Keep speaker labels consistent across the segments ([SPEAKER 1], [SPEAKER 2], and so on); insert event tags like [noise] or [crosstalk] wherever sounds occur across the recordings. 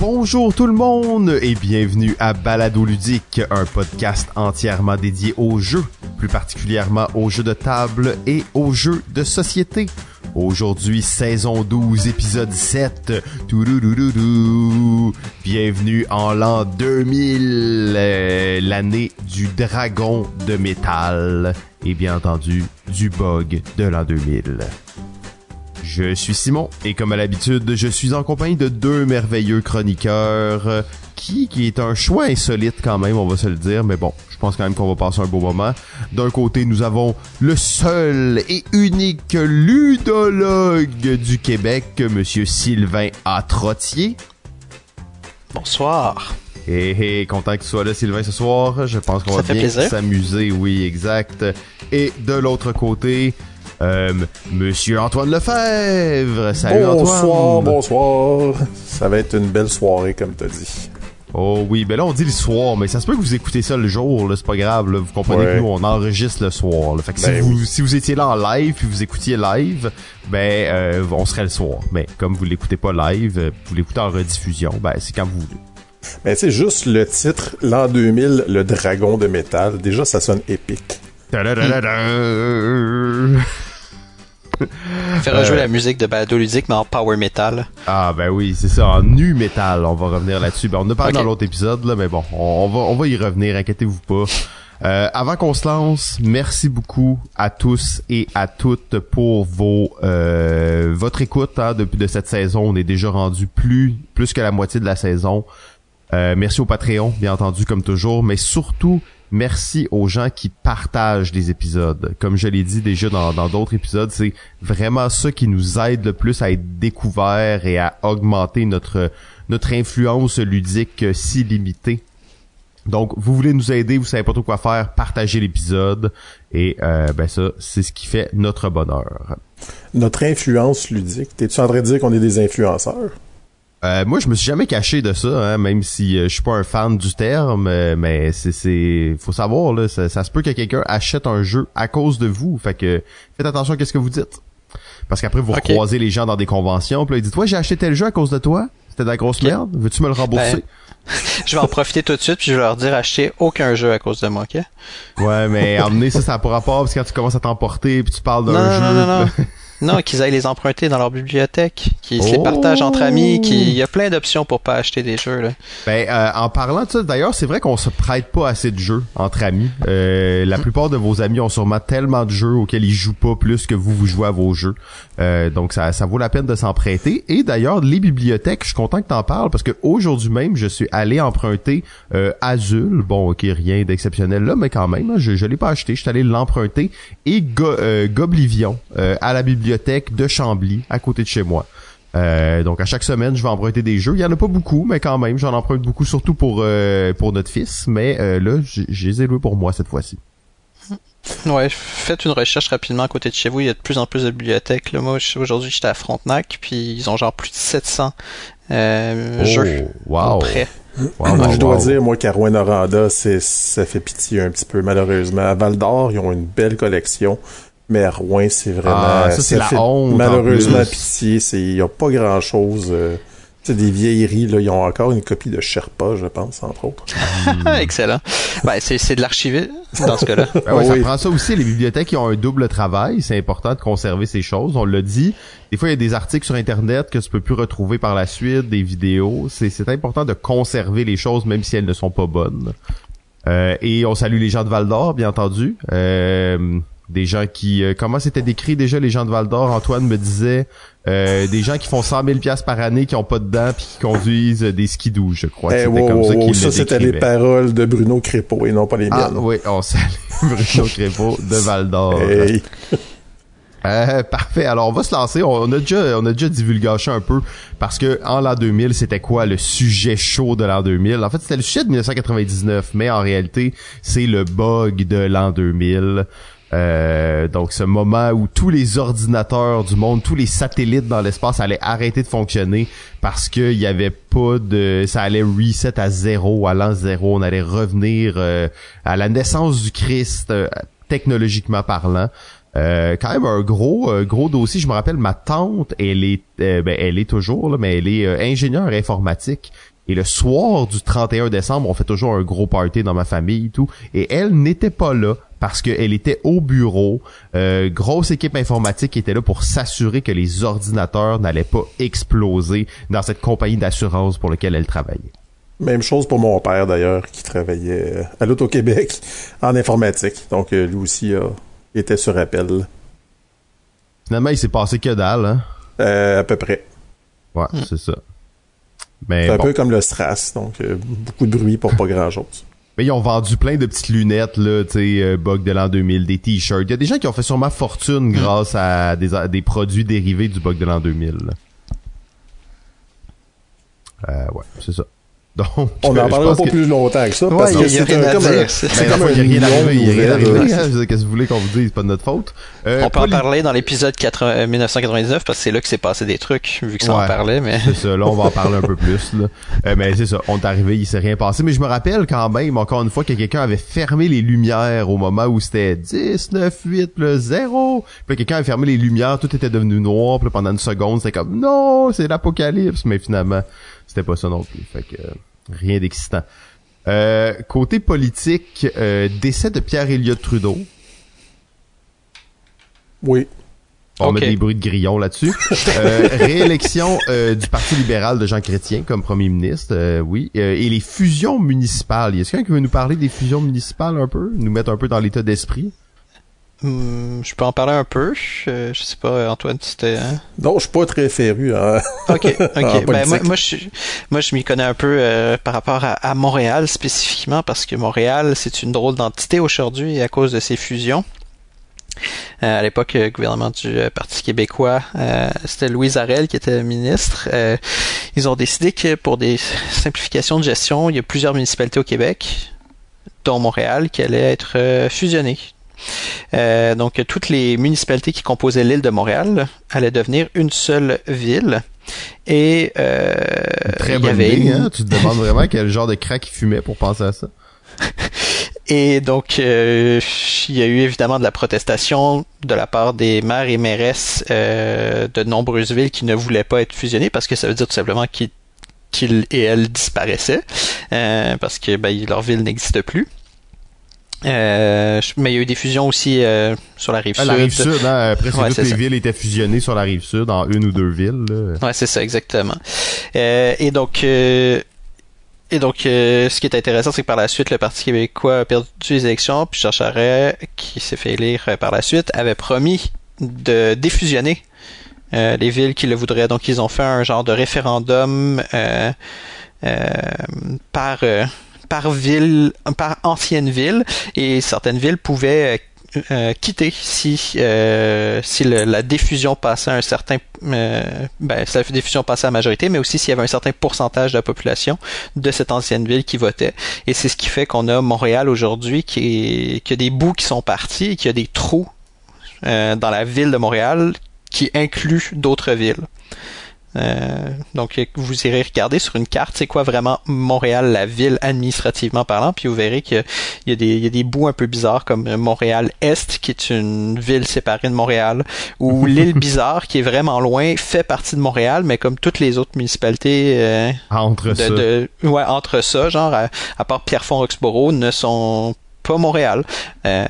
[SPEAKER 1] Bonjour tout le monde et bienvenue à Balado Ludique, un podcast entièrement dédié aux jeux, plus particulièrement aux jeux de table et aux jeux de société. Aujourd'hui, saison 12, épisode 7. Touloulouloulou. Bienvenue en l'an 2000, euh, l'année du dragon de métal et bien entendu du bug de l'an 2000. Je suis Simon et comme à l'habitude, je suis en compagnie de deux merveilleux chroniqueurs euh, qui qui est un choix insolite quand même, on va se le dire, mais bon, je pense quand même qu'on va passer un beau moment. D'un côté, nous avons le seul et unique ludologue du Québec, monsieur Sylvain A. Trottier.
[SPEAKER 2] Bonsoir.
[SPEAKER 1] Et content que tu sois là, Sylvain, ce soir. Je pense qu'on va bien s'amuser, oui, exact. Et de l'autre côté, euh, Monsieur Antoine Lefebvre. Salut
[SPEAKER 3] bonsoir,
[SPEAKER 1] Antoine.
[SPEAKER 3] bonsoir. Ça va être une belle soirée, comme t'as dit.
[SPEAKER 1] Oh oui, ben là on dit le soir, mais ça se peut que vous écoutez ça le jour, là, c'est pas grave, là. vous comprenez
[SPEAKER 3] Ouais.
[SPEAKER 1] que nous on enregistre le soir. Là. Fait que si,
[SPEAKER 3] Ben
[SPEAKER 1] vous, si vous étiez là en live puis vous écoutiez live, ben euh, on serait le soir. Mais comme vous l'écoutez pas live, euh, vous l'écoutez en rediffusion, ben c'est quand vous voulez.
[SPEAKER 3] Mais tu sais, juste le titre, l'an 2000, le dragon de métal, déjà ça sonne épique. [laughs]
[SPEAKER 2] Faire rejouer la musique de Balado Ludique, mais en power metal.
[SPEAKER 1] Ah ben oui, c'est ça, en nu métal, on va revenir là-dessus. Ben, on a parlé dans l'autre épisode, là, mais bon, on, on va, on va y revenir, inquiétez-vous pas. Euh, avant qu'on se lance, merci beaucoup à tous et à toutes pour vos euh, votre écoute hein, depuis de cette saison. On est déjà rendu plus plus que la moitié de la saison. Euh, merci au Patreon, bien entendu, comme toujours, mais surtout merci aux gens qui partagent les épisodes. Comme je l'ai dit déjà dans dans d'autres épisodes, c'est vraiment ça qui nous aide le plus à être découverts et à augmenter notre notre influence ludique euh, si limitée. Donc, vous voulez nous aider, vous savez pas trop quoi faire, partagez l'épisode et euh, ben ça, c'est ce qui fait notre bonheur.
[SPEAKER 3] Notre influence ludique, t'es-tu en train de dire qu'on est des influenceurs?
[SPEAKER 1] Euh, moi, je me suis jamais caché de ça, hein, même si euh, je suis pas un fan du terme, euh, mais c'est, c'est, faut savoir là, ça, ça se peut que quelqu'un achète un jeu à cause de vous, fait que faites attention à ce que vous dites, parce qu'après vous
[SPEAKER 2] Ok.
[SPEAKER 1] croisez les gens dans des conventions, puis là ils disent, ouais, j'ai acheté tel jeu à cause de toi, c'était de la grosse merde, veux-tu me le rembourser?
[SPEAKER 2] Ben, [laughs] Je vais en profiter tout de suite, puis je vais leur dire acheter aucun jeu à cause de moi, ok?
[SPEAKER 1] Ouais, mais emmener ça, ça n'a pas rapport, parce que quand tu commences à t'emporter, puis tu parles d'un
[SPEAKER 2] Non,
[SPEAKER 1] jeu,
[SPEAKER 2] non, non, non. Non, [laughs] qu'ils aillent les emprunter dans leur bibliothèque, qu'ils se les
[SPEAKER 1] Oh!
[SPEAKER 2] partagent entre amis, qu'il il y a plein d'options pour pas acheter des jeux, là.
[SPEAKER 1] Ben, euh, en parlant de ça, d'ailleurs, c'est vrai qu'on se prête pas assez de jeux entre amis. Euh, la plupart de vos amis ont sûrement tellement de jeux auxquels ils jouent pas plus que vous, vous jouez à vos jeux. Euh, donc, ça, ça vaut la peine de s'en prêter. Et d'ailleurs, les bibliothèques, je suis content que t'en parles parce que aujourd'hui même, je suis allé emprunter euh, Azul. Bon, ok, rien d'exceptionnel là, mais quand même, hein, je, je l'ai pas acheté. Je suis allé l'emprunter. Et Go- euh, Goblivion euh, à la bibliothèque de Chambly, à côté de chez moi. Euh, donc à chaque semaine, je vais emprunter des jeux. Il y en a pas beaucoup, mais quand même, j'en emprunte beaucoup, surtout pour euh, pour notre fils. Mais euh, là, j- je les ai loués pour moi cette fois-ci. [laughs]
[SPEAKER 2] Ouais, faites une recherche rapidement à côté de chez vous. Il y a de plus en plus de bibliothèques. Là, moi, je- aujourd'hui, j'étais à Frontenac, puis ils ont genre plus de 700 euh, jeux
[SPEAKER 1] wow.
[SPEAKER 2] prêts.
[SPEAKER 1] Wow,
[SPEAKER 3] Moi,
[SPEAKER 1] wow,
[SPEAKER 3] je dois
[SPEAKER 1] wow.
[SPEAKER 3] dire, moi, qu'à Rouen-Noranda, c'est, ça fait pitié un petit peu, malheureusement. À Val-d'Or, ils ont une belle collection. Mais à Rouen, c'est vraiment...
[SPEAKER 1] Ah, ça, c'est la
[SPEAKER 3] fait
[SPEAKER 1] honte, en
[SPEAKER 3] Malheureusement, pitié. C'est, il y a pas grand-chose... euh, c'est des vieilleries, là. Ils ont encore une copie de Sherpa, je pense, entre autres. [laughs]
[SPEAKER 2] Excellent. Ben, c'est, c'est de l'archivé dans ce cas-là. [laughs]
[SPEAKER 1] Ben ouais,
[SPEAKER 3] Oui.
[SPEAKER 1] Ça prend ça aussi. Les bibliothèques qui ont un double travail. C'est important de conserver ces choses. On l'a dit. Des fois, il y a des articles sur Internet que tu peux plus retrouver par la suite, des vidéos. C'est, c'est important de conserver les choses, même si elles ne sont pas bonnes. Euh, et on salue les gens de Val d'Or, bien entendu. Euh, des gens qui... euh, comment c'était décrit déjà les gens de Val d'Or? Antoine me disait... euh, des gens qui font 100 000 piastres par année, qui ont pas de dents, puis qui conduisent euh, des skidoo, je crois.
[SPEAKER 3] Eh,
[SPEAKER 1] C'était
[SPEAKER 3] wow,
[SPEAKER 1] comme
[SPEAKER 3] wow,
[SPEAKER 1] ça qu'il
[SPEAKER 3] ça, c'était les paroles de Bruno Crépeau et non pas les
[SPEAKER 1] Ah
[SPEAKER 3] miennes.
[SPEAKER 1] oui, on [laughs] salue Bruno Crépeau de Val d'Or.
[SPEAKER 3] Hey. [laughs]
[SPEAKER 1] Euh, parfait. Alors on va se lancer. On a déjà, on a déjà divulgaché un peu parce que en l'an 2000, c'était quoi le sujet chaud de l'an 2000 En fait, c'était le sujet de 1999, mais en réalité, c'est le bug de l'an 2000. Euh, donc ce moment où tous les ordinateurs du monde, tous les satellites dans l'espace allaient arrêter de fonctionner parce qu'il y avait pas de, ça allait reset à zéro, à l'an zéro, on allait revenir euh, à la naissance du Christ euh, technologiquement parlant. Euh, quand même un gros euh, gros dossier. Je me rappelle ma tante, elle est euh, ben, elle est toujours là, mais elle est ingénieure informatique Et le soir du 31 décembre, on fait toujours un gros party dans ma famille et tout. Et elle n'était pas là parce qu'elle était au bureau. Euh, grosse équipe informatique qui était là pour s'assurer que les ordinateurs n'allaient pas exploser dans cette compagnie d'assurance pour laquelle elle travaillait.
[SPEAKER 3] Même chose pour mon père d'ailleurs, qui travaillait euh, à l'Auto-Québec [laughs] en informatique. Donc euh, lui aussi était sur appel.
[SPEAKER 1] Finalement, il s'est passé que dalle, hein?
[SPEAKER 3] à peu près.
[SPEAKER 1] Ouais, c'est ça.
[SPEAKER 3] c'est un peu comme le SRAS, donc beaucoup de bruit pour pas grand-chose.
[SPEAKER 1] Mais ils ont vendu plein de petites lunettes, là, tu sais, euh, bug de l'an 2000, des t-shirts. Il y a des gens qui ont fait sûrement fortune mm. grâce à des, des produits dérivés du bug de l'an 2000. Euh, ouais, c'est ça.
[SPEAKER 3] Donc, on n'en parlera pas plus longtemps que ça.
[SPEAKER 2] parce que c'est comme, un, c'est
[SPEAKER 1] comme un rien arrivé, il n'y a rien arrivé. Hein, Qu'est-ce que vous voulez qu'on vous dise? C'est pas de notre faute.
[SPEAKER 2] Euh, on peut en parler dans l'épisode 1999 parce que c'est là que s'est passé des trucs, vu que ça en parlait, mais.
[SPEAKER 1] C'est ça, là, on va en parler un peu plus, là. [laughs] Euh, mais c'est ça, on est arrivé, il s'est rien passé. Mais je me rappelle quand même, encore une fois, que quelqu'un avait fermé les lumières au moment où c'était 10, 9, 8, le 0. Puis quelqu'un avait fermé les lumières, tout était devenu noir, puis pendant une seconde, c'était comme, non, c'est l'apocalypse. Mais finalement, c'était pas ça non plus. Fait que rien d'excitant. Euh, côté politique, euh, décès de Pierre Elliott Trudeau.
[SPEAKER 3] Oui.
[SPEAKER 1] On met des bruits de grillon là-dessus. [laughs] euh, réélection euh, du Parti libéral de Jean Chrétien comme premier ministre, oui. et les fusions municipales. Est-ce quelqu'un qui veut nous parler des fusions municipales un peu? Nous mettre un peu dans l'état d'esprit?
[SPEAKER 2] Hmm, je peux en parler un peu. Je, sais pas, Antoine, c'était. Hein?
[SPEAKER 3] Non, je suis pas très féru. Hein? [laughs]
[SPEAKER 2] Ok, ok. [laughs] ben, moi, moi, je, moi, je m'y connais un peu euh, par rapport à, Montréal spécifiquement parce que Montréal, c'est une drôle d'entité aujourd'hui à cause de ses fusions. Euh, à l'époque, le gouvernement du euh, Parti québécois, c'était Louise Arel qui était ministre. ils ont décidé que pour des simplifications de gestion, il y a plusieurs municipalités au Québec, dont Montréal, qui allaient être fusionnées. Euh, donc, toutes les municipalités qui composaient l'île de Montréal allaient devenir une seule ville. Et euh,
[SPEAKER 1] très bonne idée, hein? Tu te demandes vraiment quel genre de crack il fumait pour penser à ça. [laughs]
[SPEAKER 2] Et donc, euh, il y a eu évidemment de la protestation de la part des maires et mairesses de nombreuses villes qui ne voulaient pas être fusionnées parce que ça veut dire tout simplement qu'ils et elles disparaissaient parce que ben, leur ville n'existe plus. Euh, mais il y a eu des fusions aussi euh, sur la rive sud.
[SPEAKER 1] La rive sud, hein, après toutes les villes étaient fusionnées sur la rive sud en une ou deux villes. Là.
[SPEAKER 2] Ouais, c'est ça exactement. Euh, et donc euh, et donc ce qui est intéressant, c'est que par la suite, le Parti québécois a perdu les élections, puis Jean Charest, qui s'est fait élire par la suite, avait promis de défusionner les villes qui le voudraient. Donc ils ont fait un genre de référendum par par ancienne ville, et certaines villes pouvaient euh, euh, quitter si euh, la diffusion passait à un certain ben, si la diffusion passait à majorité, mais aussi s'il y avait un certain pourcentage de la population de cette ancienne ville qui votait. Et c'est ce qui fait qu'on a Montréal aujourd'hui qui, qui a des bouts qui sont partis et qui a des trous dans la ville de Montréal qui incluent d'autres villes. Euh, donc vous irez regarder sur une carte c'est quoi vraiment Montréal, la ville administrativement parlant, puis vous verrez qu'il y, a des, il y a des bouts un peu bizarres comme Montréal Est, qui est une ville séparée de Montréal, ou [laughs] l'île Bizarre, qui est vraiment loin, fait partie de Montréal, mais comme toutes les autres municipalités
[SPEAKER 1] euh, entre ça,
[SPEAKER 2] ouais, entre ça, genre à, part Pierrefonds-Roxborough, ne sont pas Montréal. Euh,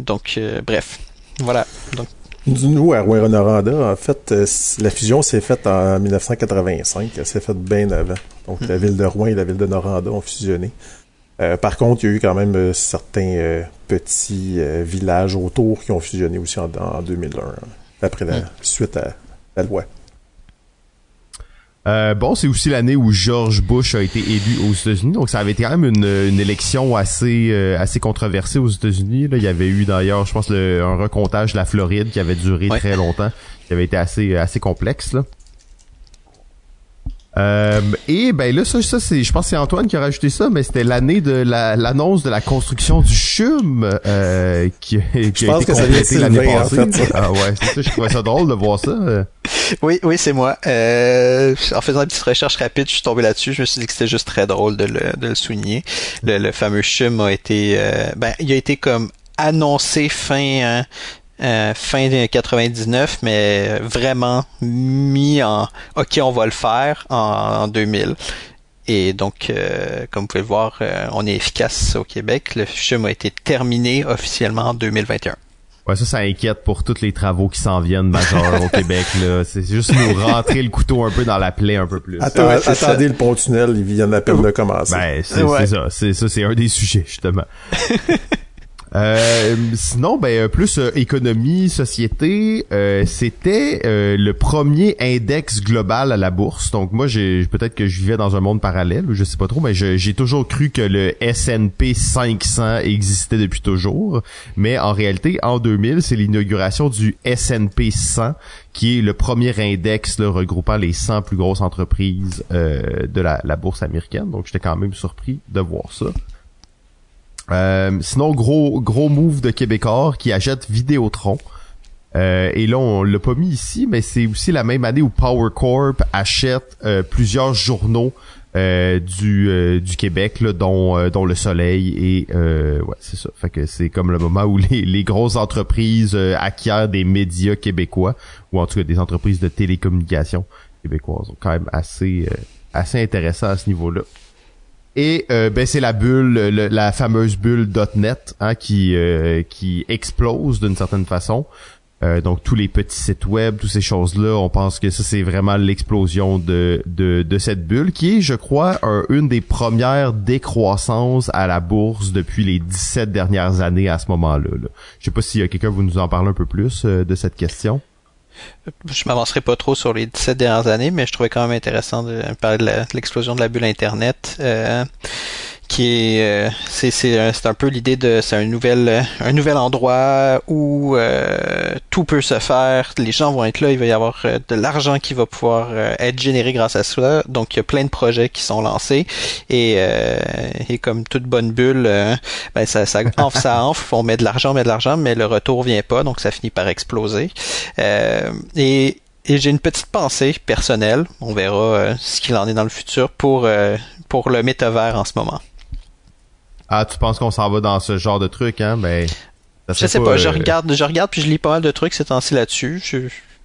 [SPEAKER 2] donc bref, voilà. Donc
[SPEAKER 3] nous, à Rouen-Noranda, en fait, euh, la fusion s'est faite en 1985. Elle s'est faite bien avant. Donc, la hmm. ville de Rouen et la ville de Noranda ont fusionné. Euh, par contre, il y a eu quand même euh, certains petits villages autour qui ont fusionné aussi en, 2001, après la hmm. suite à la loi.
[SPEAKER 1] Euh, bon, c'est aussi l'année où George Bush a été élu aux États-Unis, donc ça avait été quand même une, élection assez euh, assez controversée aux États-Unis. Il y avait eu d'ailleurs, je pense, un recomptage de la Floride qui avait duré très longtemps, qui avait été assez assez complexe. Là. Euh, et ben là, ça, ça c'est, je pense que c'est Antoine qui a rajouté ça, mais c'était l'année de l'annonce de la construction du CHUM euh, qui, qui a été complétée l'année passée. En fait. Ah ouais, c'est ça, je trouvais ça drôle de voir ça.
[SPEAKER 2] Oui, oui, c'est moi. Euh, en faisant une petite recherche rapide, je suis tombé là-dessus. Je me suis dit que c'était juste très drôle de le, de le souligner. Le, le fameux CHUM a été, euh, ben, il a été comme annoncé fin hein, euh, fin 99, mais vraiment mis en OK, on va le faire en, 2000. Et donc, comme vous pouvez le voir, on est efficace au Québec. Le film a été terminé officiellement en 2021.
[SPEAKER 1] Ouais, ça, ça inquiète pour tous les travaux qui s'en viennent majeurs au Québec. Là, [laughs] c'est juste nous rentrer le couteau un peu dans la plaie un peu plus.
[SPEAKER 3] attendez le pont tunnel, il vient à peine de commencer.
[SPEAKER 1] Ben, c'est ça, c'est ça, c'est un des sujets justement. [laughs] Euh, sinon, ben euh, plus euh, économie, société, euh, c'était le premier index global à la bourse. Donc moi, j'ai peut-être que je vivais dans un monde parallèle, je sais pas trop, mais j'ai toujours cru que le S&P 500 existait depuis toujours. Mais en réalité, en 2000, c'est l'inauguration du S&P 100 qui est le premier index regroupant les 100 plus grosses entreprises de la, la bourse américaine. Donc j'étais quand même surpris de voir ça. Euh, sinon, gros gros move de Québécois qui achète Vidéotron. Euh, et là, on l'a pas mis ici, mais c'est aussi la même année où Power Corp achète euh, plusieurs journaux du, du Québec, là, dont, dont Le Soleil. Et ouais, c'est ça. Fait que c'est comme le moment où [laughs] les, les grosses entreprises acquièrent des médias québécois, ou en tout cas des entreprises de télécommunications québécoises. Donc quand même assez, assez intéressant à ce niveau-là. Et euh, ben c'est la bulle, la fameuse bulle .net hein, qui euh, qui explose d'une certaine façon. Euh, donc tous les petits sites web, toutes ces choses-là, on pense que ça c'est vraiment l'explosion de, de, de cette bulle qui est, je crois, une des premières décroissances à la bourse depuis les 17 dernières années à ce moment-là. Là. Je sais pas s'il y a quelqu'un vous nous en parler un peu plus de cette question.
[SPEAKER 2] Je m'avancerai pas trop sur les 17 dernières années, mais je trouvais quand même intéressant de parler de l'explosion de, la bulle Internet. Euh, qui est euh, c'est c'est un, peu l'idée de c'est un nouvel un nouvel endroit où euh, tout peut se faire. Les gens vont être là il va y avoir euh, de l'argent qui va pouvoir être généré grâce à ça donc il y a plein de projets qui sont lancés. Et, et comme toute bonne bulle ben ça ça [laughs] enfle ça enfle. On met de l'argent on met de l'argent mais le retour vient pas donc ça finit par exploser. Et et j'ai une petite pensée personnelle, on verra ce qu'il en est dans le futur pour pour le métavers en ce moment.
[SPEAKER 1] Ah, tu penses qu'on s'en va dans ce genre de truc, hein? Ben.
[SPEAKER 2] je sais pas, je euh, regarde, je regarde puis je lis pas mal de trucs ces temps-ci là-dessus.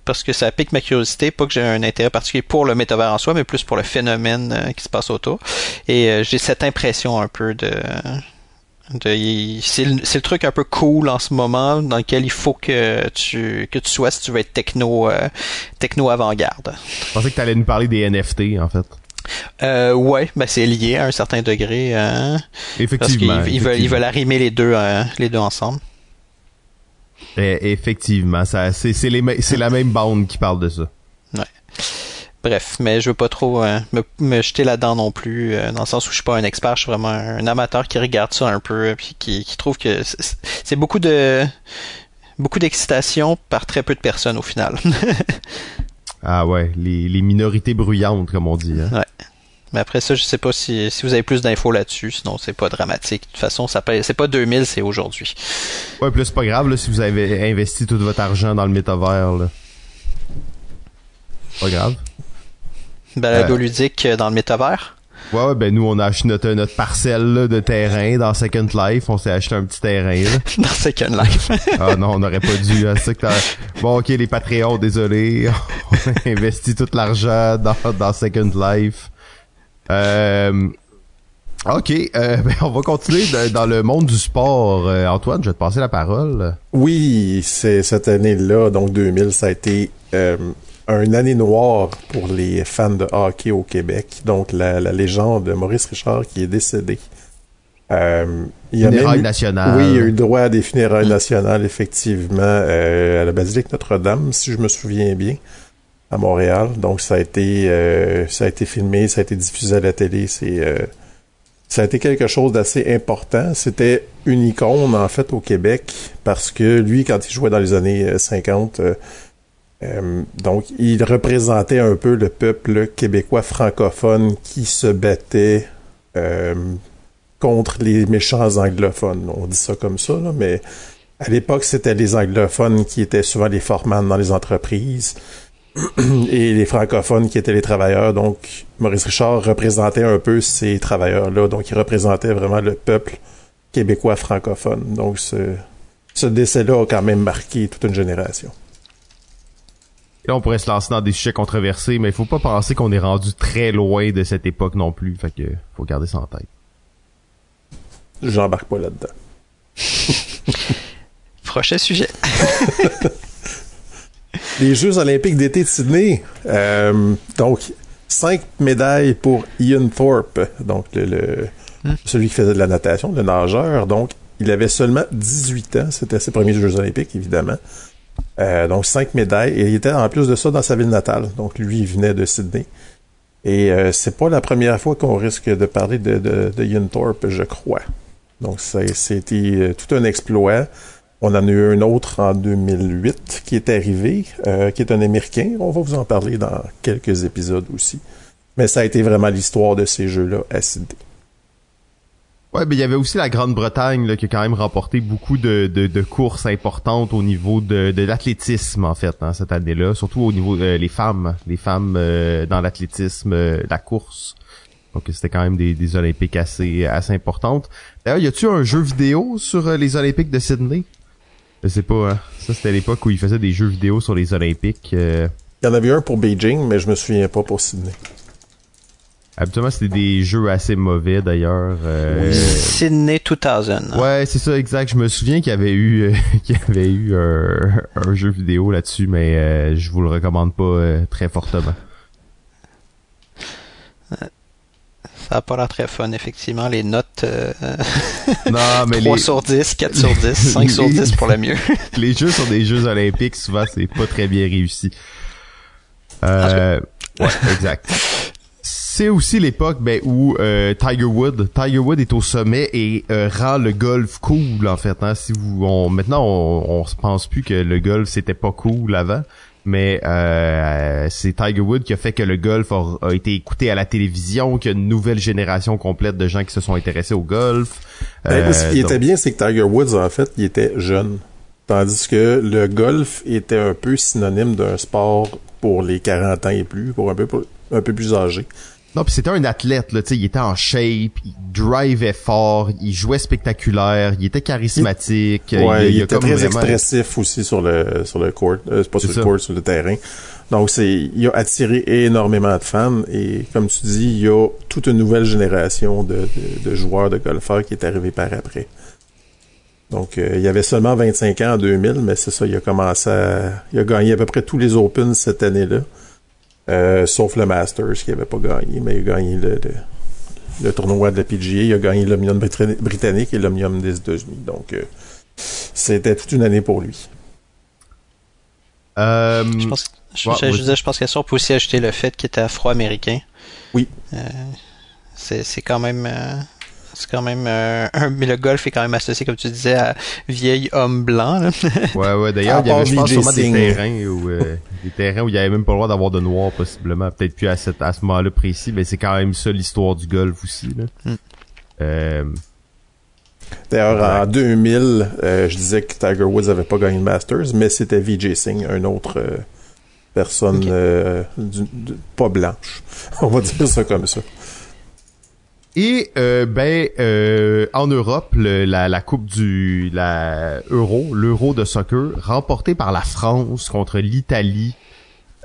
[SPEAKER 2] parce que ça pique ma curiosité, pas que j'ai un intérêt particulier pour le métavers en soi, mais plus pour le phénomène euh, qui se passe autour. Et euh, j'ai cette impression un peu de, de c'est le, le, truc un peu cool en ce moment dans lequel il faut que tu que tu sois si tu veux être techno techno avant-garde.
[SPEAKER 1] Je pensais que tu allais nous parler des NFT en fait.
[SPEAKER 2] Euh, ouais, ben c'est lié à un certain degré.
[SPEAKER 1] Effectivement.
[SPEAKER 2] Parce qu'ils veulent, ils veulent arrimer les deux, euh, les deux ensemble.
[SPEAKER 1] Et, effectivement, ça, c'est, c'est, les, c'est la même bande qui parle de ça.
[SPEAKER 2] Ouais. Bref, mais je veux pas trop euh, me, me, jeter là-dedans non plus, euh, dans le sens où je suis pas un expert, je suis vraiment un, amateur qui regarde ça un peu, puis qui, qui trouve que c'est, c'est beaucoup de beaucoup d'excitation par très peu de personnes au final. [laughs]
[SPEAKER 1] Ah ouais, les, les minorités bruyantes, comme on dit. Hein.
[SPEAKER 2] Ouais. Mais après ça, je sais pas si, si vous avez plus d'infos là-dessus, sinon c'est pas dramatique. De toute façon, ça c'est pas 2000, c'est aujourd'hui.
[SPEAKER 1] Ouais, plus c'est pas grave là, si vous avez investi tout votre argent dans le métavers. Là. Pas grave.
[SPEAKER 2] Balado euh... ludique dans le métavers?
[SPEAKER 1] Ouais, ouais, ben nous, on a acheté notre, notre parcelle là, de terrain dans Second Life. On s'est acheté un petit terrain. Là. [laughs]
[SPEAKER 2] dans Second Life. [laughs]
[SPEAKER 1] ah non, on n'aurait pas dû. Hein, que bon, ok, les Patreons, désolé. [laughs] on a investi tout l'argent dans, dans Second Life. Euh, OK, euh, ben on va continuer dans le monde du sport. Euh, Antoine, je vais te passer la parole.
[SPEAKER 3] Oui, c'est cette année-là, donc 2000, ça a été euh, une année noire pour les fans de hockey au Québec. Donc, la, légende de Maurice Richard qui est décédé.
[SPEAKER 1] Euh, il y a même, nationales.
[SPEAKER 3] Oui, il y a eu droit à des funérailles nationales, effectivement, euh, à la basilique Notre-Dame, si je me souviens bien, à Montréal. Donc, ça a été, euh, ça a été filmé, ça a été diffusé à la télé. C'est, euh, ça a été quelque chose d'assez important. C'était une icône, en fait, au Québec, parce que lui, quand il jouait dans les années 50, euh, donc, il représentait un peu le peuple québécois francophone qui se battait euh, contre les méchants anglophones. On dit ça comme ça, mais à l'époque, c'était les anglophones qui étaient souvent les formans dans les entreprises [clears throat] et les francophones qui étaient les travailleurs. Donc, Maurice Richard représentait un peu ces travailleurs-là. Donc, il représentait vraiment le peuple québécois francophone. Donc, ce, ce décès-là a quand même marqué toute une génération.
[SPEAKER 1] Là, on pourrait se lancer dans des sujets controversés, mais il faut pas penser qu'on est rendu très loin de cette époque non plus. Fait que faut garder ça en tête.
[SPEAKER 3] J'embarque pas là-dedans. [laughs]
[SPEAKER 2] Prochain sujet. [laughs]
[SPEAKER 3] Les Jeux olympiques d'été de Sydney. Euh, donc, cinq médailles pour Ian Thorpe, donc le, hmm. celui qui faisait de la natation, le nageur. Donc, il avait seulement 18 ans. C'était ses premiers Jeux olympiques, évidemment. Euh, donc, cinq médailles. Et il était en plus de ça dans sa ville natale. Donc, lui, il venait de Sydney. Et euh, c'est pas la première fois qu'on risque de parler de, de, Ian Thorpe, je crois. Donc, c'était euh, tout un exploit. On en a eu un autre en 2008 qui est arrivé, euh, qui est un Américain. On va vous en parler dans quelques épisodes aussi. Mais ça a été vraiment l'histoire de ces jeux-là à Sydney.
[SPEAKER 1] Ouais, mais il y avait aussi la Grande-Bretagne qui a quand même remporté beaucoup de, de, courses importantes au niveau de, de l'athlétisme en fait hein, cette année-là, surtout au niveau des euh, femmes, les femmes euh, dans l'athlétisme, la course. Donc c'était quand même des, des Olympiques assez assez importantes. D'ailleurs, y a-tu un jeu vidéo sur les Olympiques de Sydney? Je sais pas, hein. Ça, c'était l'époque où ils faisaient des jeux vidéo sur les Olympiques. Euh.
[SPEAKER 3] Il y en avait un pour Beijing, mais je me souviens pas pour Sydney.
[SPEAKER 1] Habituellement, c'était des jeux assez mauvais, d'ailleurs. Euh...
[SPEAKER 2] Sydney 2000.
[SPEAKER 1] Ouais, c'est ça, exact. Je me souviens qu'il y avait eu, euh, [laughs] qu'il y avait eu un, jeu vidéo là-dessus, mais euh, je vous le recommande pas très fortement.
[SPEAKER 2] Ça n'a pas l'air très fun, effectivement. Les notes. Euh, [laughs]
[SPEAKER 1] non, mais
[SPEAKER 2] 3 sur 10, 4 sur 10, 5 [laughs] sur 10 pour le mieux.
[SPEAKER 1] les jeux sur des Jeux olympiques, souvent, c'est pas très bien réussi. Euh, ouais, exact. C'est aussi l'époque ben, où euh, Tiger Wood, Tiger Wood est au sommet et euh, rend le golf cool en fait. Hein. Si vous, on, maintenant on, on se pense plus que le golf c'était pas cool avant mais euh, c'est Tiger Woods qui a fait que le golf a, été écouté à la télévision, qu'il y a une nouvelle génération complète de gens qui se sont intéressés au golf.
[SPEAKER 3] Ben, ce qui euh, était bien, c'est que Tiger Woods, en fait, il était jeune. Tandis que le golf était un peu synonyme d'un sport pour les 40 ans et plus, pour un peu, un peu plus âgé.
[SPEAKER 1] Non, puis c'était un athlète, là, il était en shape, il drivait fort, il jouait spectaculaire, il était charismatique.
[SPEAKER 3] Ouais, il, était très expressif aussi sur le sur le court, euh, pas sur le court, sur le terrain. Donc c'est, il a attiré énormément de fans et comme tu dis, il y a toute une nouvelle génération de, de, joueurs de golfeurs qui est arrivée par après. Donc, euh, il y avait seulement 25 ans en 2000, mais c'est ça, il a commencé à... Il a gagné à peu près tous les Opens cette année-là. Euh, sauf le Masters qui n'avait pas gagné, mais il a gagné le, le, tournoi de la PGA, il a gagné l'Omnium britannique et l'Omnium des États-Unis. Donc, euh, c'était toute une année pour lui.
[SPEAKER 2] Euh, je pense, je, je, pense qu'on peut aussi ajouter le fait qu'il était afro-américain.
[SPEAKER 3] Oui.
[SPEAKER 2] c'est quand même c'est quand même euh, un, mais le golf est quand même associé, comme tu disais, à vieil homme blanc. Là.
[SPEAKER 1] ouais, ouais. [laughs] D'ailleurs, il y avait, je pense, sûrement des terrains où euh, [laughs] des terrains où il y avait même pas le droit d'avoir de noir, possiblement. Peut-être plus à, cette, à ce moment-là précis, mais c'est quand même ça l'histoire du golf aussi. Là. Hmm. Euh,
[SPEAKER 3] D'ailleurs, en 2000, je disais que Tiger Woods avait pas gagné le Masters, mais c'était Vijay Singh, un autre personne pas blanche. [laughs] On va dire ça comme ça.
[SPEAKER 1] Et euh, ben euh, en Europe, la, la, coupe du la Euro, l'Euro de soccer, remporté par la France contre l'Italie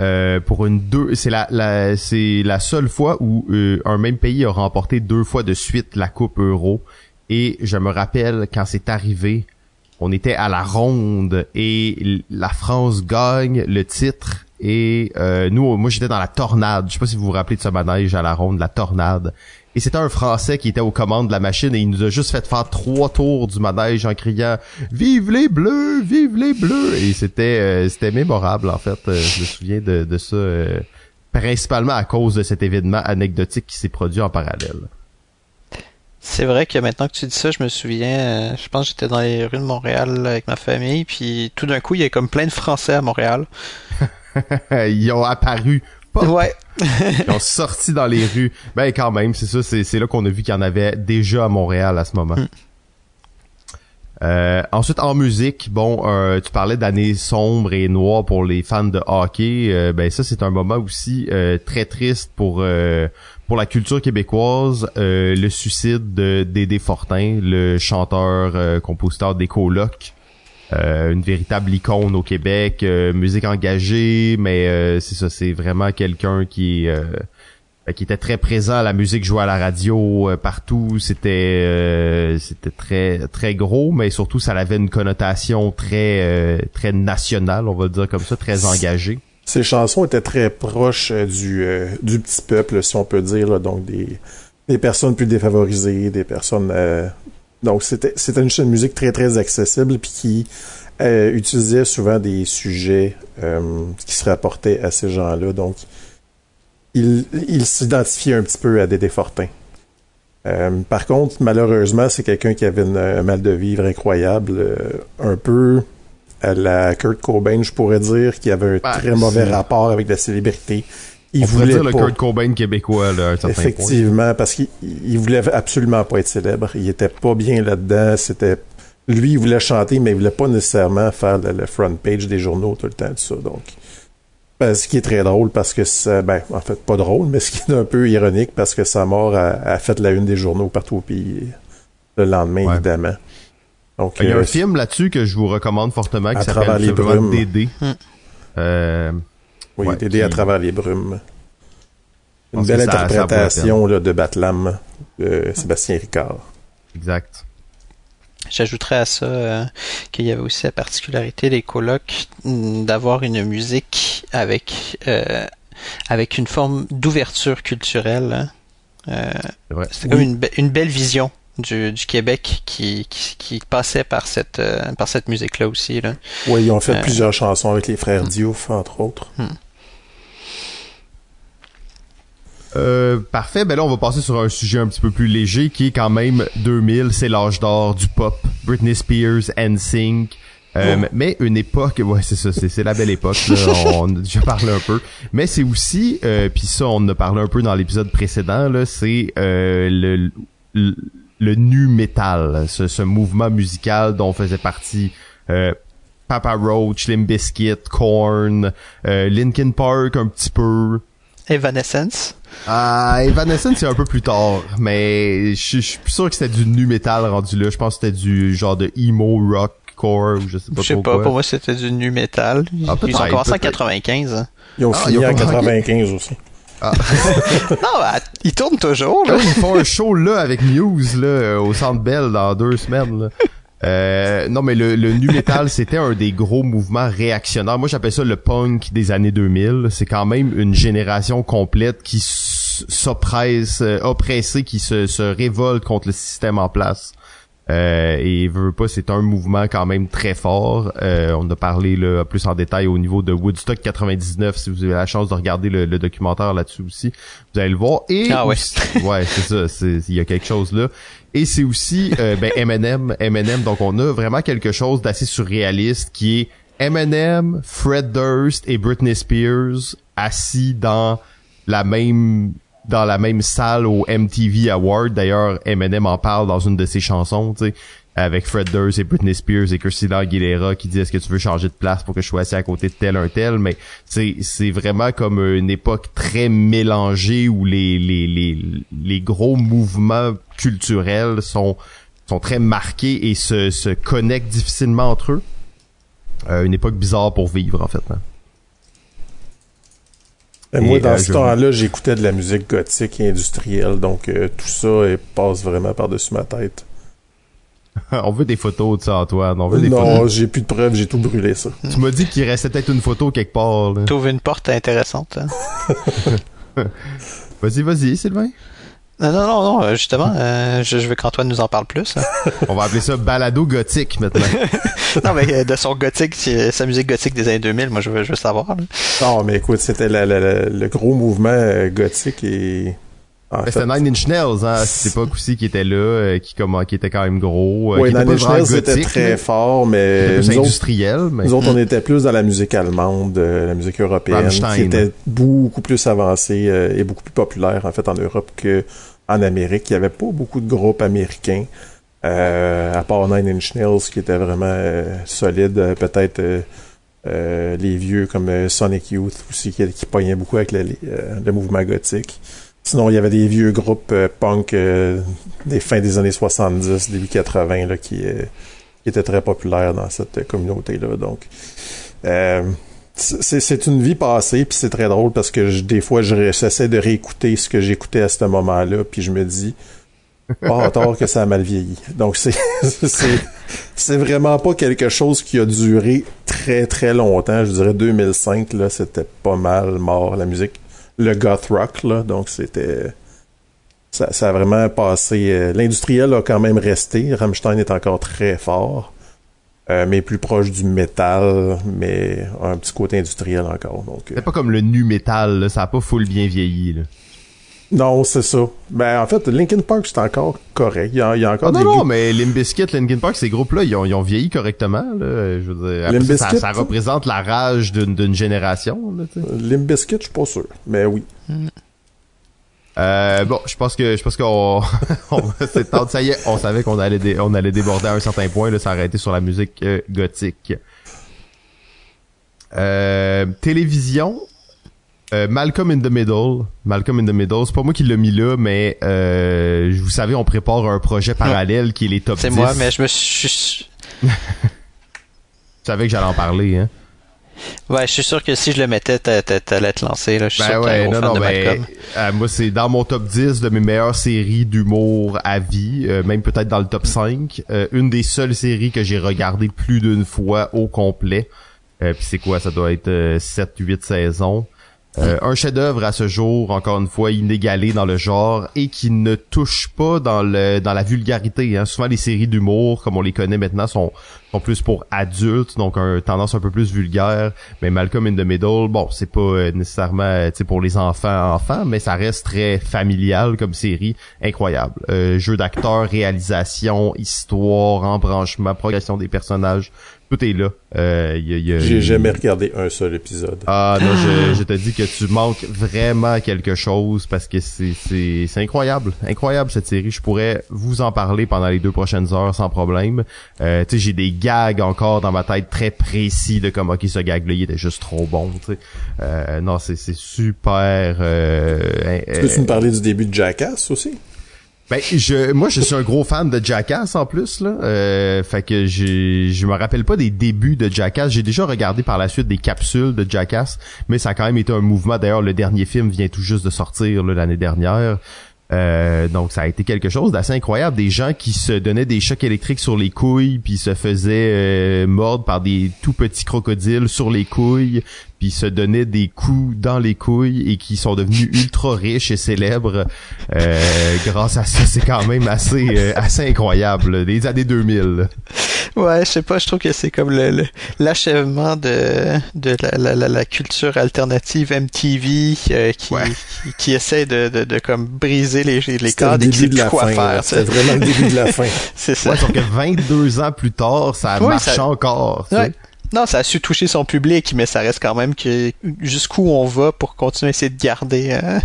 [SPEAKER 1] euh, pour une deux. C'est la, la c'est la seule fois où euh, un même pays a remporté deux fois de suite la coupe Euro. Et je me rappelle quand c'est arrivé, on était à la ronde et la France gagne le titre. Et euh, nous, moi j'étais dans la tornade. Je sais pas si vous vous rappelez de ce manège à la ronde, la tornade. Et c'était un Français qui était aux commandes de la machine et il nous a juste fait faire trois tours du manège en criant Vive les bleus, vive les bleus Et c'était euh, c'était mémorable en fait. Euh, je me souviens de, de ça euh, principalement à cause de cet événement anecdotique qui s'est produit en parallèle.
[SPEAKER 2] C'est vrai que maintenant que tu dis ça, je me souviens, je pense que j'étais dans les rues de Montréal avec ma famille, puis tout d'un coup, il y a comme plein de Français à Montréal. [laughs]
[SPEAKER 1] Ils ont apparu
[SPEAKER 2] Ouais. [laughs]
[SPEAKER 1] Ils ont sorti dans les rues. Ben quand même, c'est ça, c'est là qu'on a vu qu'il y en avait déjà à Montréal à ce moment. Hmm. Euh, ensuite, en musique, bon, euh, tu parlais d'années sombres et noires pour les fans de hockey. Euh, ben ça, c'est un moment aussi très triste pour pour la culture québécoise. le suicide de Dédé Fortin, le chanteur, compositeur des colocs. Une véritable icône au Québec, musique engagée, mais c'est ça, c'est vraiment quelqu'un qui qui était très présent. À la musique jouée à la radio partout. C'était c'était très très gros mais surtout ça avait une connotation très très nationale on va le dire comme ça très engagée.
[SPEAKER 3] Ces chansons étaient très proches euh, du, euh, du petit peuple, si on peut dire, donc des, des personnes plus défavorisées, des personnes... Euh, donc c'était c'était une, une musique très très accessible puis qui utilisait souvent des sujets qui se rapportaient à ces gens-là. Donc il, il s'identifiait un petit peu à Dédé Fortin. par contre, malheureusement, c'est quelqu'un qui avait un mal de vivre incroyable, un peu à la Kurt Cobain, je pourrais dire qu'il avait un ben, très mauvais rapport avec la célébrité.
[SPEAKER 1] Il On voulait dire le Kurt Cobain québécois, là, à un certain
[SPEAKER 3] Effectivement, parce qu'il voulait absolument pas être célèbre. Il était pas bien là-dedans. C'était lui, il voulait chanter, mais il voulait pas nécessairement faire le, front page des journaux tout le temps, tout ça. Donc, ben, ce qui est très drôle parce que ça, ben, en fait, pas drôle, mais ce qui est un peu ironique parce que sa mort a, fait la une des journaux partout au pays le lendemain, évidemment
[SPEAKER 1] il y a un euh, film là-dessus que je vous recommande fortement qui s'appelle brumes. Dédé. Hmm.
[SPEAKER 3] Euh, oui, Dédé à travers les brumes. Une belle interprétation de Batlam de Sébastien Ricard.
[SPEAKER 1] Exact.
[SPEAKER 2] J'ajouterais à ça euh, qu'il y avait aussi la particularité des colloques d'avoir une musique avec avec une forme d'ouverture culturelle. Hein. C'était comme une, une, belle vision du, du Québec qui, qui, qui, passait par cette, euh, par cette musique-là aussi. Là.
[SPEAKER 3] Oui, ils ont fait euh, plusieurs chansons avec les frères hmm. Diouf, entre autres. Hmm.
[SPEAKER 1] Euh, parfait, ben là on va passer sur un sujet un petit peu plus léger qui est quand même 2000, c'est l'âge d'or du pop, Britney Spears, NSYNC, euh, oh. Mais une époque, ouais, c'est ça, c'est la belle époque. Là, [laughs] on a déjà parlé un peu. Mais c'est aussi, euh, puis ça, on en a parlé un peu dans l'épisode précédent. Là, c'est euh, le, le nu metal, ce, ce, mouvement musical dont faisait partie euh, Papa Roach, Limp Bizkit, Korn, euh, Linkin Park un petit peu.
[SPEAKER 2] Evanescence.
[SPEAKER 1] Ah, Evanescence c'est un peu plus tard, mais je suis sûr que c'était du nu metal rendu là. Je pense que c'était du genre de emo rock core ou je sais pas
[SPEAKER 2] Je sais pas, pour moi c'était du nu metal. Ah, Ils ont commencé en 95. Hein.
[SPEAKER 3] Ils ont ah, fini en 95 aussi. Ah. [laughs]
[SPEAKER 2] non, bah, ils tournent toujours.
[SPEAKER 1] Là. ils font un show là avec Muse là, euh, au Centre Bell dans deux semaines. Là. Euh, non, mais le, le nu metal, [laughs] c'était un des gros mouvements réactionnaires. Moi, j'appelle ça le punk des années 2000. C'est quand même une génération complète qui s'oppresse, euh, oppressée, qui se, se révolte contre le système en place. Euh, et veut pas, c'est un mouvement quand même très fort. Euh, on a parlé là, plus en détail au niveau de Woodstock 99. Si vous avez la chance de regarder le, documentaire là-dessus aussi, vous allez le voir. Et
[SPEAKER 2] ah ouais,
[SPEAKER 1] ouais, c'est ça. Il y a quelque chose là. Et c'est aussi euh, ben, Eminem, Eminem. Donc on a vraiment quelque chose d'assez surréaliste qui est Eminem, Fred Durst et Britney Spears assis dans la même dans la même salle au MTV Award. D'ailleurs, Eminem en parle dans une de ses chansons, tu sais, avec Fred Durst et Britney Spears et Christina Aguilera qui dit est-ce que tu veux changer de place pour que je sois assis à côté de tel un tel, mais c'est vraiment comme une époque très mélangée où les les les les gros mouvements culturels sont sont très marqués et se se connectent difficilement entre eux. Euh, une époque bizarre pour vivre en fait. Hein
[SPEAKER 3] moi, dans euh, ce temps-là, j'écoutais de la musique gothique et industrielle, donc euh, tout ça passe vraiment par-dessus ma tête. [laughs]
[SPEAKER 1] on veut des photos de ça, Antoine. On veut des
[SPEAKER 3] non, j'ai plus de preuves, j'ai tout brûlé, ça.
[SPEAKER 1] Tu m'as dit qu'il restait peut-être une photo quelque part.
[SPEAKER 2] T'ouvres une porte intéressante.
[SPEAKER 1] Hein? [laughs] vas-y, vas-y, Sylvain.
[SPEAKER 2] Non, non, non, non, euh, justement, euh, je, veux qu'Antoine nous en parle plus. Hein.
[SPEAKER 1] On va appeler ça balado gothique maintenant. [laughs]
[SPEAKER 2] non, mais euh, de son gothique, sa musique gothique des années 2000, moi je veux, je veux savoir.
[SPEAKER 3] Non, mais écoute, c'était le gros mouvement gothique et...
[SPEAKER 1] C'était Nine Inch Nails, hein, à cette époque aussi, qui était là, qui, comment, qui était quand même gros.
[SPEAKER 3] Oui, Nine Inch Nails était très fort, mais...
[SPEAKER 1] Plus industriel, mais...
[SPEAKER 3] Nous autres, on [laughs] était plus dans la musique allemande, la musique européenne, qui était beaucoup plus avancée et beaucoup plus populaire, en fait, en Europe que en Amérique. Il n'y avait pas beaucoup de groupes américains, euh, à part Nine Inch Nails, qui était vraiment euh, solide. Euh, peut-être les vieux comme Sonic Youth aussi, qui, qui pognaient beaucoup avec le, mouvement gothique. Sinon, il y avait des vieux groupes punk des fins des années 70, début 80, là, qui qui était très populaire dans cette communauté-là. Donc, euh, c'est une vie passée, puis c'est très drôle parce que des fois, j'essaie de réécouter ce que j'écoutais à ce moment-là, puis je me dis, oh, tort que ça a mal vieilli. Donc, [laughs] c'est c'est vraiment pas quelque chose qui a duré très, très longtemps. Je dirais 2005, là, c'était pas mal mort, la musique. Le goth rock, là, donc c'était... Ça, ça, a vraiment passé... Euh, l'industriel a quand même resté. Rammstein est encore très fort. Euh, mais plus proche du métal, mais un petit côté industriel encore. Donc,
[SPEAKER 1] c'est pas comme le nu métal, ça a pas full bien vieilli. Là.
[SPEAKER 3] Non, c'est ça. Ben, en fait, Linkin Park, c'est encore correct. Il y a, il y a encore
[SPEAKER 1] ah,
[SPEAKER 3] des
[SPEAKER 1] Non, non, mais Limp Bizkit, Linkin Park, ces groupes-là, ils ont, ils ont vieilli correctement. Là. Je veux dire, après, ça, ça, représente la rage d'une génération. Là,
[SPEAKER 3] Bizkit, je suis pas sûr. Mais oui. Mm.
[SPEAKER 1] Euh, bon, je pense que je pense qu'on [laughs] ça y est, on savait qu'on allait on allait déborder à un certain point là, ça a sur la musique euh, gothique. Euh, télévision, euh, Malcolm in the Middle. Malcolm in the Middle, c'est pas moi qui l'ai mis là, mais euh, vous savez, on prépare un projet [laughs] parallèle qui est les top 10.
[SPEAKER 2] C'est moi, mais je me suis...
[SPEAKER 1] je [laughs] savais que j'allais en parler, hein?
[SPEAKER 2] Ouais, je suis sûr que si je le mettais, t'allais te lancer. Là. Je suis
[SPEAKER 1] ben
[SPEAKER 2] sûr
[SPEAKER 1] ouais, non, non, ben, euh, moi, c'est dans mon top 10 de mes meilleures séries d'humour à vie, euh, même peut-être dans le top 5. Euh, une des seules séries que j'ai regardé plus d'une fois au complet. Puis c'est quoi, ça doit être 7-8 saisons. Euh, un chef-d'œuvre à ce jour, encore une fois, inégalé dans le genre et qui ne touche pas dans le dans la vulgarité. Hein. Souvent, les séries d'humour, comme on les connaît maintenant, sont plus pour adultes, donc un tendance un peu plus vulgaire. Mais Malcolm in the Middle, bon, c'est pas euh, nécessairement euh, pour les enfants enfants, mais ça reste très familial comme série, incroyable. jeu d'acteur, réalisation, histoire, embranchement, progression des personnages, tout est là. Euh,
[SPEAKER 3] J'ai jamais regardé un seul épisode.
[SPEAKER 1] Ah non, je, je, te dis que tu manques vraiment quelque chose parce que c'est c'est incroyable, incroyable cette série. Je pourrais vous en parler pendant les deux prochaines heures sans problème. Euh, tu sais, j'ai des gags encore dans ma tête très précis de comme ok ce gag là il était juste trop bon. Tu sais, euh, non c'est c'est super. Euh,
[SPEAKER 3] tu peux-tu me parler du début de Jackass aussi?
[SPEAKER 1] Ben, je, moi, je suis un gros fan de Jackass en plus là. Euh, fait que je, je me rappelle pas des débuts de Jackass. J'ai déjà regardé par la suite des capsules de Jackass, mais ça a quand même été un mouvement. D'ailleurs, le dernier film vient tout juste de sortir l'année dernière. Euh, donc ça a été quelque chose d'assez incroyable. Des gens qui se donnaient des chocs électriques sur les couilles, puis se faisaient euh, mordre par des tout petits crocodiles sur les couilles, puis se donnaient des coups dans les couilles et qui sont devenus [laughs] ultra riches et célèbres euh, grâce à ça. C'est quand même assez euh, assez incroyable. Des années 2000.
[SPEAKER 2] Ouais, je sais pas, je trouve que c'est comme le l'achèvement de de la, la, la, culture alternative MTV euh, qui, qui, essaie de, de, de comme briser les les cadres et qui sait plus quoi fin, faire.
[SPEAKER 3] C'est vraiment le début de la fin. [laughs]
[SPEAKER 2] c'est ça.
[SPEAKER 1] Ouais, sauf que 22 ans plus tard, ça marche encore. Ouais.
[SPEAKER 2] Non, ça a su toucher son public, mais ça reste quand même que jusqu'où on va pour continuer à essayer de garder. Hein?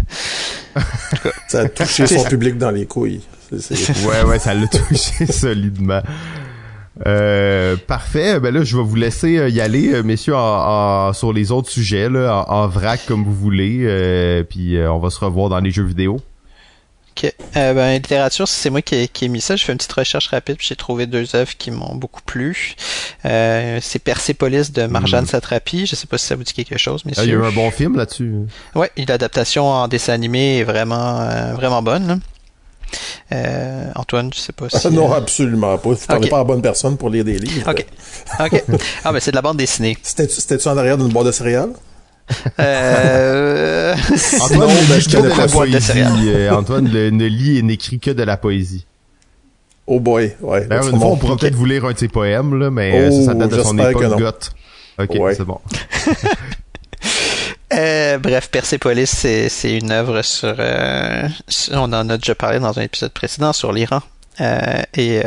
[SPEAKER 3] ça a touché son public dans les couilles.
[SPEAKER 1] ouais, ouais, ça l'a [laughs] touché solidement. Euh, parfait. Ben là, je vais vous laisser euh, y aller, euh, messieurs, en, sur les autres sujets, là, en, vrac comme vous voulez. puis on va se revoir dans les jeux vidéo.
[SPEAKER 2] Ok. Euh, ben, littérature, c'est moi qui ai, mis ça. J'ai fait une petite recherche rapide, puis j'ai trouvé deux œuvres qui m'ont beaucoup plu. Euh, c'est Persepolis de Marjane mm. Satrapi. Je sais pas si ça vous dit quelque chose, mais
[SPEAKER 1] ah, il y a eu un bon film là-dessus.
[SPEAKER 2] Ouais, l'adaptation en dessin animé est vraiment, euh, vraiment bonne. Euh, Antoine, je sais pas si.
[SPEAKER 3] non, absolument pas. Tu n'es pas la bonne personne pour lire des livres.
[SPEAKER 2] Ok. Ok. ah, ben c'est de la bande dessinée.
[SPEAKER 3] C'était-tu en arrière d'une boîte de céréales?
[SPEAKER 2] Euh...
[SPEAKER 1] Antoine, ne, de la poésie. Euh, Antoine ne lit et n'écrit que de la poésie.
[SPEAKER 3] Oh boy, ouais.
[SPEAKER 1] Ben, une fois, on pourrait peut-être vous lire un de ses poèmes, là, mais oh, ça, date de son époque goth. Ok, c'est bon. [laughs]
[SPEAKER 2] Euh, bref, Persepolis, c'est une œuvre sur, euh, On en a déjà parlé dans un épisode précédent sur l'Iran. Euh, et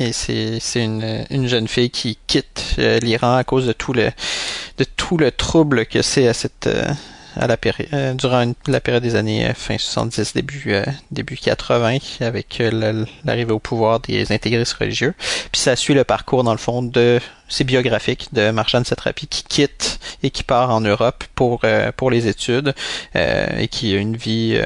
[SPEAKER 2] et c'est une, une jeune fille qui quitte euh, l'Iran à cause de tout le de tout le trouble que c'est à cette euh, à la période euh, durant la période des années fin 70 début début 80 avec l'arrivée au pouvoir des intégristes religieux. Puis ça suit le parcours dans le fond de c'est biographique de Marjane Satrapi qui quitte et qui part en Europe pour pour les études et qui a une vie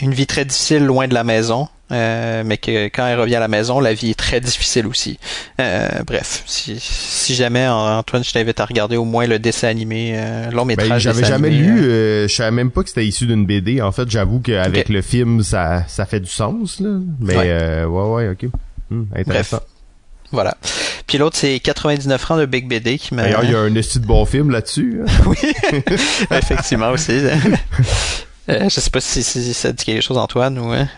[SPEAKER 2] une vie très difficile loin de la maison euh, mais que quand elle revient à la maison, la vie est très difficile aussi. Euh, bref, si, si jamais Antoine, je t'invite à regarder au moins le dessin animé, euh, long métrage.
[SPEAKER 1] Ben, j'avais jamais lu, euh, je savais même pas que c'était issu d'une BD. En fait, j'avoue qu'avec le film, ça, ça fait du sens, là. Mais ouais, euh, ouais, ouais, ok. Hmm, intéressant. Bref.
[SPEAKER 2] Voilà. Puis l'autre, c'est 99 francs de Big BD qui m'a...
[SPEAKER 1] D'ailleurs, il y a un esti de bon film là-dessus.
[SPEAKER 2] Hein. [laughs] oui, [laughs] effectivement aussi. [laughs] Euh, je sais pas si, si, ça dit quelque chose, Antoine, ou... Hein?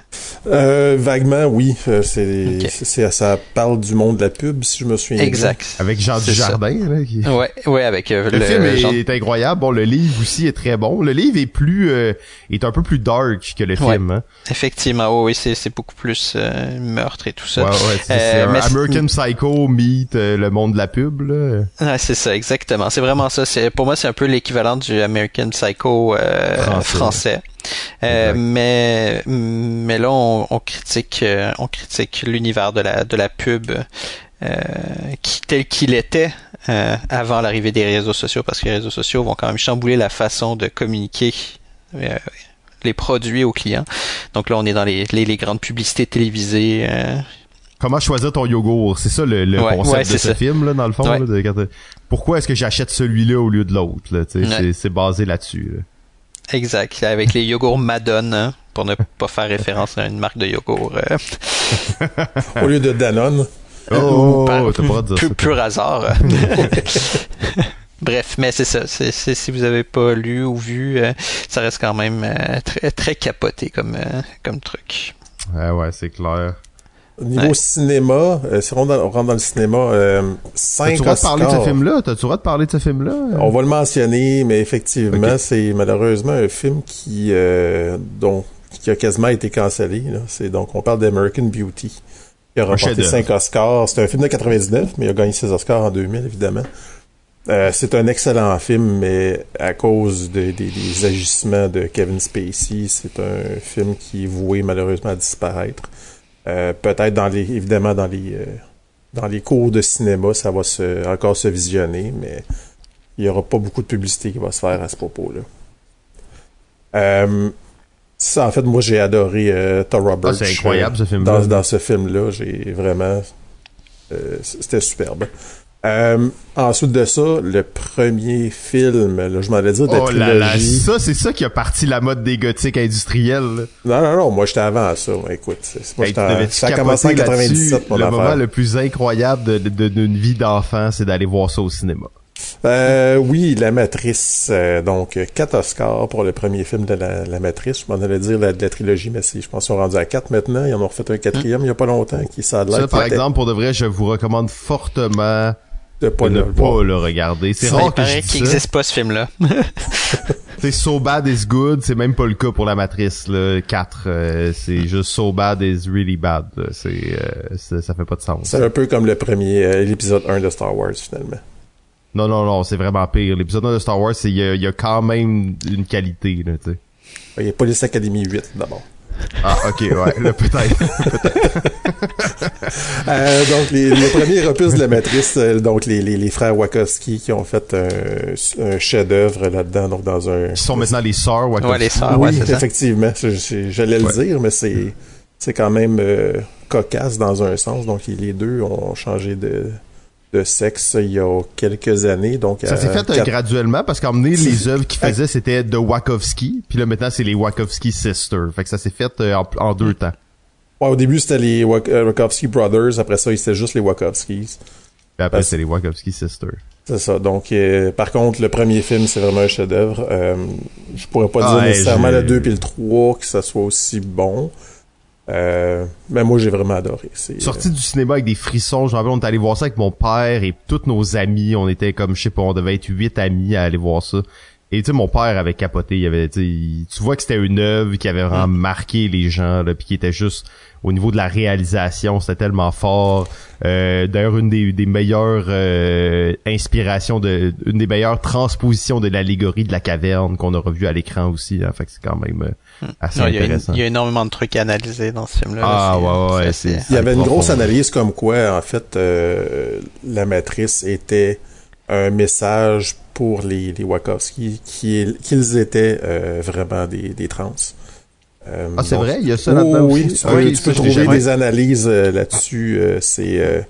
[SPEAKER 3] Euh, vaguement, oui. Euh, c'est, okay. ça parle du monde de la pub, si je me souviens
[SPEAKER 2] Exact.
[SPEAKER 1] Avec Jean Dujardin. Là,
[SPEAKER 2] qui... Ouais, ouais, avec euh,
[SPEAKER 1] le, le, film est, est, incroyable. Bon, le livre aussi est très bon. Le livre est plus, euh, est un peu plus dark que le
[SPEAKER 2] ouais.
[SPEAKER 1] film. Hein?
[SPEAKER 2] Effectivement, oui, c'est, c'est beaucoup plus euh, meurtre et tout ça.
[SPEAKER 1] Ouais, ouais, c'est, c'est un American Psycho meet le monde de la pub. Là.
[SPEAKER 2] Ouais, c'est ça, exactement. C'est vraiment ça. C'est, pour moi, c'est un peu l'équivalent du American Psycho français. français. Euh, mais mais là on, on critique euh, on critique l'univers de la de la pub euh, qui tel qu'il était euh, avant l'arrivée des réseaux sociaux parce que les réseaux sociaux vont quand même chambouler la façon de communiquer les produits aux clients. Donc là on est dans les les, les grandes publicités télévisées
[SPEAKER 1] Comment choisir ton yogourt? C'est ça le, le
[SPEAKER 2] ouais,
[SPEAKER 1] concept
[SPEAKER 2] ouais,
[SPEAKER 1] de ce
[SPEAKER 2] ça.
[SPEAKER 1] film là, dans le fond.
[SPEAKER 2] Ouais.
[SPEAKER 1] Là, de, pourquoi est-ce que j'achète celui-là au lieu de l'autre C'est, c'est basé là-dessus. Là?
[SPEAKER 2] Exact, avec les yogourts Madone, hein, pour ne pas faire référence à une marque de yogourt. Euh...
[SPEAKER 3] Au lieu de Danone.
[SPEAKER 1] Oh,
[SPEAKER 2] par,
[SPEAKER 1] t'as pas de
[SPEAKER 2] pur,
[SPEAKER 1] ça.
[SPEAKER 2] pur hasard. [laughs] Bref, mais c'est ça. C'est, c'est, si vous avez pas lu ou vu, euh, ça reste quand même euh, très très capoté comme euh, comme truc.
[SPEAKER 1] Ouais, ouais, c'est clair.
[SPEAKER 3] Au niveau ouais. cinéma, euh, si on rentre, dans, on rentre dans le cinéma, euh, 5
[SPEAKER 1] T'as-tu droit de parler de ce film-là? T'as-tu droit de parler de ce film-là?
[SPEAKER 3] On va le mentionner, mais effectivement, okay. c'est malheureusement un film qui, euh, dont, qui a quasiment été cancellé. Là. C'est, donc, on parle d'American Beauty. Il a remporté 5 Oscars. C'est un film de 99, mais il a gagné 6 Oscars en 2000, évidemment. Euh, c'est un excellent film, mais à cause de, de, des agissements de Kevin Spacey, c'est un film qui est voué malheureusement à disparaître. Euh, peut-être dans les évidemment dans les euh, dans les cours de cinéma ça va se encore se visionner mais il y aura pas beaucoup de publicité qui va se faire à ce propos là euh, ça en fait moi j'ai adoré euh, Thor Roberts
[SPEAKER 1] ah, c'est incroyable ce film
[SPEAKER 3] dans, dans ce film là j'ai vraiment euh, c'était superbe euh, ensuite de ça, le premier film, là, je m'en allais dire de
[SPEAKER 1] oh
[SPEAKER 3] trilogie.
[SPEAKER 1] Là là, ça, c'est ça qui a parti la mode des gothiques industriels. Là.
[SPEAKER 3] Non, non, non, moi j'étais avant ça. Écoute, moi, hey, ça a commencé en 97 mon
[SPEAKER 1] Le
[SPEAKER 3] affaire.
[SPEAKER 1] moment le plus incroyable de, de, d'une vie d'enfant, c'est d'aller voir ça au cinéma.
[SPEAKER 3] Euh, oui, La Matrice. Euh, donc, quatre Oscars pour le premier film de La, la Matrice. Je m'en allais dire la, de la trilogie, mais c'est, je pense qu'ils sont rendus à quatre maintenant. Ils en ont refait un quatrième mmh. il n'y a pas longtemps. Qui, ça,
[SPEAKER 1] ça par exemple, pour de vrai, je vous recommande fortement
[SPEAKER 3] de pas,
[SPEAKER 1] de
[SPEAKER 3] le,
[SPEAKER 1] ne pas le regarder. C'est rare que je
[SPEAKER 2] qu'il n'existe pas ce film-là. [laughs] [laughs]
[SPEAKER 1] c'est So Bad is Good, c'est même pas le cas pour la Matrice là, 4. Euh, c'est juste So Bad is Really Bad. C'est, euh, ça fait pas de sens.
[SPEAKER 3] C'est un peu comme le premier, euh, l'épisode 1 de Star Wars finalement.
[SPEAKER 1] Non, non, non, c'est vraiment pire. L'épisode 1 de Star Wars, il y, y, a quand même une qualité. Là, tu sais.
[SPEAKER 3] Il y a Police Academy 8 d'abord.
[SPEAKER 1] Ah, ok, ouais, là, [laughs] peut-être.
[SPEAKER 3] euh, donc, les, le premier opus de la Matrice, euh, donc les, les, les, frères Wachowski qui ont fait un, un chef-d'œuvre là-dedans, donc dans un...
[SPEAKER 1] Qui sont maintenant les sœurs Wachowski.
[SPEAKER 2] Ouais, les sœurs,
[SPEAKER 3] oui,
[SPEAKER 2] ouais,
[SPEAKER 3] effectivement. J'allais le ouais. dire, mais c'est c'est quand même euh, cocasse dans un sens. Donc, les deux ont changé de de sexe il y a quelques années. Donc
[SPEAKER 1] ça s'est fait quatre... graduellement parce qu'emmener les œuvres qu'ils faisaient c'était de Wachowski, puis là maintenant c'est les Wachowski Sisters. Fait que ça s'est fait euh, en, en, deux temps.
[SPEAKER 3] Ouais, au début c'était les Wachowski Brothers, après ça c'était juste les Wachowskis.
[SPEAKER 1] Puis après c'est les Wachowski Sisters.
[SPEAKER 3] C'est ça. Donc euh, par contre le premier film c'est vraiment un chef-d'œuvre. Euh, je pourrais pas ah, dire nécessairement le 2 puis le 3 que ça soit aussi bon. Euh, mais moi, j'ai vraiment adoré. C'est,
[SPEAKER 1] Sorti euh... du cinéma avec des frissons, je me rappelle, on est allé voir ça avec mon père et tous nos amis. On était comme, je sais pas, on devait être huit amis à aller voir ça. Et tu sais, mon père avait capoté. Il avait, tu vois que c'était une œuvre qui avait vraiment marqué les gens, là, puis qui était juste au niveau de la réalisation, c'était tellement fort. Euh, D'ailleurs, une des, des meilleures euh, inspirations, de, une des meilleures transpositions de l'allégorie de la caverne qu'on a revu à l'écran aussi. Hein, fait que c'est quand même euh, assez
[SPEAKER 2] non,
[SPEAKER 1] intéressant.
[SPEAKER 2] Il y, a énormément de trucs à analyser dans ce film-là.
[SPEAKER 1] Ah ouais, ouais, c'est.
[SPEAKER 3] Il y avait une grosse analyse comme quoi, en fait, euh, la matrice était un message pour les, les Wachowski qui qu'ils étaient euh, vraiment des, des trans.
[SPEAKER 1] Ah, c'est vrai? Il y a ça là-dedans
[SPEAKER 3] oui,
[SPEAKER 1] aussi?
[SPEAKER 3] tu peux, tu peux trouver des analyses là-dessus. [laughs] c'est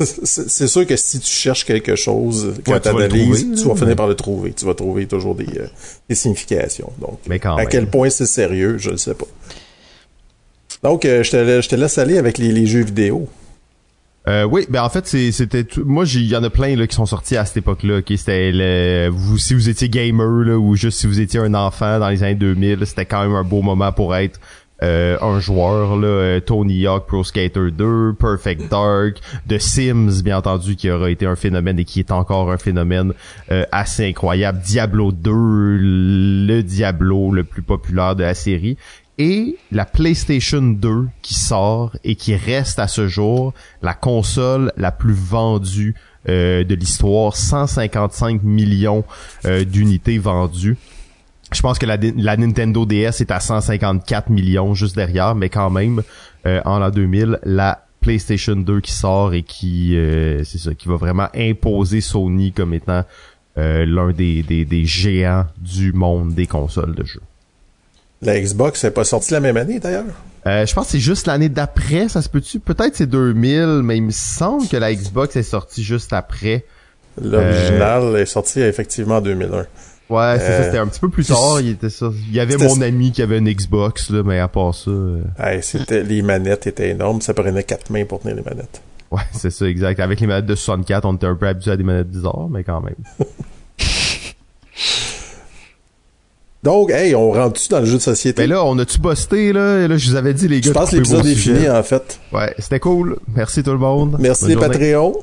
[SPEAKER 3] c'est sûr que si tu cherches quelque chose, quand tu analyses, tu vas finir par le trouver. Tu vas trouver toujours des, des significations. Donc, à quel point c'est sérieux, je ne sais pas. Donc, je, te, je te laisse aller avec les, les jeux vidéo.
[SPEAKER 1] Euh, oui, ben en fait c'était moi il y en a plein là qui sont sortis à cette époque-là. qui c'était vous si vous étiez gamer là ou juste si vous étiez un enfant dans les années 2000, c'était quand même un beau moment pour être euh, un joueur là, euh, Tony Hawk Pro Skater 2, Perfect Dark, The Sims bien entendu qui aura été un phénomène et qui est encore un phénomène assez incroyable, Diablo 2, le Diablo le plus populaire de la série et la PlayStation 2 qui sort et qui reste à ce jour la console la plus vendue euh, de l'histoire, 155 millions euh, d'unités vendues. Je pense que la, Nintendo DS est à 154 millions juste derrière, mais quand même, euh, en l'an 2000, la PlayStation 2 qui sort et qui, c'est ça, qui va vraiment imposer Sony comme étant l'un des, des, des géants du monde des consoles de jeux.
[SPEAKER 3] La Xbox n'est pas sortie la même année d'ailleurs.
[SPEAKER 1] Euh, je pense que c'est juste l'année d'après, ça se peut-tu? Peut-être c'est 2000, mais il me semble que la Xbox est sortie juste après.
[SPEAKER 3] L'original est sorti effectivement en 2001.
[SPEAKER 1] Ouais, c'est ça, euh, c'était un petit peu plus tard, il était ça. Il y avait mon ami qui avait une Xbox, là, mais à part ça... Euh,
[SPEAKER 3] c'était, les manettes étaient énormes, ça prenait quatre mains pour tenir les manettes.
[SPEAKER 1] Ouais, c'est ça, exact. Avec les manettes de 64, on était un peu habitué à des manettes bizarres, mais quand même. [laughs]
[SPEAKER 3] Donc, hey, on rentre-tu dans le jeu de société?
[SPEAKER 1] Ben là, on a-tu busté, là? là, je vous avais dit, les gars.
[SPEAKER 3] Je pense que l'épisode est fini, en fait.
[SPEAKER 1] Ouais, c'était cool. Merci tout le monde.
[SPEAKER 3] Merci les Patreons.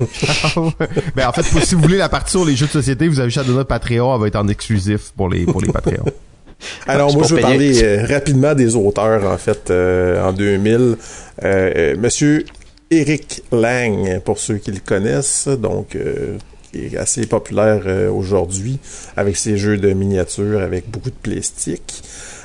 [SPEAKER 3] [laughs]
[SPEAKER 1] ben en fait, si vous voulez la partie sur les jeux de société, vous avez juste à donner notre Patreon, elle va être en exclusif pour les pour les Patreons. [laughs]
[SPEAKER 3] Alors moi je vais parler euh, rapidement des auteurs en fait euh, en 2000. Euh, euh, Monsieur Eric Lang pour ceux qui le connaissent, donc qui est assez populaire euh, aujourd'hui avec ses jeux de miniatures avec beaucoup de plastique.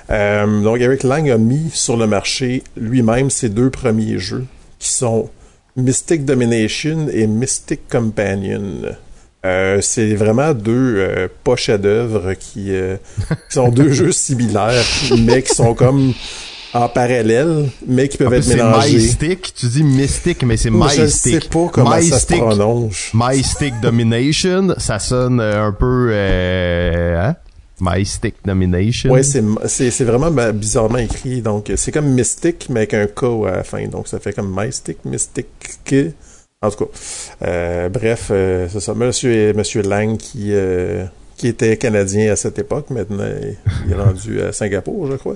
[SPEAKER 3] Euh, donc Eric Lang a mis sur le marché lui-même ses deux premiers jeux qui sont Mystic Domination et Mystic Companion. Euh, c'est vraiment deux pas chefs-d'œuvre qui, qui, sont deux [laughs] jeux similaires, mais qui sont comme en parallèle, mais qui peuvent être mélangés.
[SPEAKER 1] Mystic, tu dis mystique, mais c'est mystic. Je
[SPEAKER 3] sais pas comment ça se prononce.
[SPEAKER 1] Mystic Domination, ça sonne euh, un peu, euh, hein? Mystic Domination.
[SPEAKER 3] Ouais, c'est, vraiment bizarrement écrit. Donc, c'est comme mystique, mais avec un K à la fin. Donc, ça fait comme Mystic, Mystic, en tout cas. Euh, bref, euh, c'est ça. Monsieur, Monsieur Lang qui, euh, qui était canadien à cette époque. Maintenant, il est rendu à Singapour, je crois.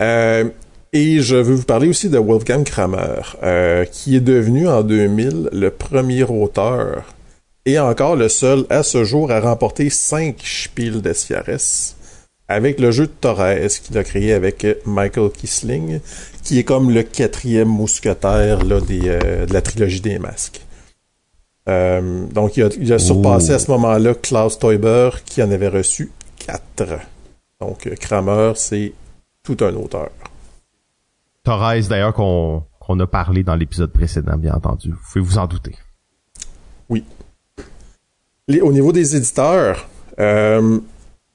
[SPEAKER 3] Euh, et je veux vous parler aussi de Wolfgang Kramer, euh, qui est devenu en 2000 le premier auteur et encore le seul à ce jour à remporter 5 Spiel des avec le jeu de Torres qu'il a créé avec Michael Kisling, qui est comme le quatrième mousquetaire là, des, euh, de la trilogie des masques. Euh, donc il a, il a surpassé à ce moment-là Klaus Teuber qui en avait reçu 4. Donc Kramer, c'est tout un auteur.
[SPEAKER 1] Torres, d'ailleurs, qu'on a parlé dans l'épisode précédent, bien entendu. Vous pouvez vous en douter.
[SPEAKER 3] Oui. au niveau des éditeurs, euh,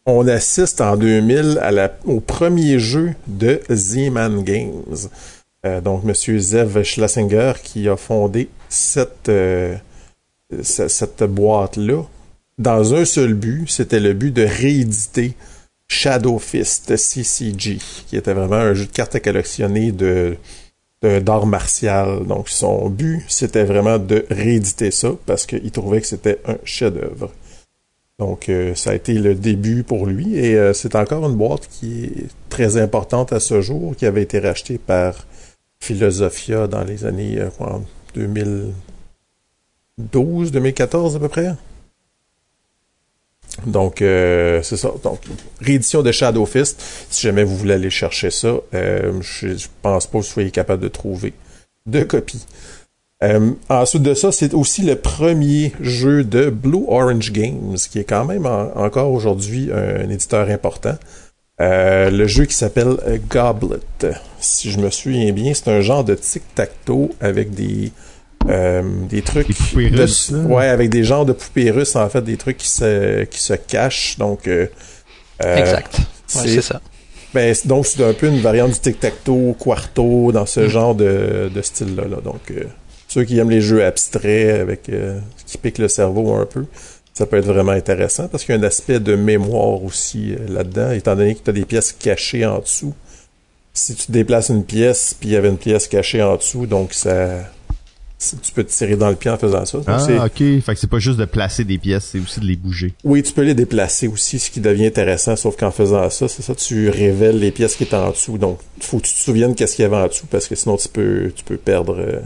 [SPEAKER 3] on assiste en 2000 à la, au premier jeu de Z-Man Games. Euh, donc, M. Zev Schlesinger qui a fondé cette, euh, cette boîte-là dans un seul but, c'était le but de rééditer Shadow Fist CCG, qui était vraiment un jeu de cartes à collectionner de d'art martial. Donc son but, c'était vraiment de rééditer ça parce qu'il trouvait que c'était un chef-d'œuvre. Donc euh, ça a été le début pour lui et euh, c'est encore une boîte qui est très importante à ce jour, qui avait été rachetée par Philosophia dans les années 2012, 2014 à peu près. Donc, euh, c'est ça. Donc, réédition de Shadow Fist. Si jamais vous voulez aller chercher ça, euh, je, pense pas que vous soyez capable de trouver de copies. Euh, ensuite de ça, c'est aussi le premier jeu de Blue Orange Games, qui est quand même encore aujourd'hui un, éditeur important. le jeu qui s'appelle Goblet. Si je me souviens bien, c'est un genre de tic-tac-toe avec des euh, des trucs
[SPEAKER 1] des poupées russes,
[SPEAKER 3] ouais avec des genres de poupées russes en fait des trucs qui se qui se cachent donc euh,
[SPEAKER 2] euh exact c'est ça.
[SPEAKER 3] Ben, donc, c'est un peu une variante du tic-tac-toe, quarto, dans ce mm. genre de, de style-là. Là. Donc, euh, ceux qui aiment les jeux abstraits avec euh, qui piquent le cerveau un peu, ça peut être vraiment intéressant parce qu'il y a un aspect de mémoire aussi euh, là-dedans, étant donné que tu as des pièces cachées en dessous. Si tu déplaces une pièce, puis il y avait une pièce cachée en dessous, donc ça tu peux te tirer dans le pied en faisant ça.
[SPEAKER 1] ah, ok. Fait que c'est pas juste de placer des pièces, c'est aussi de les bouger.
[SPEAKER 3] Oui, tu peux les déplacer aussi, ce qui devient intéressant, sauf qu'en faisant ça, c'est ça, tu révèles les pièces qui étaient en dessous. Donc, il faut que tu te souviennes qu'est-ce qu'il y avait en dessous, parce que sinon tu peux, tu peux perdre. Euh.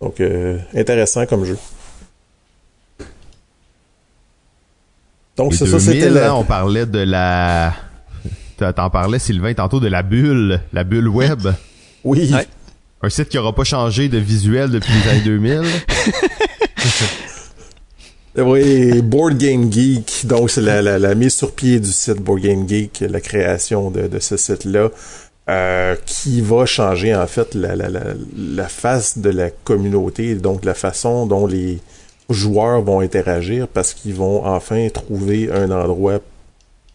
[SPEAKER 3] Donc, euh, intéressant comme jeu.
[SPEAKER 1] Donc, c'est ça, c'était là. on parlait de la... T'en parlais, Sylvain, tantôt de la bulle, la bulle web.
[SPEAKER 3] Oui.
[SPEAKER 1] Un site qui aura pas changé de visuel depuis les années 2000. [laughs]
[SPEAKER 3] oui, Board Game Geek. Donc, c'est la, mise sur pied du site Board Game Geek, la création de, ce site-là, euh, qui va changer, en fait, la, la, face de la communauté, donc la façon dont les joueurs vont interagir, parce qu'ils vont enfin trouver un endroit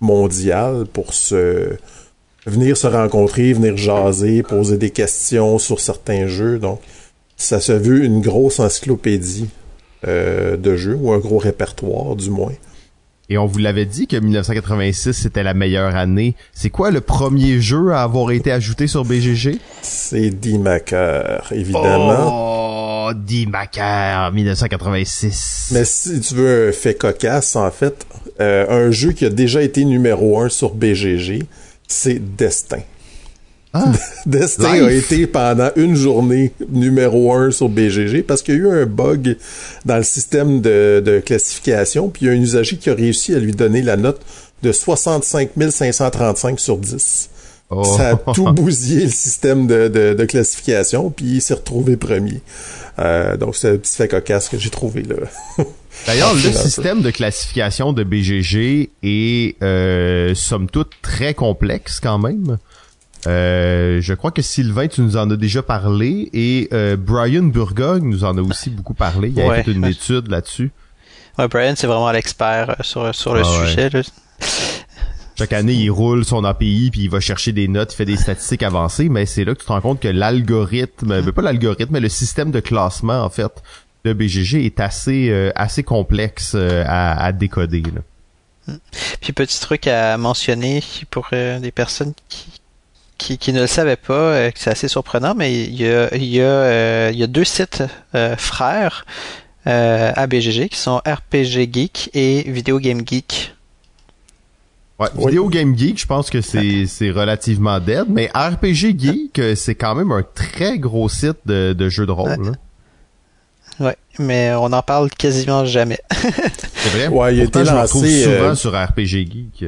[SPEAKER 3] mondial pour se venir se rencontrer, venir jaser, poser des questions sur certains jeux. Donc, ça se veut une grosse encyclopédie euh, de jeux, ou un gros répertoire du moins.
[SPEAKER 1] Et on vous l'avait dit que 1986 c'était la meilleure année. C'est quoi le premier jeu à avoir été ajouté sur BGG?
[SPEAKER 3] C'est D-Maker, évidemment.
[SPEAKER 1] Oh, D-Maker, 1986.
[SPEAKER 3] Mais si tu veux un fait cocasse, en fait, euh, un jeu qui a déjà été numéro un sur BGG, c'est Destin. Ah, [laughs] Destin a été pendant une journée numéro un sur BGG parce qu'il y a eu un bug dans le système de, classification, puis il y a un usager qui a réussi à lui donner la note de 65 535 sur 10. Ça a tout [laughs] bousillé le système de, classification, puis il s'est retrouvé premier. Euh, donc c'est un petit fait cocasse que j'ai trouvé là. [laughs]
[SPEAKER 1] D'ailleurs, le système de classification de BGG est euh, somme toute très complexe quand même. Euh, je crois que Sylvain, tu nous en as déjà parlé et euh, Brian Burgogne nous en a aussi beaucoup parlé. Il y a une étude là-dessus.
[SPEAKER 2] Ouais, Brian, c'est vraiment l'expert euh, sur, sur le ah sujet.
[SPEAKER 1] Chaque année, il roule son API puis il va chercher des notes, il fait des statistiques avancées, mais c'est là que tu te rends compte que l'algorithme, mm. pas l'algorithme, mais le système de classement en fait de BGG est assez euh, assez complexe euh, à, décoder. Là.
[SPEAKER 2] Puis petit truc à mentionner pour euh, des personnes qui, qui, ne le savaient pas, que c'est assez surprenant, mais il y a, il y a, il y a deux sites frères à BGG qui sont RPG Geek et Video Game Geek.
[SPEAKER 1] Ouais, Video Game Geek, je pense que c'est c'est relativement dead, mais RPG Geek, c'est quand même un très gros site de, de jeux de rôle.
[SPEAKER 2] Ouais, mais on en parle quasiment jamais. [laughs]
[SPEAKER 1] c'est vrai?
[SPEAKER 3] Ouais, il a été lancé
[SPEAKER 1] souvent euh, sur RPG Geek.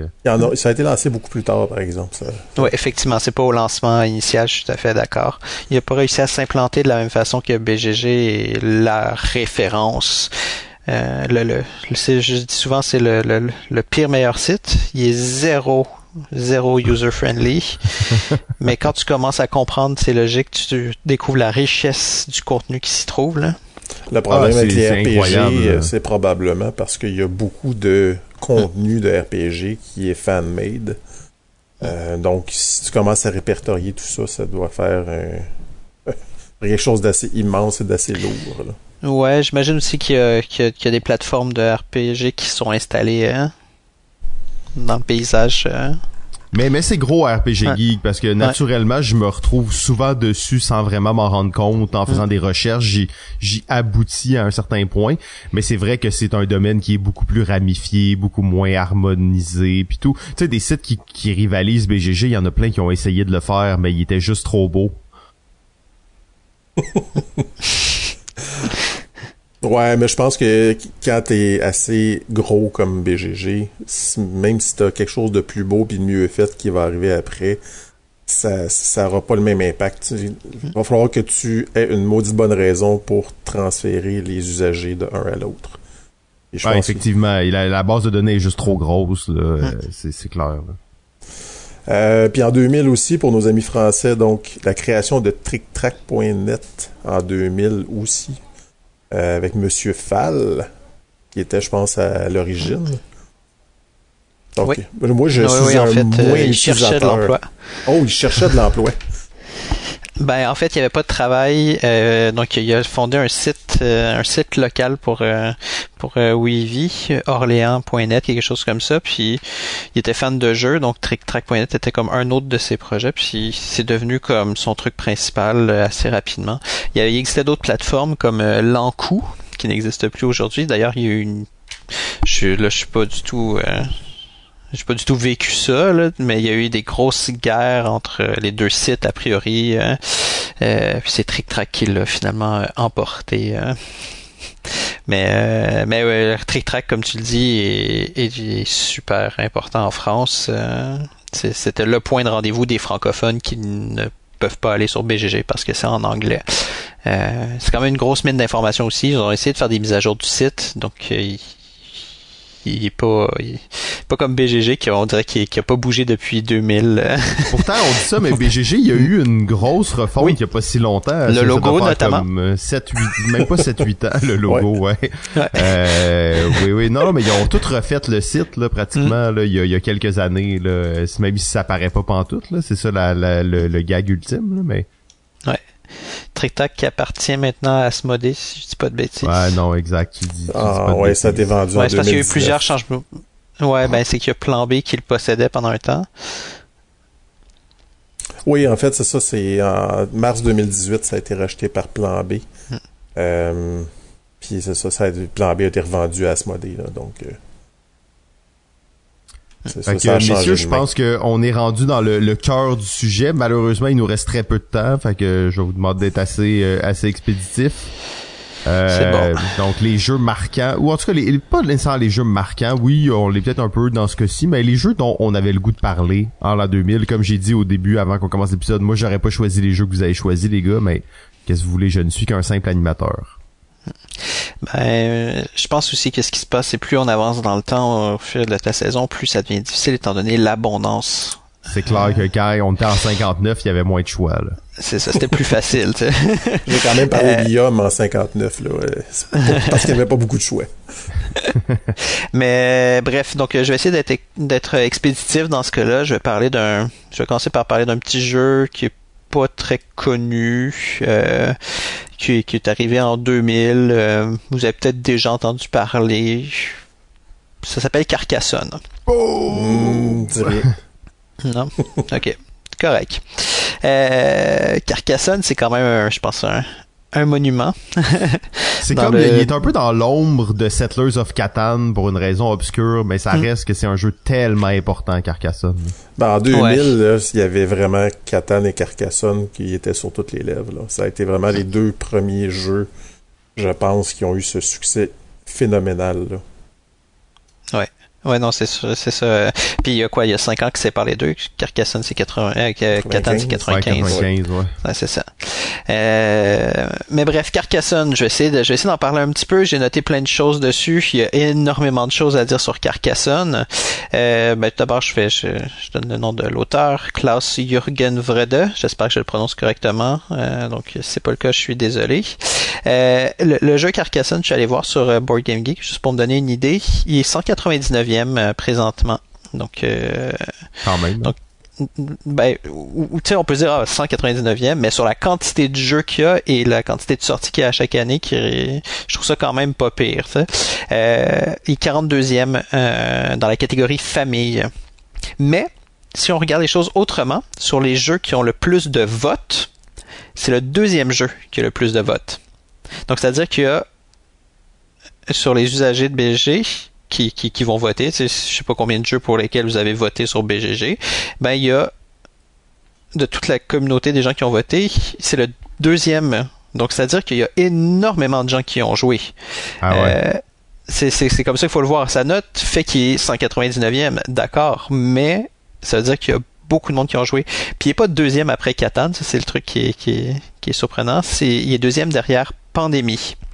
[SPEAKER 3] ça a été lancé beaucoup plus tard, par exemple.
[SPEAKER 2] Ça. Ouais, effectivement, c'est pas au lancement initial, je suis tout à fait d'accord. Il a pas réussi à s'implanter de la même façon que BGG et la référence. Euh, le, le, je dis souvent, c'est le, le, le pire meilleur site. Il est zéro zéro user friendly. [laughs] mais quand tu commences à comprendre, c'est logique, tu découvres la richesse du contenu qui s'y trouve là.
[SPEAKER 3] Le problème ah, avec les RPG, euh, c'est probablement parce qu'il y a beaucoup de contenu de RPG qui est fan-made. Euh, donc, si tu commences à répertorier tout ça, ça doit faire [laughs] quelque chose d'assez immense et d'assez lourd.
[SPEAKER 2] Ouais, j'imagine aussi qu'il y, a des plateformes de RPG qui sont installées hein, dans le paysage. Hein.
[SPEAKER 1] Mais, mais c'est gros RPG Geek parce que naturellement, je me retrouve souvent dessus sans vraiment m'en rendre compte. En faisant des recherches, j'y, j'y aboutis à un certain point. Mais c'est vrai que c'est un domaine qui est beaucoup plus ramifié, beaucoup moins harmonisé, puis tout. Tu sais, des sites qui, qui rivalisent BGG, il y en a plein qui ont essayé de le faire, mais il était juste trop beau. [laughs]
[SPEAKER 3] Ouais, mais je pense que quand t'es assez gros comme BGG, même si t'as quelque chose de plus beau puis de mieux fait qui va arriver après, ça ça aura pas le même impact. Il va falloir que tu aies une maudite bonne raison pour transférer les usagers de un à l'autre.
[SPEAKER 1] Ouais, effectivement, la, base de données est juste trop grosse, là. c'est clair.
[SPEAKER 3] Euh, puis en 2000 aussi, pour nos amis français, donc la création de TrickTrack.net en 2000 aussi. Euh, avec Monsieur Fall, qui était, je pense, à l'origine. Ok. Moi, je
[SPEAKER 2] Oui,
[SPEAKER 3] suis
[SPEAKER 2] oui,
[SPEAKER 3] un
[SPEAKER 2] en fait,
[SPEAKER 3] moins
[SPEAKER 2] euh, il cherchait de l'emploi.
[SPEAKER 3] Oh, il cherchait de l'emploi.
[SPEAKER 2] Ben en fait, il n'y avait pas de travail, euh, donc il a fondé un site, euh, un site local pour euh, pour euh, Weavy, Orléans.net, quelque chose comme ça. Puis il était fan de jeux, donc TrickTrack.net était comme un autre de ses projets. Puis c'est devenu comme son truc principal euh, assez rapidement. Il, y il existait d'autres plateformes comme euh, Lankou, qui n'existe plus aujourd'hui. D'ailleurs, il y a eu une, je là, je suis pas du tout. J'ai pas du tout vécu ça, mais il y a eu des grosses guerres entre euh, les deux sites a priori. euh, euh, puis c'est Trick Track qui l'a finalement euh, emporté. euh. [laughs] Mais euh, mais Trick Track, comme tu le dis, est, super important en France. C'est- C'était le point de rendez-vous des francophones qui ne peuvent pas aller sur BGG parce que c'est en anglais. C'est quand même une grosse mine d'informations aussi. Ils ont essayé de faire des mises à jour du site, donc euh, il, est pas il est pas comme BGG qui on dirait qu'il qu'il a pas bougé depuis 2000. euh. [laughs]
[SPEAKER 1] Pourtant, on dit ça, mais [laughs] BGG, il y a eu une grosse refonte
[SPEAKER 2] Oui.
[SPEAKER 1] il y a pas si longtemps.
[SPEAKER 2] Le logo, notamment.
[SPEAKER 1] Comme euh, 7, 8, même pas 7, 8 ans, le logo, ouais.
[SPEAKER 2] Ouais.
[SPEAKER 1] Euh, oui, oui, non, mais ils ont tout refait le site, là, pratiquement,
[SPEAKER 2] Mm.
[SPEAKER 1] là, il y a, il y a quelques années, là. Euh, Même si ça paraît pas pantoute, là. C'est ça, la, la- le, le gag ultime, là, mais.
[SPEAKER 2] Qui appartient maintenant à Asmodée, si je dis pas de bêtises.
[SPEAKER 1] Ouais, non, exact, tu dis. tu dis
[SPEAKER 3] Ah,
[SPEAKER 1] pas
[SPEAKER 3] ouais, ça a été vendu
[SPEAKER 2] Ouais,
[SPEAKER 3] en
[SPEAKER 2] c'est parce qu'il y a eu
[SPEAKER 3] 2019.
[SPEAKER 2] plusieurs changements. Ouais, ben c'est qu'il y a Plan B qui le possédait pendant un temps.
[SPEAKER 3] Oui, en fait, c'est ça. C'est en mars 2018, ça a été racheté par Plan B.
[SPEAKER 2] Hmm.
[SPEAKER 3] Euh, puis c'est ça, ça a, Plan B a été revendu à Asmodée, là, donc... euh,
[SPEAKER 1] Fait que, messieurs, je pense qu'on est rendu dans le, le cœur du sujet. Malheureusement, il nous reste très peu de temps. Fait que je vais vous demander d'être assez, euh, assez expéditif. Euh,
[SPEAKER 2] bon.
[SPEAKER 1] Donc, les jeux marquants, ou en tout cas, les, pas nécessairement les jeux marquants. Oui, on l'est peut-être un peu dans ce cas-ci, mais les jeux dont on avait le goût de parler en l'an 2000, comme j'ai dit au début, avant qu'on commence l'épisode, moi, j'aurais pas choisi les jeux que vous avez choisis, les gars, mais qu'est-ce que vous voulez, je ne suis qu'un simple animateur.
[SPEAKER 2] Ben, euh, je pense aussi que ce qui se passe, c'est plus on avance dans le temps au fil de ta saison, plus ça devient difficile étant donné l'abondance.
[SPEAKER 1] C'est clair que quand on était en 59, il y avait moins de choix, là.
[SPEAKER 2] C'est ça, c'était plus facile. tu sais. [laughs]
[SPEAKER 3] J'ai quand même parlé
[SPEAKER 2] Euh,
[SPEAKER 3] de Guillaume en 59, là, parce qu'il n'y avait pas beaucoup de choix. [laughs]
[SPEAKER 2] Mais bref, donc je vais essayer d'être d'être expéditif dans ce cas-là. Je vais parler d'un, je vais commencer par parler d'un petit jeu qui est pas très connu, euh, qui, qui est arrivé en 2000. euh, vous avez peut-être déjà entendu parler. Ça s'appelle Carcassonne. [laughs] Non? Ok. Correct. Euh, Carcassonne, c'est quand même, un, je pense, un, un monument. [laughs]
[SPEAKER 1] C'est comme,
[SPEAKER 2] le-
[SPEAKER 1] il est un peu dans l'ombre de Settlers of Catan pour une raison obscure, mais ça
[SPEAKER 2] Mm.
[SPEAKER 1] reste que c'est un jeu tellement important, Carcassonne.
[SPEAKER 3] Ben, en 2000,
[SPEAKER 2] Ouais.
[SPEAKER 3] là, il y avait vraiment Catan et Carcassonne qui étaient sur toutes les lèvres. Là. Ça a été vraiment les deux premiers jeux, je pense, qui ont eu ce succès phénoménal. Là.
[SPEAKER 2] Ouais, non, c'est ça, c'est ça. Puis il y a quoi, il y a 5 ans que c'est par les deux? Carcassonne, c'est 80, euh, Catan, c'est
[SPEAKER 3] 95.
[SPEAKER 2] 95.
[SPEAKER 1] Ouais, 95, ouais.
[SPEAKER 2] Ouais, c'est ça. Euh, mais bref, Carcassonne, je vais essayer de, je vais essayer d'en parler un petit peu. J'ai noté plein de choses dessus. Il y a énormément de choses à dire sur Carcassonne. Euh, ben, tout d'abord, je fais, je, je donne le nom de l'auteur, Klaus Jürgen Vrede. J'espère que je le prononce correctement. Euh, donc, si c'est pas le cas, je suis désolé. Euh, le, le jeu Carcassonne, je suis allé voir sur euh, Board Game Geek, juste pour me donner une idée. Il est 199e euh, présentement. Donc, euh,
[SPEAKER 1] Quand même.
[SPEAKER 2] Donc, ben, ou, on peut dire ah, 199e, mais sur la quantité de jeux qu'il y a et la quantité de sorties qu'il y a à chaque année, qui, je trouve ça quand même pas pire. sais. Euh, il est 42e euh, dans la catégorie famille. Mais, si on regarde les choses autrement, sur les jeux qui ont le plus de votes, c'est le deuxième jeu qui a le plus de votes. Donc, c'est-à-dire qu'il y a sur les usagers de BG qui, qui, qui vont voter, je sais pas combien de jeux pour lesquels vous avez voté sur BGG, ben il y a de toute la communauté des gens qui ont voté, c'est le deuxième. Donc c'est-à-dire qu'il y a énormément de gens qui ont joué.
[SPEAKER 1] Ah ouais.
[SPEAKER 2] Euh, c'est, c'est, c'est comme ça qu'il faut le voir. Sa note fait qu'il est 199e, d'accord, mais ça veut dire qu'il y a beaucoup de monde qui ont joué. Puis il n'est pas deuxième après Catan, ça c'est le truc qui est, qui est, qui est surprenant. C'est, il est deuxième derrière Pandémie. [laughs]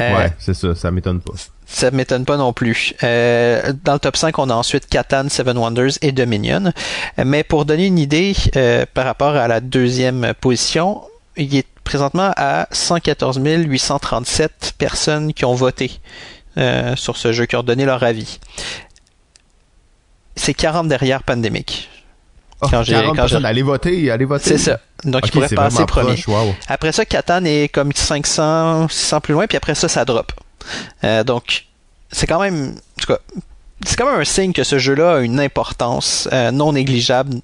[SPEAKER 2] Euh,
[SPEAKER 1] ouais, c'est ça, ça m'étonne pas.
[SPEAKER 2] Ça m'étonne pas non plus. Euh, dans le top 5, on a ensuite Catan, Seven Wonders et Dominion. Mais pour donner une idée euh, par rapport à la deuxième position, il est présentement à 114 837 personnes qui ont voté euh, sur ce jeu, qui ont donné leur avis. c'est 40 derrière Pandemic.
[SPEAKER 1] Oh,
[SPEAKER 2] Quand j'ai-
[SPEAKER 1] 40
[SPEAKER 2] quand j'ai-
[SPEAKER 1] allez voter, allez voter.
[SPEAKER 2] C'est ça. Donc, il pourrait passer premier.
[SPEAKER 1] proche, wow.
[SPEAKER 2] Après ça, Catan est comme 500, 600 plus loin, puis après ça, ça drop. Euh, donc, c'est quand même, en tout cas, c'est quand même un signe que ce jeu-là a une importance euh, non négligeable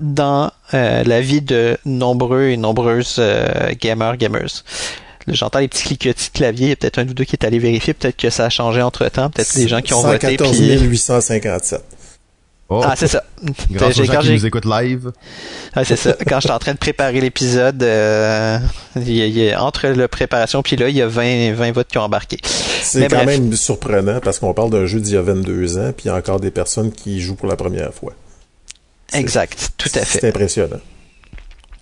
[SPEAKER 2] dans euh, la vie de nombreux et nombreuses gamers, gamers. J'entends les petits cliquetis de clavier, il y a peut-être un ou deux qui est allé vérifier, peut-être que ça a changé entre temps, peut-être des gens qui ont voté.
[SPEAKER 3] 114
[SPEAKER 2] Puis...
[SPEAKER 3] 857.
[SPEAKER 1] Oh,
[SPEAKER 2] Ah, c'est ça. [laughs]
[SPEAKER 1] grâce
[SPEAKER 2] J'ai-
[SPEAKER 1] aux gens
[SPEAKER 2] quand
[SPEAKER 1] qui
[SPEAKER 2] j'ai-
[SPEAKER 1] nous écoutent live.
[SPEAKER 2] Ouais, c'est ça. Quand j'étais en train de préparer l'épisode, euh, il y a- il y a- entre la préparation puis là, il y a 20, 20 votes qui ont embarqué.
[SPEAKER 3] C'est quand
[SPEAKER 2] bref.
[SPEAKER 3] même surprenant parce qu'on parle d'un jeu d'il y a 22 ans, puis il y a encore des personnes qui jouent pour la première fois.
[SPEAKER 2] Exact, tout à fait.
[SPEAKER 3] C'est impressionnant.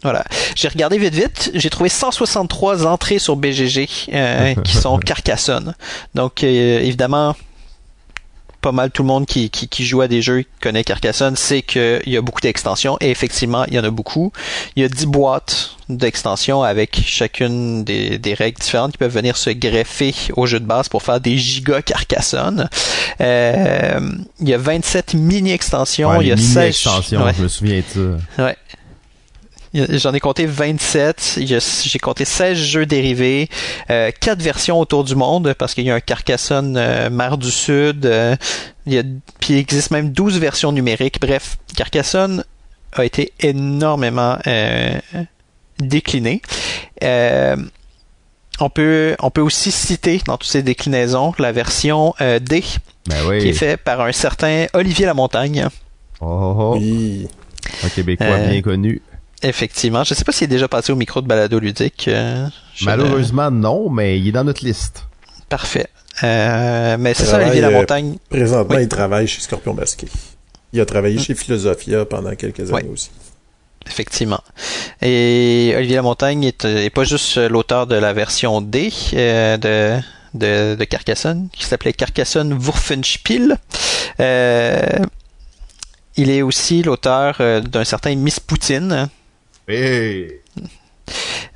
[SPEAKER 2] Voilà. J'ai regardé vite vite, j'ai trouvé 163 entrées sur BGG euh, [laughs] qui sont Carcassonne. Donc euh, évidemment pas mal tout le monde qui, qui, qui joue à des jeux qui connaît Carcassonne sait qu'il y a beaucoup d'extensions et effectivement il y en a beaucoup. Il y a 10 boîtes d'extensions avec chacune des, des règles différentes qui peuvent venir se greffer au jeu de base pour faire des giga Carcassonne. Euh, il y a 27 mini-extensions,
[SPEAKER 1] Ouais,
[SPEAKER 2] il y a
[SPEAKER 1] les
[SPEAKER 2] 16
[SPEAKER 1] mini-extensions,
[SPEAKER 2] ouais.
[SPEAKER 1] je me souviens de ça.
[SPEAKER 2] Ouais. J'en ai compté 27. Il y a- J'ai compté 16 jeux dérivés, euh, 4 versions autour du monde, parce qu'il y a un Carcassonne euh, Mer du Sud. euh, il y a, puis il existe même 12 versions numériques. Bref, Carcassonne a été énormément euh, décliné. Euh, on peut, on peut aussi citer dans toutes ces déclinaisons la version euh, D,
[SPEAKER 1] Ben
[SPEAKER 2] qui est faite par un certain Olivier Lamontagne.
[SPEAKER 1] Oh, oh, oh.
[SPEAKER 3] Oui.
[SPEAKER 1] Un Québécois
[SPEAKER 2] Euh,
[SPEAKER 1] bien connu.
[SPEAKER 2] Effectivement. Je sais pas s'il est déjà passé au micro de balado ludique. euh,
[SPEAKER 1] Malheureusement, non, mais il est dans notre liste.
[SPEAKER 2] Parfait. Euh, mais c'est ça, Olivier
[SPEAKER 3] euh,
[SPEAKER 2] Lamontagne.
[SPEAKER 3] Présentement,
[SPEAKER 2] Oui.
[SPEAKER 3] il travaille chez Scorpion Masqué. Il a travaillé chez Philosophia pendant quelques années aussi.
[SPEAKER 2] Effectivement. Et Olivier Lamontagne est, est pas juste l'auteur de la version D euh, de, de, de Carcassonne, qui s'appelait Carcassonne Wurfenspiel. Euh, il est aussi l'auteur euh, d'un certain Miss Poutine.
[SPEAKER 1] Hey.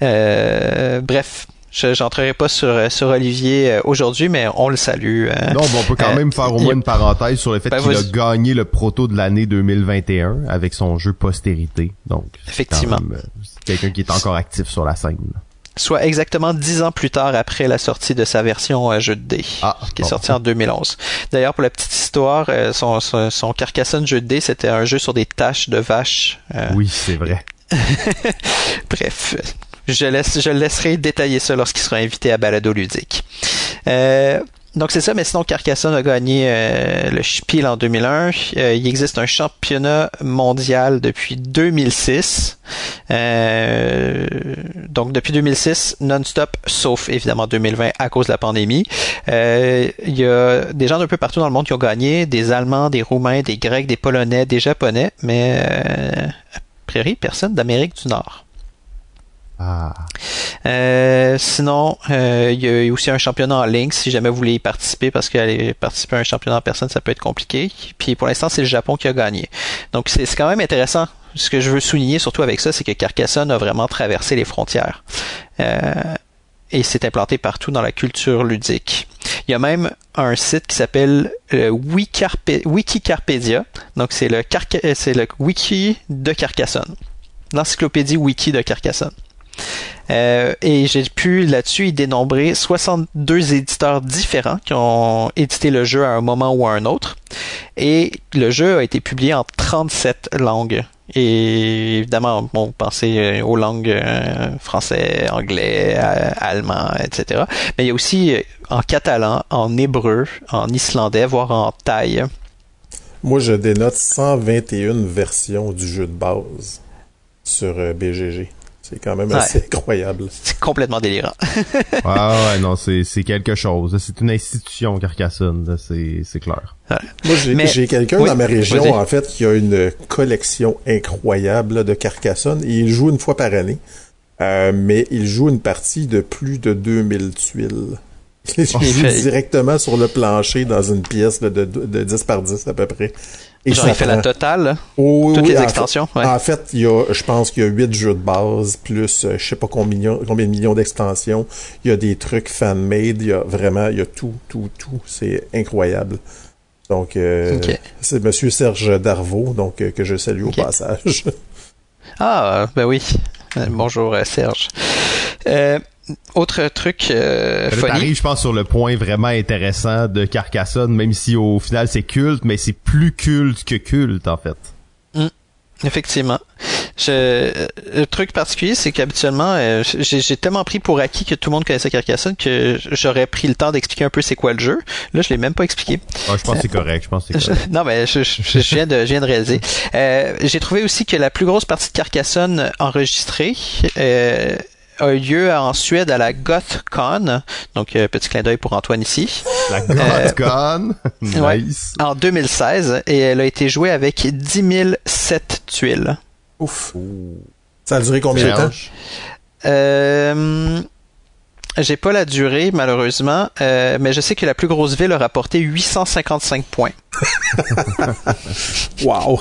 [SPEAKER 2] Euh, bref, je j'entrerai pas sur, sur Olivier euh, aujourd'hui, mais on le salue. euh,
[SPEAKER 1] Non, bon, on peut quand
[SPEAKER 2] Euh,
[SPEAKER 1] même faire au
[SPEAKER 2] il-
[SPEAKER 1] moins une parenthèse sur le fait
[SPEAKER 2] Ben,
[SPEAKER 1] qu'il a gagné le proto de l'année 2021 avec son jeu Postérité. Donc,
[SPEAKER 2] Effectivement.
[SPEAKER 1] euh, quelqu'un qui est encore actif sur la scène.
[SPEAKER 2] soit exactement dix ans plus tard après la sortie de sa version euh, jeu de dés,
[SPEAKER 1] Ah,
[SPEAKER 2] qui est
[SPEAKER 1] bon.
[SPEAKER 2] sorti en 2011. D'ailleurs, pour la petite histoire, euh, son, son, son Carcassonne jeu de dés, c'était un jeu sur des taches de vaches. Euh,
[SPEAKER 1] Oui, c'est vrai. [laughs]
[SPEAKER 2] Bref, je, laisse, je laisserai détailler ça lorsqu'il sera invité à Balado Ludique. Euh, donc c'est ça, mais sinon Carcassonne a gagné euh, le Spiel en 2001. Euh, il existe un championnat mondial depuis 2006. Euh, donc depuis 2006, non-stop, sauf évidemment 2020 à cause de la pandémie. Il y a des gens d'un peu partout dans le monde qui ont gagné, des Allemands, des Roumains, des Grecs, des Polonais, des Japonais, mais personne d'Amérique du Nord.
[SPEAKER 1] Ah.
[SPEAKER 2] Euh, sinon, euh, il y a eu aussi un championnat en ligne si jamais vous voulez y participer parce qu'aller participer à un championnat en personne, ça peut être compliqué. Puis pour l'instant, c'est le Japon qui a gagné. Donc c'est c'est quand même intéressant. Ce que je veux souligner surtout avec ça, c'est que Carcassonne a vraiment traversé les frontières. Euh, et s'est implanté partout dans la culture ludique. Il y a même un site qui s'appelle euh, Wikicarpedia. Donc euh, c'est le wiki de Carcassonne. L'encyclopédie wiki de Carcassonne. Euh, et j'ai pu là-dessus y dénombrer 62 éditeurs différents qui ont édité le jeu à un moment ou à un autre. Et le jeu a été publié en 37 langues. Et évidemment, bon, pensez euh, aux langues euh, français, anglais, allemand, etc. Mais il y a aussi en catalan, en hébreu, en islandais, voire en thaï.
[SPEAKER 3] Moi, je dénote 121 versions du jeu de base sur BGG. C'est quand même
[SPEAKER 2] Ouais.
[SPEAKER 3] assez incroyable.
[SPEAKER 2] C'est complètement délirant.
[SPEAKER 1] Ah ouais, [laughs] non, c'est c'est quelque chose. C'est une institution, Carcassonne, c'est c'est clair.
[SPEAKER 3] Moi, j'ai
[SPEAKER 2] Mais-
[SPEAKER 3] quelqu'un
[SPEAKER 2] Oui,
[SPEAKER 3] dans ma région, en fait, qui a une collection incroyable là, de Carcassonne. Et il joue une fois par année. Euh, mais il joue une partie de plus de 2000 tuiles. [laughs] Il joue
[SPEAKER 2] Il fait-
[SPEAKER 3] directement sur le plancher dans une pièce là, de, de 10 par 10 à peu près. Et
[SPEAKER 2] Genre,
[SPEAKER 3] ça
[SPEAKER 2] il fait la totale. là?
[SPEAKER 3] Oh,
[SPEAKER 2] toutes
[SPEAKER 3] oui,
[SPEAKER 2] les
[SPEAKER 3] en
[SPEAKER 2] extensions,
[SPEAKER 3] Fait,
[SPEAKER 2] ouais.
[SPEAKER 3] En fait, il y a, je pense qu'il y a 8 jeux de base, plus euh, je sais pas combien, combien de millions d'extensions. Il y a des trucs fan-made, il y a vraiment, il y a tout, tout, tout. C'est incroyable. Donc, euh, c'est Monsieur Serge Darvaux, donc euh, que je salue au passage. [laughs]
[SPEAKER 2] Ah, ben oui. Euh, Bonjour Serge. Euh, autre truc, euh,
[SPEAKER 1] Là,
[SPEAKER 2] funny.
[SPEAKER 1] je pense, sur le point vraiment intéressant de Carcassonne, même si au final c'est culte, mais c'est plus culte que culte, en fait.
[SPEAKER 2] Effectivement. Je, le truc particulier, c'est qu'habituellement, euh, j'ai j'ai tellement pris pour acquis que tout le monde connaissait Carcassonne que j'aurais pris le temps d'expliquer un peu c'est quoi le jeu. Là, je l'ai même pas expliqué.
[SPEAKER 1] Ah, je pense que c'est correct, je pense que c'est correct.
[SPEAKER 2] Je- [laughs] non, mais je, je- je viens de, je viens de réaliser. Euh, j'ai trouvé aussi que la plus grosse partie de Carcassonne enregistrée euh, a eu lieu en Suède à la GothCon. Donc, euh, petit clin d'œil pour Antoine ici.
[SPEAKER 1] La GodCon, [laughs]
[SPEAKER 2] ouais.
[SPEAKER 1] nice.
[SPEAKER 2] En 2016. Et elle a été jouée avec 10 007 tuiles.
[SPEAKER 3] Ouf. Ça a duré combien de temps?
[SPEAKER 2] Euh, j'ai pas la durée, malheureusement, euh, mais je sais que la plus grosse ville a rapporté 855 points. [laughs]
[SPEAKER 3] Wow.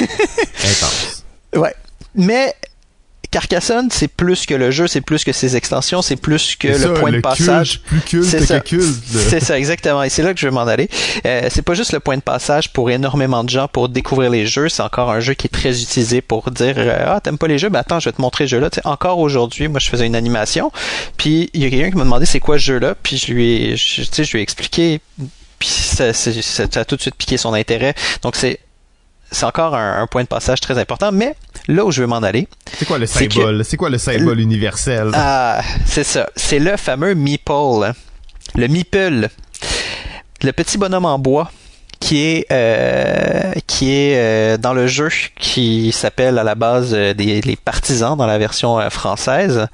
[SPEAKER 1] Intense. [laughs]
[SPEAKER 2] Ouais. Mais Carcassonne, c'est plus que le jeu, c'est plus que ses extensions, c'est plus que le point de passage. C'est ça. [laughs] C'est ça, exactement. Et c'est là que je veux m'en aller. Euh, c'est pas juste le point de passage pour énormément de gens pour découvrir les jeux. C'est encore un jeu qui est très utilisé pour dire euh, ah t'aimes pas les jeux, ben attends je vais te montrer ce jeu-là. Tu sais, encore aujourd'hui, moi je faisais une animation, puis il y a quelqu'un qui m'a demandé c'est quoi ce jeu-là, puis je lui ai, je, je lui ai expliqué, puis ça, c'est- ça, ça a tout de suite piqué son intérêt. Donc c'est c'est encore un, un point de passage très important. Mais là où je veux m'en aller,
[SPEAKER 1] C'est quoi le symbole? C'est quoi le symbole universel?
[SPEAKER 2] ah, c'est ça. C'est le fameux meeple. hein. Le meeple. Le petit bonhomme en bois qui est euh, qui est euh, dans le jeu qui s'appelle à la base euh, des les partisans dans la version euh, française.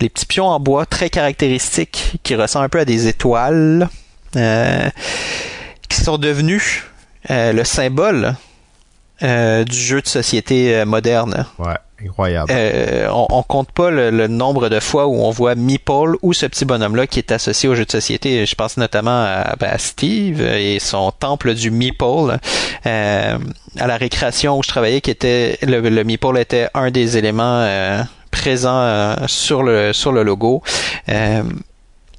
[SPEAKER 2] Les petits pions en bois très caractéristiques qui ressemblent un peu à des étoiles euh, qui sont devenus euh, le symbole euh, du jeu de société euh, moderne.
[SPEAKER 1] Ouais, incroyable.
[SPEAKER 2] Euh, on, on compte pas le, le nombre de fois où on voit Meeple ou ce petit bonhomme-là qui est associé au jeu de société. Je pense notamment à, ben, à Steve et son temple du Meeple. Euh, à la récréation où je travaillais, qui était le, le Meeple était un des éléments euh, présents euh, sur le sur le logo. Euh,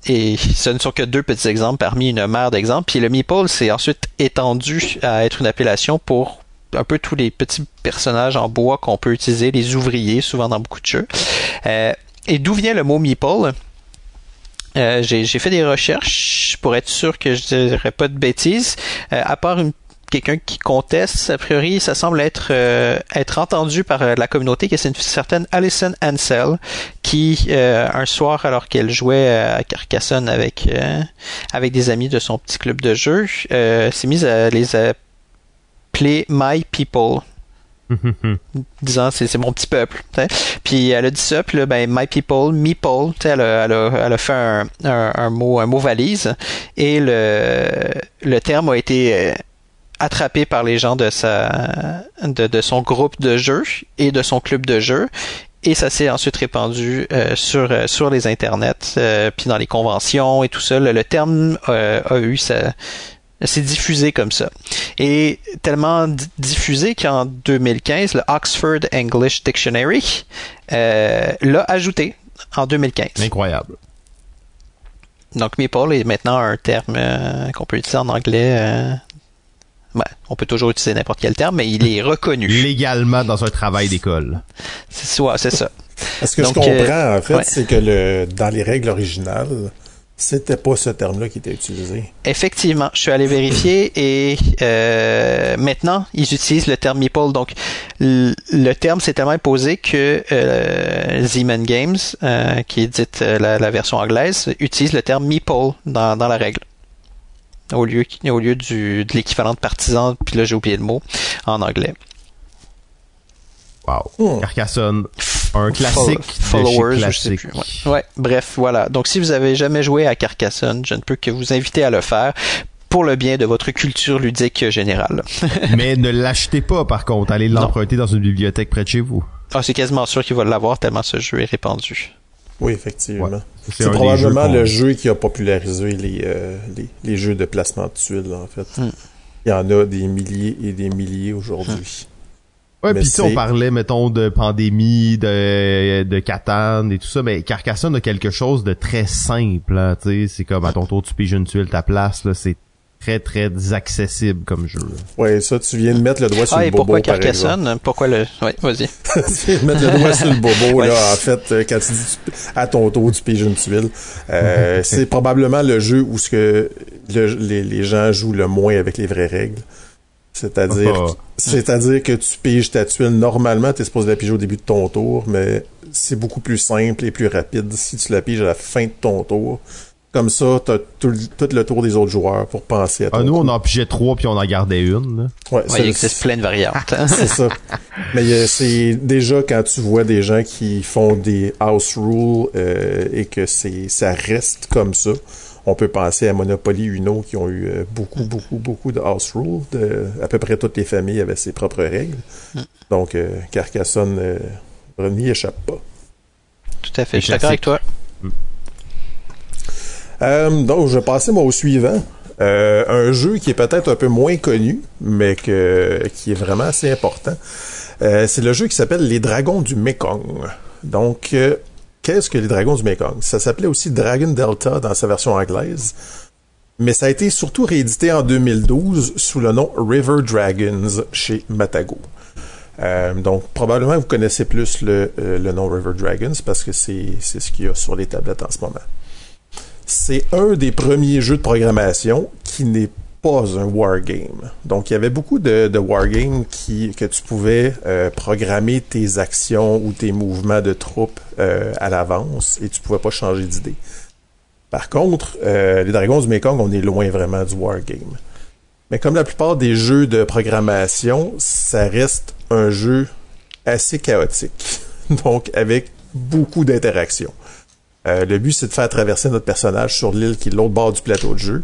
[SPEAKER 2] et ce ne sont que deux petits exemples parmi une mer d'exemples. Puis le Meeple s'est ensuite étendu à être une appellation pour un peu tous les petits personnages en bois qu'on peut utiliser, les ouvriers, souvent dans beaucoup de jeux. Euh, et d'où vient le mot Meeple? Euh, j'ai fait des recherches pour être sûr que je dirais pas de bêtises. Euh, à part quelqu'un qui conteste, a priori, ça semble être être entendu par la communauté que c'est une certaine Alison Ansel qui un soir alors qu'elle jouait à Carcassonne avec des amis de son petit club de jeu, s'est mise à les My People disant c'est c'est mon petit peuple. t'sais. Puis elle a dit ça, puis là, ben my people, meeple, elle a, elle, a, elle a fait un, un, un mot un mot valise et le le terme a été euh, attrapé par les gens de sa de, de son groupe de jeu et de son club de jeu et ça s'est ensuite répandu euh, sur euh, sur les internets euh, puis dans les conventions et tout ça le, le terme a eu sa c'est diffusé comme ça. Et tellement di- diffusé qu'en 2015, le Oxford English Dictionary euh, l'a ajouté en 2015.
[SPEAKER 1] Incroyable.
[SPEAKER 2] Donc Maple est maintenant un terme euh, qu'on peut utiliser en anglais. euh, ouais, on peut toujours utiliser n'importe quel terme, mais il est [laughs] reconnu.
[SPEAKER 1] Légalement dans un travail d'école.
[SPEAKER 2] C'est soit- c'est ça.
[SPEAKER 3] Ce que
[SPEAKER 2] Donc,
[SPEAKER 3] je comprends,
[SPEAKER 2] euh,
[SPEAKER 3] en fait,
[SPEAKER 2] ouais.
[SPEAKER 3] c'est que le dans les règles originales, c'était pas ce terme-là qui était utilisé.
[SPEAKER 2] Effectivement, je suis allé vérifier et euh, maintenant ils utilisent le terme meeple. Donc le terme s'est tellement imposé que euh, Zeman Games, euh, qui est dite euh, la, la version anglaise, utilise le terme meeple dans, dans la règle. Au lieu, au lieu du, de l'équivalent de partisan, puis là j'ai oublié le mot, en anglais.
[SPEAKER 1] Wow.
[SPEAKER 3] Hmm.
[SPEAKER 1] Carcassonne, un classique
[SPEAKER 2] Fol-
[SPEAKER 1] de chez
[SPEAKER 2] followers, je sais
[SPEAKER 1] classique.
[SPEAKER 2] plus. Ouais. Ouais, bref, voilà. Donc si vous avez jamais joué à Carcassonne, je ne peux que vous inviter à le faire pour le bien de votre culture ludique générale. [laughs] [laughs]
[SPEAKER 1] Mais ne l'achetez pas, par contre. Allez l'emprunter dans une bibliothèque près de chez vous.
[SPEAKER 2] Ah, c'est quasiment sûr qu'il va l'avoir tellement ce jeu est répandu.
[SPEAKER 3] Oui, effectivement.
[SPEAKER 1] Ouais.
[SPEAKER 3] C'est probablement
[SPEAKER 1] jeux
[SPEAKER 3] le jeu qui a popularisé les, euh, les, les jeux de placement de tuiles, en fait.
[SPEAKER 2] Hmm.
[SPEAKER 3] Il y en a des milliers et des milliers aujourd'hui.
[SPEAKER 1] Ouais, puis tu sais, on parlait, mettons, de pandémie, de, de Catane et tout ça, mais Carcassonne a quelque chose de très simple, hein, tu sais, c'est comme à ton tour tu piges une tuile ta place, là, c'est très très accessible comme jeu.
[SPEAKER 3] Ouais, ça, tu viens de mettre le doigt sur
[SPEAKER 2] Ah,
[SPEAKER 3] le
[SPEAKER 2] et
[SPEAKER 3] bobo,
[SPEAKER 2] pourquoi
[SPEAKER 3] par
[SPEAKER 2] Carcassonne? Pourquoi le... Ouais, vas-y. [laughs] [laughs]
[SPEAKER 3] tu viens de mettre le doigt sur le bobo,
[SPEAKER 2] Ouais.
[SPEAKER 3] là, en fait, euh, quand tu dis tu- à ton tour, tu piges une tuile. Euh, [laughs] c'est probablement le jeu où ce que le- les, les gens jouent le moins avec les vraies règles. C'est-à-dire,
[SPEAKER 1] Ah.
[SPEAKER 3] c'est-à-dire que tu piges ta tuile normalement, tu es supposé la piger au début de ton tour, mais c'est beaucoup plus simple et plus rapide si tu la piges à la fin de ton tour. Comme ça, t'as tout, le- tout le tour des autres joueurs pour penser à ton
[SPEAKER 1] Ah, nous,
[SPEAKER 3] coup.
[SPEAKER 1] on en pigeait trois puis on en gardait une.
[SPEAKER 3] Ouais,
[SPEAKER 2] Ouais,
[SPEAKER 3] ça,
[SPEAKER 2] il existe plein de variantes. hein.
[SPEAKER 3] c'est ça. Mais euh, c'est déjà quand tu vois des gens qui font des house rules euh, et que c'est ça reste comme ça. On peut penser à Monopoly Uno qui ont eu euh, beaucoup, beaucoup, beaucoup de house rules. De, à peu près toutes les familles avaient ses propres règles. Donc euh, Carcassonne euh, n'y échappe pas.
[SPEAKER 2] Tout à fait.
[SPEAKER 1] Et
[SPEAKER 2] Je suis d'accord avec toi.
[SPEAKER 3] Euh, donc, je vais passer moi au suivant. Euh, un jeu qui est peut-être un peu moins connu, mais que, qui est vraiment assez important. Euh, c'est le jeu qui s'appelle Les Dragons du Mekong. Donc, euh, qu'est-ce que les Dragons du Mekong? Ça s'appelait aussi Dragon Delta dans sa version anglaise. Mais ça a été surtout réédité en 2012 sous le nom River Dragons chez Matago. Euh, donc, probablement, vous connaissez plus le, euh, le nom River Dragons parce que c'est ce qu'il y a sur les tablettes en ce moment. C'est un des premiers jeux de programmation qui n'est pas un wargame. Donc, il y avait beaucoup de, wargames qui, que tu pouvais euh, programmer tes actions ou tes mouvements de troupes euh, à l'avance et tu pouvais pas changer d'idée. Par contre, euh, les Dragons du Mekong, on est loin vraiment du wargame. Mais comme la plupart des jeux de programmation, ça reste un jeu assez chaotique. [laughs] Donc, avec beaucoup d'interactions. Euh, le but, c'est de faire traverser notre personnage sur l'île qui est l'autre bord du plateau de jeu.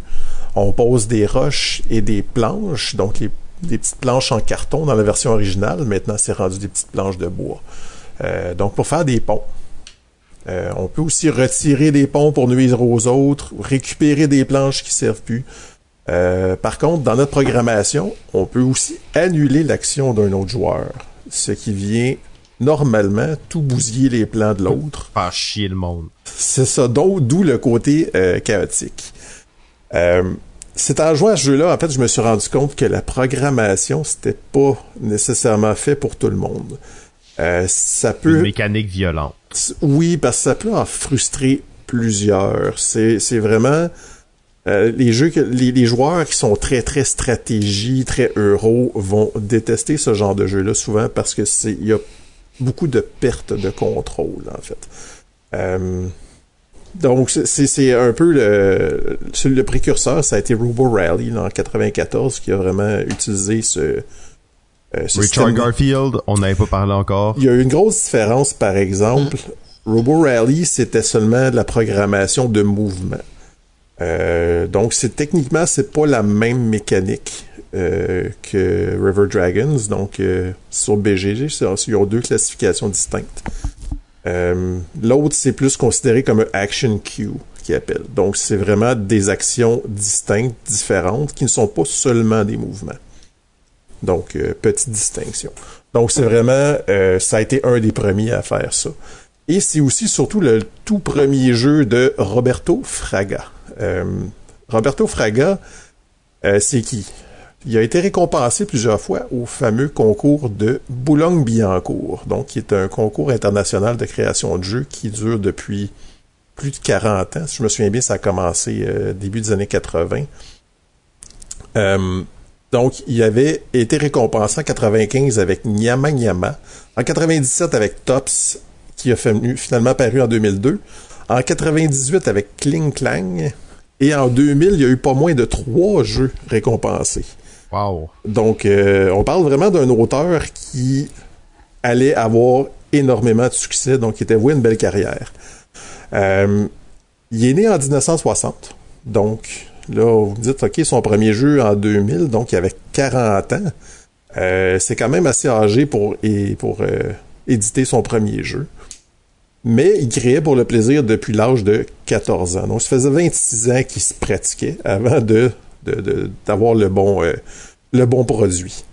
[SPEAKER 3] On pose des roches et des planches, donc des petites planches en carton dans la version originale. Maintenant, c'est rendu des petites planches de bois. Euh, donc, pour faire des ponts. Euh, on peut aussi retirer des ponts pour nuire aux autres, récupérer des planches qui servent plus. Par contre, dans notre programmation, on peut aussi annuler l'action d'un autre joueur, ce qui vient normalement tout bousiller les plans de l'autre.
[SPEAKER 1] Faire chier le monde.
[SPEAKER 3] C'est ça, d'où le côté euh, chaotique. Euh, c'est en jouant à ce jeu-là, en fait, je me suis rendu compte que la programmation, c'était pas nécessairement fait pour tout le monde. Euh, ça
[SPEAKER 1] Une
[SPEAKER 3] peut...
[SPEAKER 1] mécanique violente.
[SPEAKER 3] Oui, parce que ça peut en frustrer plusieurs. C'est, vraiment euh, les jeux que les, les joueurs qui sont très très stratégie, très euro vont détester ce genre de jeu-là souvent parce que c'est il y a beaucoup de pertes de contrôle en fait. Euh, donc c'est, un peu le, le précurseur, ça a été Robo Rally là, en 94 qui a vraiment utilisé ce, euh, ce
[SPEAKER 1] Richard
[SPEAKER 3] système-
[SPEAKER 1] Garfield, on n'avait pas parlé encore.
[SPEAKER 3] il y a une grosse différence, par exemple. Robo Rally, c'était seulement de la programmation de mouvement. Euh, donc, c'est techniquement, c'est pas la même mécanique que River Dragons. Donc, euh, sur BGG, ils ont deux classifications distinctes. Euh, L'autre, c'est plus considéré comme un action queue qui appelle. Donc, c'est vraiment des actions distinctes, différentes, qui ne sont pas seulement des mouvements. Donc, euh, petite distinction. Donc, c'est vraiment, euh, ça a été un des premiers à faire ça. Et c'est aussi surtout le tout premier jeu de Roberto Fraga. Euh, Roberto Fraga, euh, c'est qui? Il a été récompensé plusieurs fois au fameux concours de Boulogne-Billancourt, donc qui est un concours international de création de jeux qui dure depuis plus de 40 ans. Si je me souviens bien, ça a commencé euh, début des années 80. Euh, donc, il avait été récompensé en 95 avec Nyama Nyama, en 97 avec Tops, qui a finalement paru en 2002, en 98 avec Kling Klang, et en 2000, il y a eu pas moins de trois jeux récompensés. Donc, euh, on parle vraiment d'un auteur qui allait avoir énormément de succès, donc qui était voué une belle carrière. Euh, il est né en 1960, donc là, vous me dites, OK, son premier jeu en 2000, donc il avait 40 ans. Euh, c'est quand même assez âgé pour, éditer son premier jeu. Mais il créait pour le plaisir depuis l'âge de 14 ans. Donc, ça faisait 26 ans qu'il se pratiquait avant de de- de- d'avoir le bon euh, le bon produit.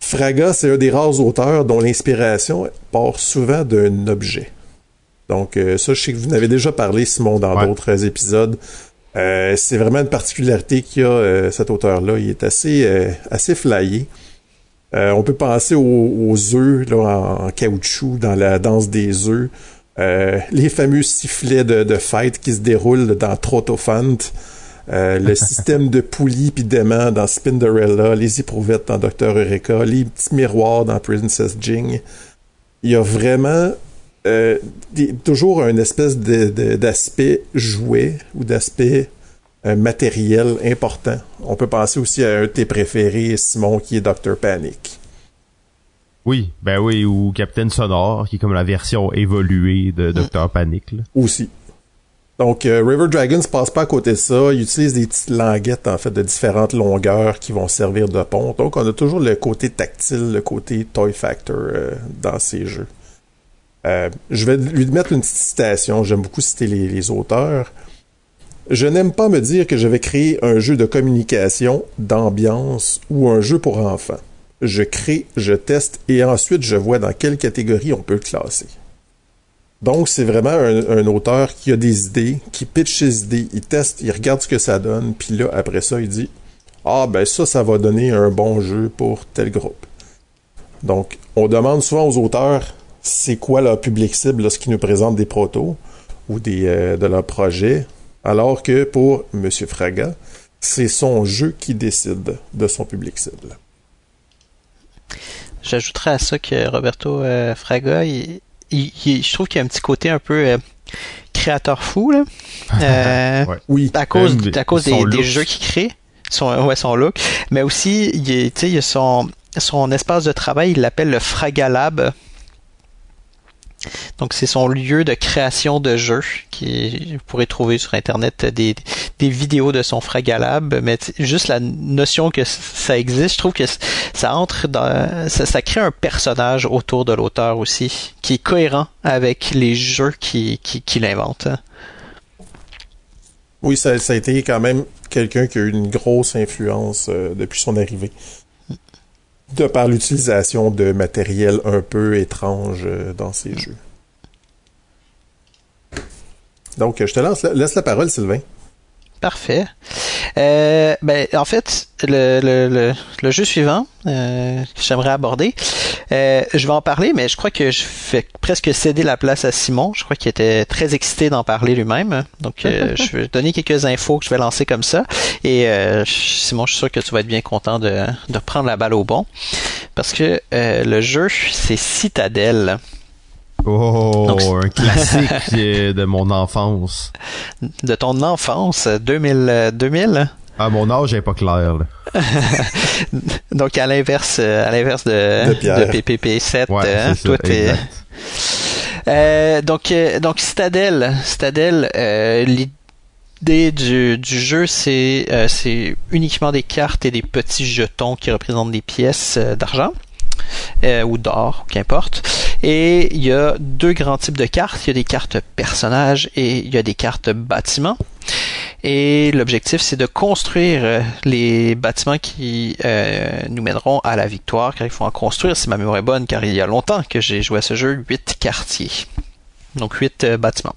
[SPEAKER 3] Fraga, c'est un des rares auteurs dont l'inspiration part souvent d'un objet. Donc euh, ça, je sais que vous en avez déjà parlé, Simon, dans
[SPEAKER 1] Ouais.
[SPEAKER 3] d'autres épisodes. c'est vraiment une particularité qu'il a, euh, cet auteur-là. Il est assez, assez flyé. on peut penser aux, œufs là, en, caoutchouc dans la danse des œufs. les fameux sifflets de, de fight qui se déroulent dans Trotofant. Euh, le système de poulies puis d'aimants dans Spinderella, les éprouvettes dans Docteur Eureka, les petits miroirs dans Princess Jing. Il y a vraiment euh, toujours un espèce d'aspect jouet ou d'aspect euh, matériel important. On peut penser aussi à un de tes préférés, Simon, qui est Docteur Panic.
[SPEAKER 1] Oui, ben oui, ou Captain Sonore, qui est comme la version évoluée de Docteur Panic.
[SPEAKER 3] Aussi. Donc, euh, River Dragons passe pas à côté de ça. Il utilise des petites languettes, en fait, de différentes longueurs qui vont servir de pont. Donc, on a toujours le côté tactile, le côté toy factor euh, dans ces jeux. Euh, je vais lui mettre une petite citation. J'aime beaucoup citer les, les auteurs. Je n'aime pas me dire que je vais créer un jeu de communication, d'ambiance ou un jeu pour enfants. Je crée, je teste et ensuite je vois dans quelle catégorie on peut le classer. Donc, c'est vraiment un, auteur qui a des idées, qui pitch ses idées, il teste, il regarde ce que ça donne, puis là, après ça, il dit Ah, ben ça, ça va donner un bon jeu pour tel groupe. Donc, on demande souvent aux auteurs c'est quoi leur public cible lorsqu'ils nous présentent des protos ou euh, de leurs projets, alors que pour M. Fraga, c'est son jeu qui décide de son public cible.
[SPEAKER 2] J'ajouterais à ça que Roberto euh, Fraga, il, je trouve qu'il y a un petit côté un peu euh, créateur fou là. [laughs] Euh, oui. À cause, à cause des, jeux qu'il crée, son, ouais, son look, mais aussi il, il a son son espace de travail, il l'appelle le Fragalab. Donc c'est son lieu de création de jeux qui vous pourrez trouver sur internet des, vidéos de son Fragalab, mais juste la notion que ça existe, je trouve que ça entre ça, crée un personnage autour de l'auteur aussi qui est cohérent avec les jeux qu'il qui, qui invente.
[SPEAKER 3] Oui, ça, ça, a été quand même quelqu'un qui a eu une grosse influence euh, depuis son arrivée. De par l'utilisation de matériel un peu étrange euh, dans ses jeux. Donc, je te lance, laisse la parole, Sylvain.
[SPEAKER 2] Parfait. Euh, ben, en fait, le, le, le, jeu suivant euh, que j'aimerais aborder, euh, je vais en parler, mais je crois que je fais presque céder la place à Simon. Je crois qu'il était très excité d'en parler lui-même. Donc, [laughs] je vais donner quelques infos que je vais lancer comme ça. Et Simon, je suis sûr que tu vas être bien content de, de prendre la balle au bon. Parce que le jeu, c'est Citadel.
[SPEAKER 1] Oh, un classique [laughs] de mon enfance.
[SPEAKER 2] De ton enfance, 2000, 2000?
[SPEAKER 1] À mon âge n'est pas clair. [laughs]
[SPEAKER 2] donc à l'inverse, à l'inverse de, PPP 7, hein, toi euh, donc euh, donc Citadel, Citadel, euh, l'idée du, du jeu c'est c'est uniquement des cartes et des petits jetons qui représentent des pièces d'argent. Euh, ou d'or, qu'importe. Et il y a deux grands types de cartes. Il y a des cartes personnages et il y a des cartes bâtiments. Et l'objectif, c'est de construire euh, les bâtiments qui euh, nous mèneront à la victoire, car il faut en construire, si ma mémoire est bonne, car il y a longtemps que j'ai joué à ce jeu, huit quartiers. Donc huit bâtiments.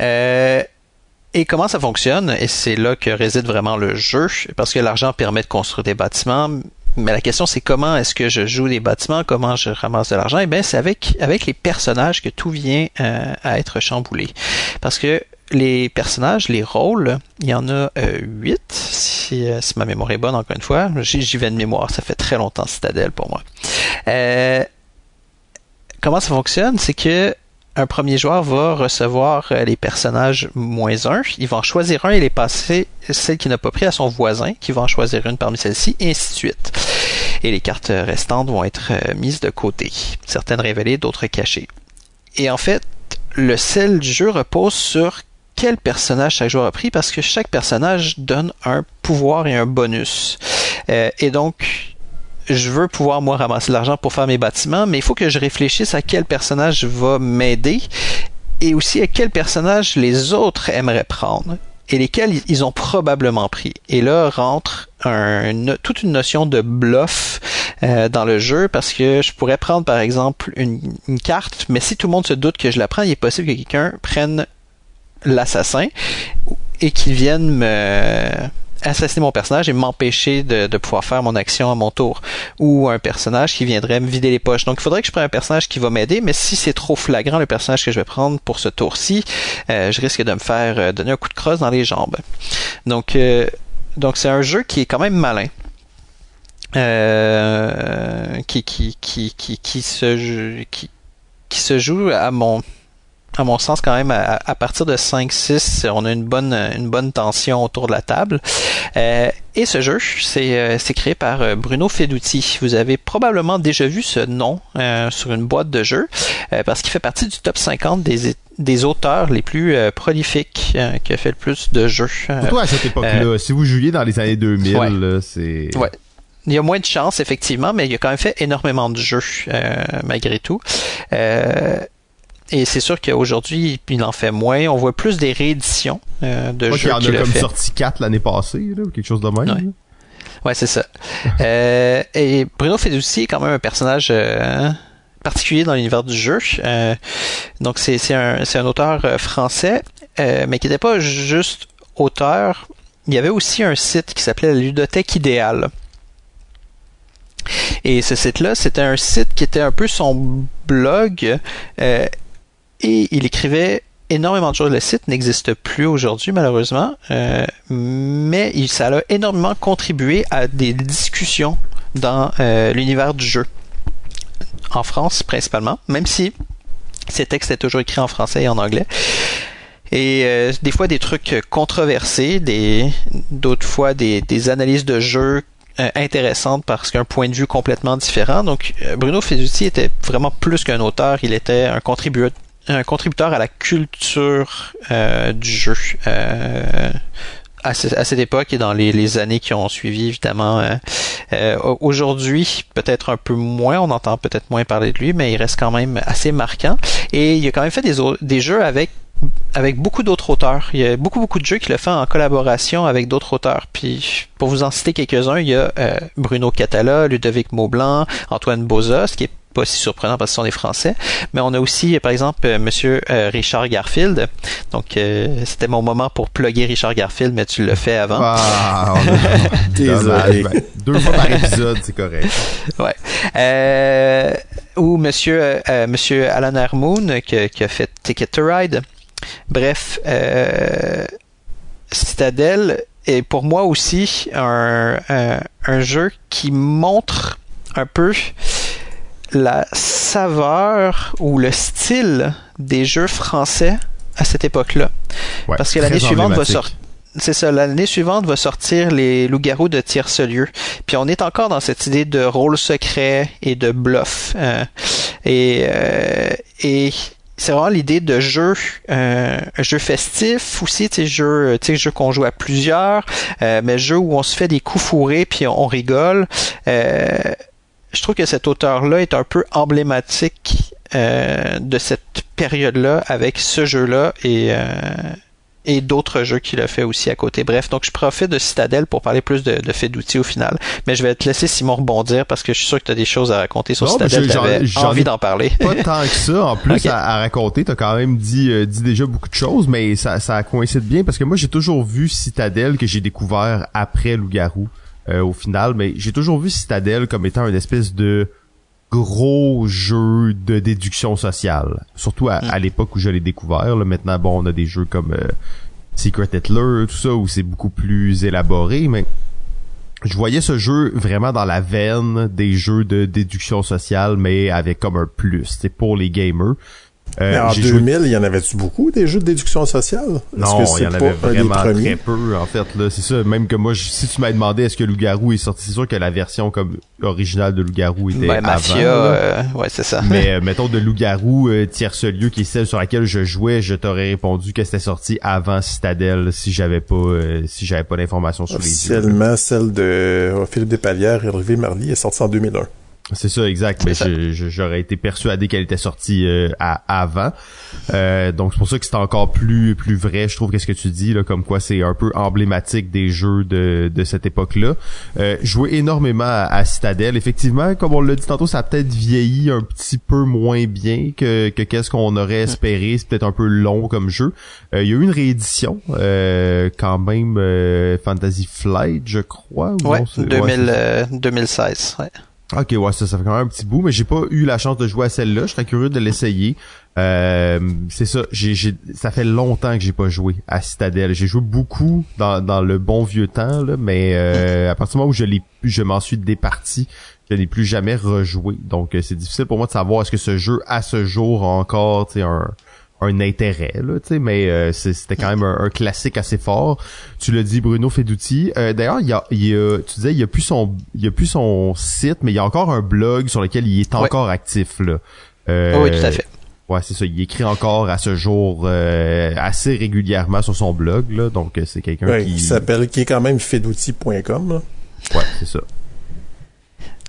[SPEAKER 2] et comment ça fonctionne, et c'est là que réside vraiment le jeu, parce que l'argent permet de construire des bâtiments, mais la question c'est comment est-ce que je joue les bâtiments, comment je ramasse de l'argent? Eh bien c'est avec avec les personnages que tout vient euh, à être chamboulé, parce que les personnages, les rôles, il y en a euh, huit, si, euh, si, ma mémoire est bonne encore une fois. J'y vais de mémoire, ça fait très longtemps Citadel pour moi. comment ça fonctionne, c'est que un premier joueur va recevoir euh, les personnages moins un. Il va en choisir un et les passer celle qui n'a pas pris à son voisin, qui va en choisir une parmi celles-ci, et ainsi de suite. Et les cartes restantes vont être euh, mises de côté. Certaines révélées, d'autres cachées. Et en fait, le sel du jeu repose sur quel personnage chaque joueur a pris parce que chaque personnage donne un pouvoir et un bonus. Euh, et donc, je veux pouvoir moi ramasser l'argent pour faire mes bâtiments, mais il faut que je réfléchisse à quel personnage va m'aider et aussi à quel personnage les autres aimeraient prendre et lesquels ils ont probablement pris. Et là rentre toute une notion de bluff euh, dans le jeu parce que je pourrais prendre par exemple une, une, carte, mais si tout le monde se doute que je la prends, il est possible que quelqu'un prenne l'assassin et qu'ils viennent me assassiner mon personnage et m'empêcher de, de, pouvoir faire mon action à mon tour. Ou un personnage qui viendrait me vider les poches. Donc il faudrait que je prenne un personnage qui va m'aider, mais si c'est trop flagrant le personnage que je vais prendre pour ce tour-ci, euh, je risque de me faire euh, donner un coup de crosse dans les jambes. Donc euh, donc c'est un jeu qui est quand même malin. Euh, qui, qui, qui, qui, qui, se, qui, qui se joue à mon à mon sens, quand même, à, partir de 5-6, on a une bonne, une bonne tension autour de la table. Euh, et ce jeu, c'est euh, créé par euh, Bruno Feduti. Vous avez probablement déjà vu ce nom euh, sur une boîte de jeu, parce qu'il fait partie du top 50 des, des auteurs les plus prolifiques qui a fait le plus de jeux.
[SPEAKER 1] Surtout à cette époque-là. si vous jouiez dans les années 2000, c'est...
[SPEAKER 2] Ouais. Il y a moins de chance, effectivement, mais il a quand même fait énormément de jeux, malgré tout. Et c'est sûr qu'aujourd'hui, il en fait moins. On voit plus des rééditions euh, de jeux.
[SPEAKER 1] Il y en a comme sorti 4 l'année passée, ou quelque chose de même.
[SPEAKER 2] Ouais, c'est ça. [laughs] euh, et Bruno aussi quand même un personnage euh, particulier dans l'univers du jeu. Euh, donc c'est, un, un auteur français, mais qui n'était pas juste auteur. Il y avait aussi un site qui s'appelait la Ludothèque Idéale. Et ce site-là, c'était un site qui était un peu son blog et il écrivait énormément de choses. Le site n'existe plus aujourd'hui, malheureusement, euh, mais ça a énormément contribué à des discussions dans euh, l'univers du jeu. En France, principalement, même si ces textes étaient toujours écrits en français et en anglais. Et euh, des fois des trucs controversés, d'autres fois des, analyses de jeux intéressantes parce qu'un point de vue complètement différent. Donc Bruno Feduti était vraiment plus qu'un auteur, il était un contributeur un contributeur à la culture euh, du jeu. Euh, à, cette époque et dans les, années qui ont suivi, évidemment. Euh, aujourd'hui, peut-être un peu moins, on entend peut-être moins parler de lui, mais il reste quand même assez marquant. Et il a quand même fait des, des jeux avec avec beaucoup d'autres auteurs. Il y a beaucoup beaucoup de jeux qu'il a fait en collaboration avec d'autres auteurs. Puis pour vous en citer quelques-uns, il y a Bruno Catala, Ludovic Maublanc, Antoine Bozos, qui est pas si surprenant parce que ce sont des Français. Mais on a aussi, par exemple, euh, Monsieur euh, Richard Garfield. Donc, euh, c'était mon moment pour plugger Richard Garfield, mais tu le fais avant.
[SPEAKER 1] Ah, [laughs] Désolé. Ben, deux fois par épisode, c'est correct. [laughs]
[SPEAKER 2] Ouais. ou Monsieur Monsieur Alan Harmoon qui, qui, a fait Ticket to Ride. Bref, Citadel est pour moi aussi un, un jeu qui montre un peu la saveur ou le style des jeux français à cette époque-là. Parce que l'année suivante va sortir. C'est ça, l'année suivante va sortir les loups-garous de tierce-lieu. Puis on est encore dans cette idée de rôle secret et de bluff. Euh, et euh, et c'est vraiment l'idée de jeu, euh, un jeu festif aussi, tu sais, jeu, qu'on joue à plusieurs, mais jeu où on se fait des coups fourrés puis on, rigole je trouve que cet auteur-là est un peu emblématique euh, de cette période-là avec ce jeu-là et, euh, et d'autres jeux qu'il a fait aussi à côté. Bref, donc je profite de Citadel pour parler plus de, de fait d'outils au final. Mais je vais te laisser Simon rebondir parce que je suis sûr que tu as des choses à raconter sur Citadel. J'avais envie d'en parler.
[SPEAKER 1] Pas tant que ça. En plus, [laughs] à, raconter, tu as quand même dit, euh, dit déjà beaucoup de choses, mais ça, ça coïncide bien parce que moi, j'ai toujours vu Citadel que j'ai découvert après Loup-Garou. Euh, au final, mais j'ai toujours vu Citadel comme étant une espèce de gros jeu de déduction sociale. Surtout à, mm. l'époque où je l'ai découvert. Là. Maintenant, bon, on a des jeux comme euh, Secret Hitler, tout ça, où c'est beaucoup plus élaboré, mais je voyais ce jeu vraiment dans la veine des jeux de déduction sociale, mais avec comme un plus, c'est pour les gamers.
[SPEAKER 3] Euh, en 2000, il y en avait-tu beaucoup des jeux de déduction sociale?
[SPEAKER 1] Non, il y en avait vraiment très peu, en fait. là C'est ça, même que moi, si tu m'as demandé est-ce que Loup-Garou est sorti, c'est sûr que la version comme originale de Loup-Garou était
[SPEAKER 2] ben, Mafia, euh, ouais, c'est ça.
[SPEAKER 1] Mais euh, [laughs] mettons de Loup-Garou, euh, tierce lieu, qui est celle sur laquelle je jouais, je t'aurais répondu que c'était sorti avant Citadel si j'avais pas si j'avais pas d'informations sur les
[SPEAKER 3] Officiellement, celle de Philippe Despalières et Hervé Marly est sortie en 2001.
[SPEAKER 1] C'est ça, exact. Mais j'aurais été persuadé qu'elle était sortie euh, avant. Euh, donc c'est pour ça que c'est encore plus plus vrai, je trouve, qu'est-ce que tu dis là, comme quoi c'est un peu emblématique des jeux de, de cette époque-là. Euh, jouer énormément à, Citadel, effectivement, comme on l'a dit tantôt, ça a peut-être vieilli un petit peu moins bien que que qu'est-ce qu'on aurait espéré. C'est peut-être un peu long comme jeu. Euh, il y a eu une réédition, euh, quand même, Fantasy Flight, je crois.
[SPEAKER 2] ouais, 2000, 2016. Ouais.
[SPEAKER 1] Ok, ouais, ça, ça fait quand même un petit bout, mais j'ai pas eu la chance de jouer à celle-là. Je serais curieux de l'essayer. Euh, c'est ça, j'ai, ça fait longtemps que j'ai pas joué à Citadel. J'ai joué beaucoup dans, dans le bon vieux temps, là, mais euh, à partir du moment où je l'ai, je m'en suis départi, je n'ai plus jamais rejoué. Donc euh, c'est difficile pour moi de savoir est-ce que ce jeu à ce jour a encore un, un intérêt là, tu sais, mais euh, c'était quand même un, classique assez fort. Tu l'as dit, Bruno Feduti. Euh, D'ailleurs, il y a, il y a, tu disais, il y a plus son, il y a plus son site, mais il y a encore un blog sur lequel il est encore actif là.
[SPEAKER 2] Euh, oui, tout à fait.
[SPEAKER 1] Ouais, c'est ça. Il écrit encore à ce jour euh, assez régulièrement sur son blog là, donc euh, c'est quelqu'un qui.
[SPEAKER 3] qui s'appelle, qui est quand même feduti.com.
[SPEAKER 1] Ouais, c'est ça.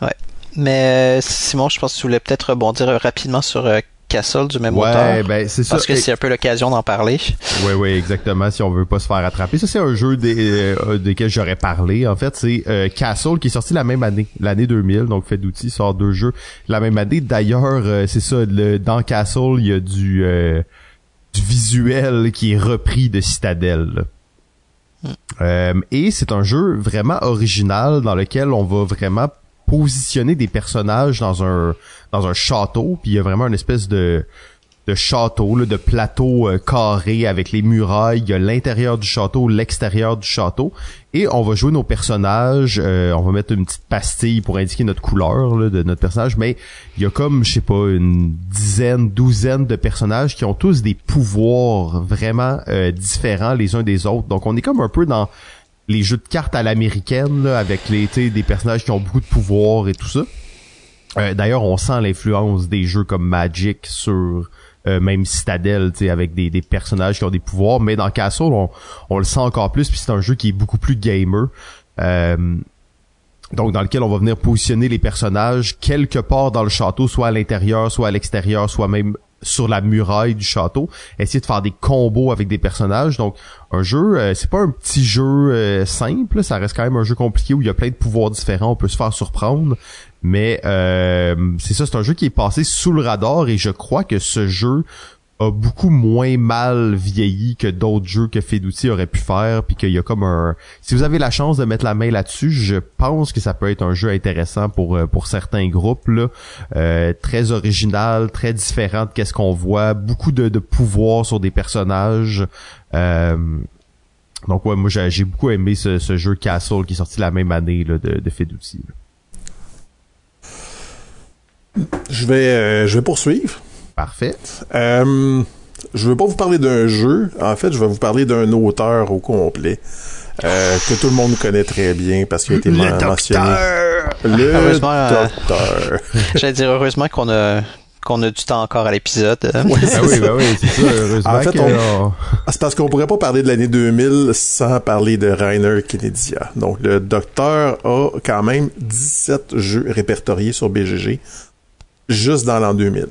[SPEAKER 2] Ouais. Mais Simon, je pense que tu voulais peut-être rebondir rapidement sur Castle du même ouais,
[SPEAKER 1] Ben, c'est
[SPEAKER 2] Parce que c'est un peu l'occasion d'en parler.
[SPEAKER 1] Oui, oui, exactement. Si on veut pas se faire attraper. Ça, c'est un jeu des, euh, desquels j'aurais parlé. En fait, c'est euh, Castle qui est sorti la même année, l'année 2000. Donc, Fait d'outils sort deux jeux la même année. D'ailleurs, euh, c'est ça, le, dans Castle, il y a du, du visuel qui est repris de Citadel. Hmm. et c'est un jeu vraiment original dans lequel on va vraiment positionner des personnages dans un dans un château, puis il y a vraiment une espèce de de château, là, de plateau euh, carré avec les murailles. Il y a l'intérieur du château, l'extérieur du château. Et on va jouer nos personnages. Euh, on va mettre une petite pastille pour indiquer notre couleur de notre personnage. Mais il y a comme, je sais pas, une dizaine, douzaine de personnages qui ont tous des pouvoirs vraiment euh, différents les uns des autres. Donc on est comme un peu dans les jeux de cartes à l'américaine avec les des personnages qui ont beaucoup de pouvoir et tout ça. Euh, d'ailleurs, on sent l'influence des jeux comme Magic sur euh, même Citadel, avec des, des, personnages qui ont des pouvoirs. Mais dans Castle, on, on le sent encore plus. Puis c'est un jeu qui est beaucoup plus gamer. Euh, donc dans lequel on va venir positionner les personnages quelque part dans le château, soit à l'intérieur, soit à l'extérieur, soit même sur la muraille du château, essayer de faire des combos avec des personnages. Donc un jeu, euh, c'est pas un petit jeu euh, simple, ça reste quand même un jeu compliqué où il y a plein de pouvoirs différents, on peut se faire surprendre. Mais euh, c'est ça, c'est un jeu qui est passé sous le radar et je crois que ce jeu beaucoup moins mal vieilli que d'autres jeux que Fedouti aurait pu faire puis qu'il y a comme un si vous avez la chance de mettre la main là-dessus je pense que ça peut être un jeu intéressant pour euh, certains groupes euh, très original très différent de qu'est-ce qu'on voit. Beaucoup de, pouvoir sur des personnages. Euh, donc ouais moi j'ai beaucoup aimé ce, jeu Castle qui est sorti la même année de, de
[SPEAKER 3] je vais poursuivre
[SPEAKER 1] Parfait.
[SPEAKER 3] Euh, je veux pas vous parler d'un jeu. En fait, je vais vous parler d'un auteur au complet. Euh, que tout le monde connaît très bien parce qu'il a été le mentionné. Le
[SPEAKER 2] heureusement, euh, docteur. [laughs] J'allais dire heureusement qu'on a qu'on a du temps encore à l'épisode. [laughs]
[SPEAKER 1] ah oui, bah oui, c'est ça, heureusement. En fait,
[SPEAKER 3] c'est parce qu'on pourrait pas parler de l'année 2000 sans parler de Rainer Knizia. Donc, le docteur a quand même 17 jeux répertoriés sur BGG juste dans l'an 2000.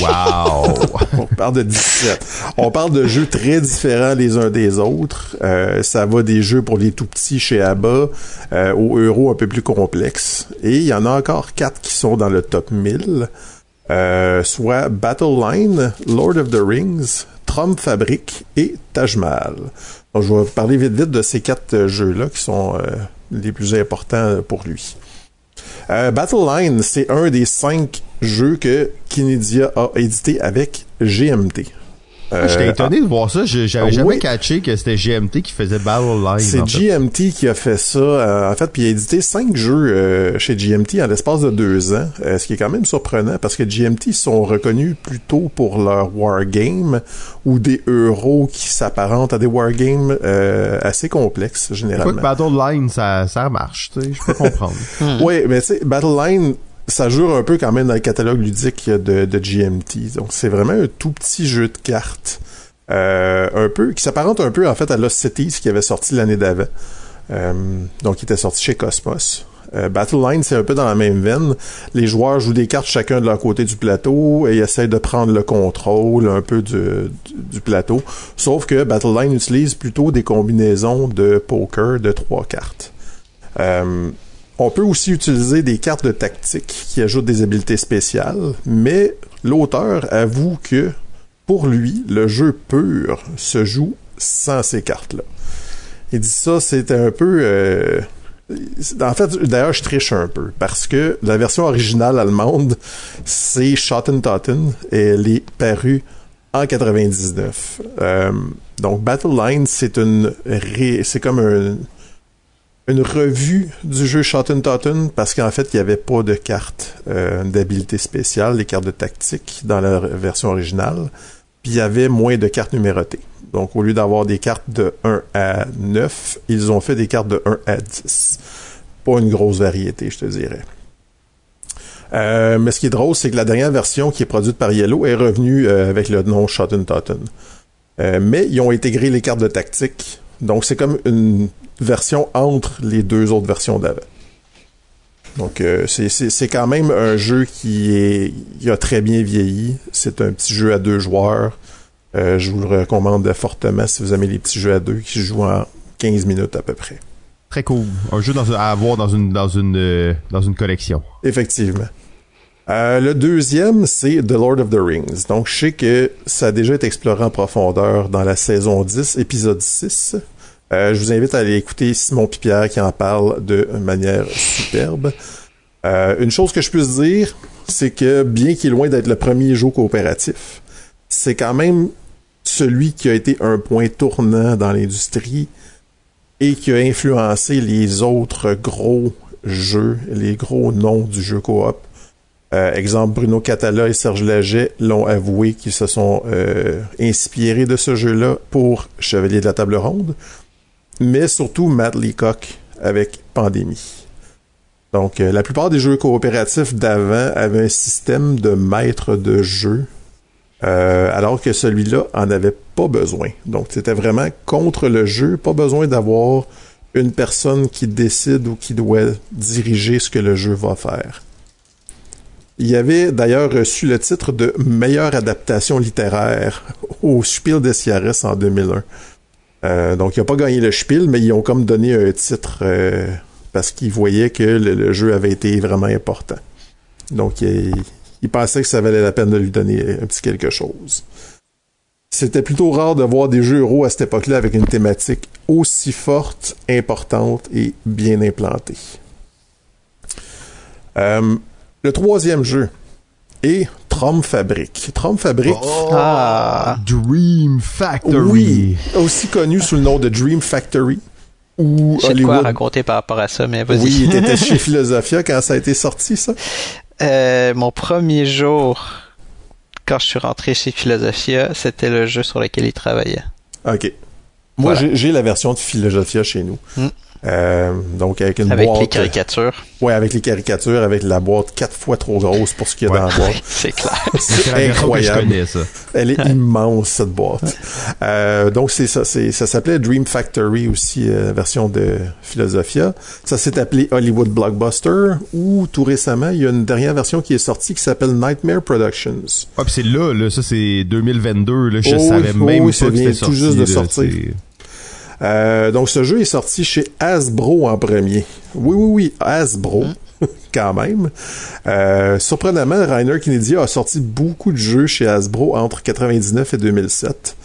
[SPEAKER 1] Wow! [laughs]
[SPEAKER 3] on parle de 17. On parle de jeux très différents les uns des autres. Euh, ça va des jeux pour les tout petits chez ABBA euh, aux euros un peu plus complexes. Et il y en a encore quatre qui sont dans le top 1000. Euh, soit Battle Line, Lord of the Rings, Trump Fabric et Taj Mahal. Donc, je vais parler vite vite de ces quatre jeux-là qui sont les plus importants pour lui. Battle Line, c'est un des cinq jeu que Kinedia a édité avec GMT.
[SPEAKER 1] Euh, J'étais étonné de voir ça. J'avais jamais catché que c'était GMT qui faisait Battle Line.
[SPEAKER 3] C'est GMT qui a fait ça. Euh, en fait, puis il a édité cinq jeux euh, chez GMT en l'espace de deux ans, ce qui est quand même surprenant parce que GMT sont reconnus plutôt pour leur wargame ou des euros qui s'apparentent à des wargames assez complexes généralement.
[SPEAKER 1] que Battle Line ça ça marche, je peux comprendre. [laughs]
[SPEAKER 3] oui, mais tu sais, Battle Line ça joue un peu quand même dans le catalogue ludique de, de GMT. Donc c'est vraiment un tout petit jeu de cartes. Euh, un peu qui s'apparente un peu en fait à Lost Cities qui avait sorti l'année d'avant. Euh, donc il était sorti chez Cosmos. Euh, Battle Line, c'est un peu dans la même veine. Les joueurs jouent des cartes chacun de leur côté du plateau et essayent de prendre le contrôle un peu du, du, plateau. Sauf que Battle Line utilise plutôt des combinaisons de poker de trois cartes. On peut aussi utiliser des cartes de tactique qui ajoutent des habiletés spéciales, mais l'auteur avoue que pour lui, le jeu pur se joue sans ces cartes-là. Il dit ça, c'est un peu... Euh, en fait, d'ailleurs, je triche un peu parce que la version originale allemande, c'est Schotten Totten et elle est parue en 99. Euh, donc, Battle Line, c'est une c'est comme un, une revue du jeu Schotten Totten parce qu'en fait, il n'y avait pas de cartes euh, d'habilité spéciale, les cartes de tactique dans la version originale. Puis il y avait moins de cartes numérotées. Donc, au lieu d'avoir des cartes de 1 à 9, ils ont fait des cartes de 1 à 10. Pas une grosse variété, je te dirais. Euh, mais ce qui est drôle, c'est que la dernière version qui est produite par Yellow est revenue euh, avec le nom Shot Totten. Mais ils ont intégré les cartes de tactique. Donc, c'est comme une version entre les deux autres versions d'avant. Donc, c'est quand même un jeu qui, est, qui a très bien vieilli. C'est un petit jeu à deux joueurs. Euh, je vous le recommande fortement si vous aimez les petits jeux à deux qui se jouent en 15 minutes à peu près.
[SPEAKER 1] Très cool. Un jeu à avoir dans une, dans une, euh, dans une collection.
[SPEAKER 3] Effectivement. Euh, le deuxième, c'est The Lord of the Rings. Donc, je sais que ça a déjà été exploré en profondeur dans la saison 10, épisode 6. Je vous invite à aller écouter Simon Pipierre qui en parle de manière superbe. une chose que je puisse dire, c'est que bien qu'il est loin d'être le premier jeu coopératif, c'est quand même celui qui a été un point tournant dans l'industrie et qui a influencé les autres gros jeux, les gros noms du jeu coop. Euh, exemple, Bruno Catala et Serge Laget l'ont avoué qu'ils se sont euh, inspirés de ce jeu-là pour Chevalier de la Table Ronde, mais surtout Matt Leacock avec Pandémie. Donc, euh, la plupart des jeux coopératifs d'avant avaient un système de maître de jeu euh, alors que celui-là en avait pas besoin. Donc c'était vraiment contre le jeu, pas besoin d'avoir une personne qui décide ou qui doit diriger ce que le jeu va faire. Il avait d'ailleurs reçu le titre de meilleure adaptation littéraire au Spiel des Jahres en 2001. Euh, donc il n'a pas gagné le Spiel, mais ils ont comme donné un titre euh, parce qu'ils voyaient que le, jeu avait été vraiment important. Donc il, il pensait que ça valait la peine de lui donner un petit quelque chose. C'était plutôt rare de voir des jeux euros à cette époque-là avec une thématique aussi forte, importante et bien implantée. Euh, le troisième jeu est Trom Fabric. Trom Fabric.
[SPEAKER 1] Oh, ah, Dream Factory.
[SPEAKER 3] Oui, aussi connu sous le nom de Dream Factory.
[SPEAKER 2] Ou Hollywood. quoi raconter par rapport à ça, mais vas-y.
[SPEAKER 3] Oui, il était chez [laughs] Philosophia quand ça a été sorti, ça.
[SPEAKER 2] Euh, mon premier jour, quand je suis rentré chez Philosophia, c'était le jeu sur lequel il travaillait.
[SPEAKER 3] OK. Moi, j'ai la version de Philosophia chez nous. Hmm. Euh, donc avec une
[SPEAKER 2] avec les caricatures.
[SPEAKER 3] Ouais, avec les caricatures, avec la boîte quatre fois trop grosse pour ce qu'il y a dans la boîte. [laughs]
[SPEAKER 2] c'est clair.
[SPEAKER 3] c'est incroyable. Elle est immense cette boîte. Euh, donc c'est ça, c'est ça s'appelait Dream Factory aussi, euh, version de Philosophia. Ça s'est appelé Hollywood Blockbuster ou tout récemment il y a une dernière version qui est sortie qui s'appelle Nightmare Productions.
[SPEAKER 1] Ouais, puis c'est là, là, ça c'est 2022. Là, je savais même pas que c'était
[SPEAKER 3] tout juste de sortir. Euh, donc, ce jeu est sorti chez Hasbro en premier. Oui, oui, oui, Hasbro. Hein? [laughs] quand même. Euh, surprenamment, Rainer Kennedy a sorti beaucoup de jeux chez Hasbro entre 99 et 2007,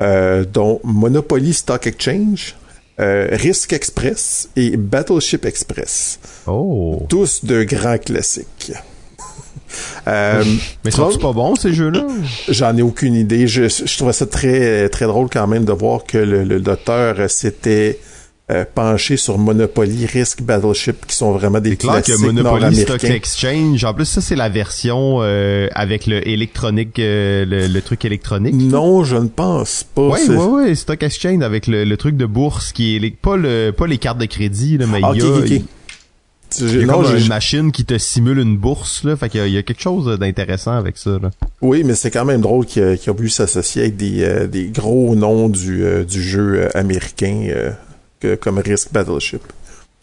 [SPEAKER 3] euh, dont Monopoly Stock Exchange, Risk Express et Battleship Express.
[SPEAKER 1] Oh.
[SPEAKER 3] Tous de grands classiques.
[SPEAKER 1] Euh, mais sont pas bons ces jeux-là?
[SPEAKER 3] J'en ai aucune idée. Je, je trouvais ça très très drôle quand même de voir que le, le docteur s'était euh, penché sur Monopoly, Risk, Battleship, qui sont vraiment des classiques que Monopoly Stock
[SPEAKER 1] Exchange. En plus, ça c'est la version euh, avec le électronique, euh, le, truc électronique.
[SPEAKER 3] Non, je ne pense pas.
[SPEAKER 1] Oui, oui, oui, Stock Exchange avec le, truc de bourse qui est pas le pas les cartes de crédit, là, mais il y a. Il y a comme une machine qui te simule une bourse, là. Fait qu'il y, a quelque chose d'intéressant avec ça, là.
[SPEAKER 3] Oui, mais c'est quand même drôle qu'il a, pu s'associer avec des, euh, des, gros noms du, euh, du jeu euh, américain comme Risk Battleship.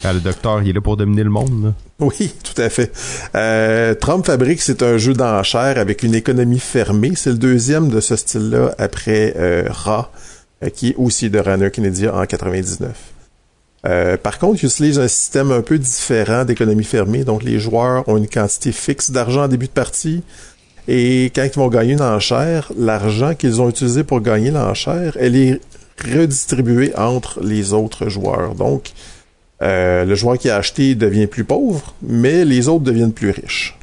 [SPEAKER 1] Ah, le docteur, il est là pour dominer le monde. Là.
[SPEAKER 3] Oui, tout à fait. Euh, Trump Fabric, c'est un jeu d'enchères avec une économie fermée. C'est le deuxième de ce style-là après Ra, qui est aussi de Rainer Kennedy en 99. Euh, par contre, il utilise un système un peu différent d'économie fermée. Donc, les joueurs ont une quantité fixe d'argent en début de partie. Et quand ils vont gagner une enchère, l'argent qu'ils ont utilisé pour gagner l'enchère, elle est redistribuée entre les autres joueurs. Donc, euh, le joueur qui a acheté devient plus pauvre, mais les autres deviennent plus riches.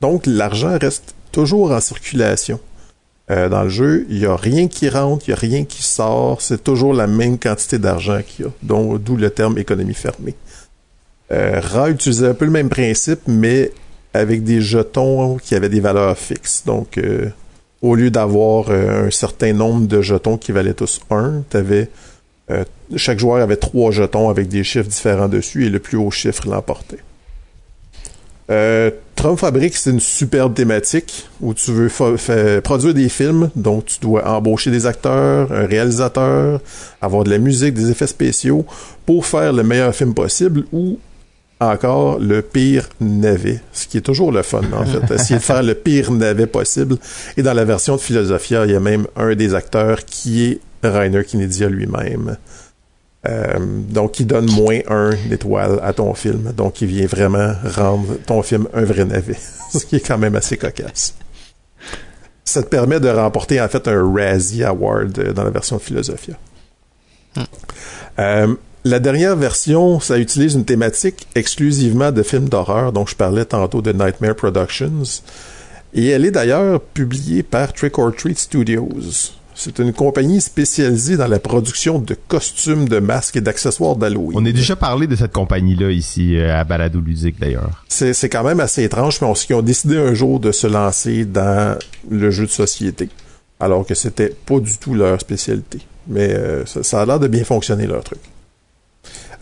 [SPEAKER 3] Donc, l'argent reste toujours en circulation. Euh, dans le jeu, il n'y a rien qui rentre, il n'y a rien qui sort, c'est toujours la même quantité d'argent qu'il y a, d'où le terme économie fermée. Euh, Ra utilisait un peu le même principe, mais avec des jetons qui avaient des valeurs fixes. Donc, euh, au lieu d'avoir euh, un certain nombre de jetons qui valaient tous 1, t'avais euh, chaque joueur avait trois jetons avec des chiffres différents dessus et le plus haut chiffre l'emportait. Euh, Trump Fabric, c'est une superbe thématique où tu veux produire des films, donc tu dois embaucher des acteurs, un réalisateur, avoir de la musique, des effets spéciaux pour faire le meilleur film possible ou encore le pire navet, ce qui est toujours le fun en fait, [laughs] essayer de faire le pire navet possible. Et dans la version de Philosophia, il y a même un des acteurs qui est Rainer Kinedia lui-même. Euh, donc, il donne moins un étoile à ton film. Donc, il vient vraiment rendre ton film un vrai navet. [laughs] Ce qui est quand même assez cocasse. Ça te permet de remporter, en fait, un Razzie Award euh, dans la version de Philosophia. Hmm. Euh, la dernière version, ça utilise une thématique exclusivement de films d'horreur, dont je parlais tantôt de Nightmare Productions. Et elle est d'ailleurs publiée par Trick or Treat Studios. C'est une compagnie spécialisée dans la production de costumes, de masques et d'accessoires d'Halloween.
[SPEAKER 1] On a déjà parlé de cette compagnie-là ici euh, à Balado Ludique d'ailleurs.
[SPEAKER 3] C'est, c'est quand même assez étrange, mais on, qu'ils ont décidé un jour de se lancer dans le jeu de société, alors que c'était pas du tout leur spécialité. Mais euh, ça, ça, a l'air de bien fonctionner leur truc.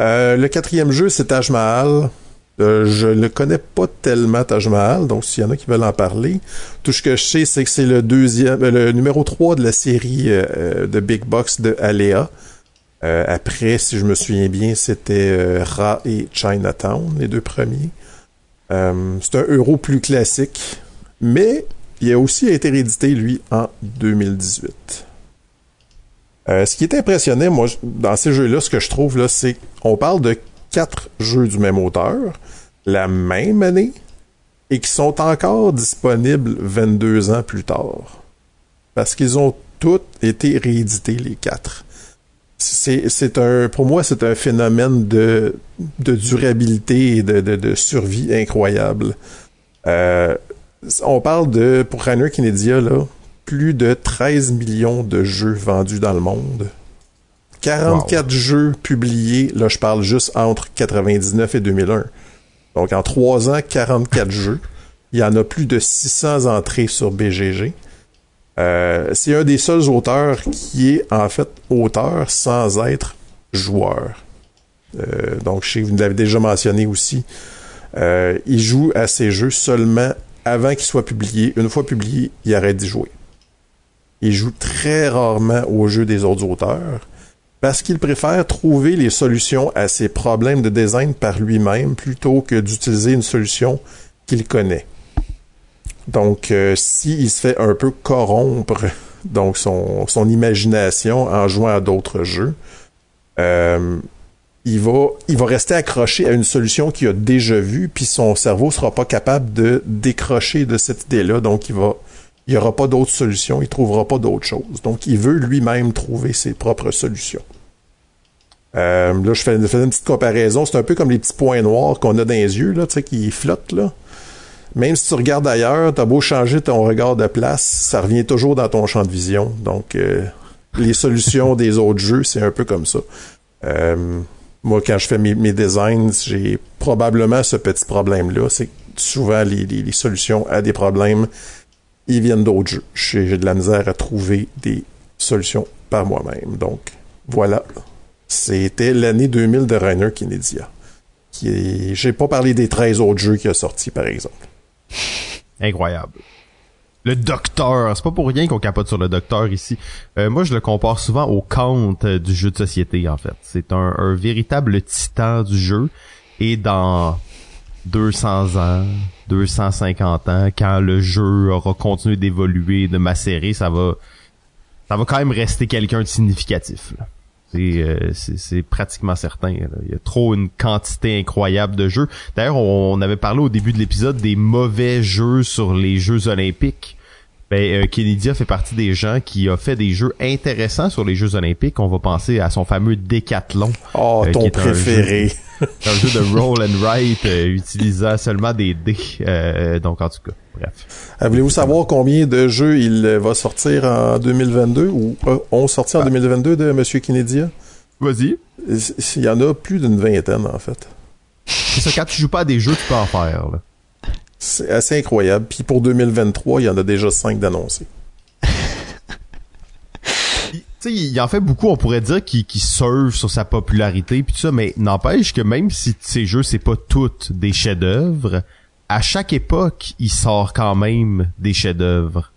[SPEAKER 3] Euh, le quatrième jeu, c'est Taj Mahal. Euh, je ne connais pas tellement Taj Mahal, donc s'il y en a qui veulent en parler, tout ce que je sais, c'est que c'est le deuxième, euh, le numéro 3 de la série euh, de Big Box de Alea. après, si je me souviens bien, c'était Ra et Chinatown, les deux premiers. c'est un euro plus classique, mais il a aussi été réédité, lui, en 2018. ce qui est impressionnant, moi, dans ces jeux-là, ce que je trouve, c'est on parle de quatre jeux du même auteur la même année et qui sont encore disponibles 22 ans plus tard. Parce qu'ils ont tous été réédités, les quatre. C'est un, pour moi, c'est un phénomène de, durabilité et de, survie incroyable. Euh, on parle de, pour Rainer Kinedia, plus de 13 millions de jeux vendus dans le monde. 44 jeux publiés, là je parle juste entre 99 et 2001. Donc en 3 ans, 44 [laughs] jeux. Il y en a plus de 600 entrées sur BGG. Euh, c'est un des seuls auteurs qui est en fait auteur sans être joueur. Euh, donc je sais vous l'avez déjà mentionné aussi. Euh, il joue à ces jeux seulement avant qu'ils soient publiés. Une fois publié, il arrête d'y jouer. Il joue très rarement aux jeux des autres auteurs parce qu'il préfère trouver les solutions à ses problèmes de design par lui-même plutôt que d'utiliser une solution qu'il connaît. Donc, euh, s'il se fait un peu corrompre [laughs] donc son, imagination en jouant à d'autres jeux, euh, il va, il va rester accroché à une solution qu'il a déjà vue, puis son cerveau sera pas capable de décrocher de cette idée-là, donc il va, il n'y aura pas d'autres solutions, il trouvera pas d'autres choses. Donc, il veut lui-même trouver ses propres solutions. Euh, là, je fais, une petite comparaison. C'est un peu comme les petits points noirs qu'on a dans les yeux, là, tu sais, qui flottent, là. Même si tu regardes ailleurs, t'as beau changer ton regard de place, ça revient toujours dans ton champ de vision. Donc, euh, les solutions des autres jeux, c'est un peu comme ça. Euh, moi, quand je fais mes, designs, j'ai probablement ce petit problème-là. C'est souvent les, solutions à des problèmes, ils viennent d'autres jeux. J'ai de la misère à trouver des solutions par moi-même. Donc, voilà c'était l'année 2000 de Rainer Kinedia. J'ai pas parlé des 13 autres jeux qui a sorti, par exemple.
[SPEAKER 1] Incroyable. Le docteur, c'est pas pour rien qu'on capote sur le docteur ici. Euh, moi, je le compare souvent au Kant du jeu de société, en fait. C'est un, véritable titan du jeu Et dans 200 ans, 250 ans, quand le jeu aura continué d'évoluer, de macérer, ça va, ça va quand même rester quelqu'un de significatif. Là. Euh, c'est pratiquement certain. Il y a trop une quantité incroyable de jeux. D'ailleurs, on, avait parlé au début de l'épisode des mauvais jeux sur les Jeux olympiques. Ben, euh, Kennedy fait partie des gens qui a fait des jeux intéressants sur les Jeux olympiques. On va penser à son fameux Décathlon.
[SPEAKER 3] Oh, euh, ton préféré. [laughs]
[SPEAKER 1] Un jeu, de roll and write euh, utilisant seulement des dés. donc, en tout cas, bref.
[SPEAKER 3] Voulez-vous savoir combien de jeux il va sortir en 2022 ou ont sorti en 2022 de Monsieur Kennedy?
[SPEAKER 1] Vas-y.
[SPEAKER 3] Il y en a plus d'une vingtaine, en fait.
[SPEAKER 1] C'est ça, quand tu joues pas à des jeux, tu peux en faire, là.
[SPEAKER 3] C'est assez incroyable. Puis pour 2023, il y en a déjà cinq d'annoncés. [laughs]
[SPEAKER 1] il en fait beaucoup, on pourrait dire, qui, qui surfe sur sa popularité puis tout ça, mais n'empêche que même si ces jeux, c'est pas toutes des chefs-d'œuvre, à chaque époque, il sort quand même des chefs-d'œuvre.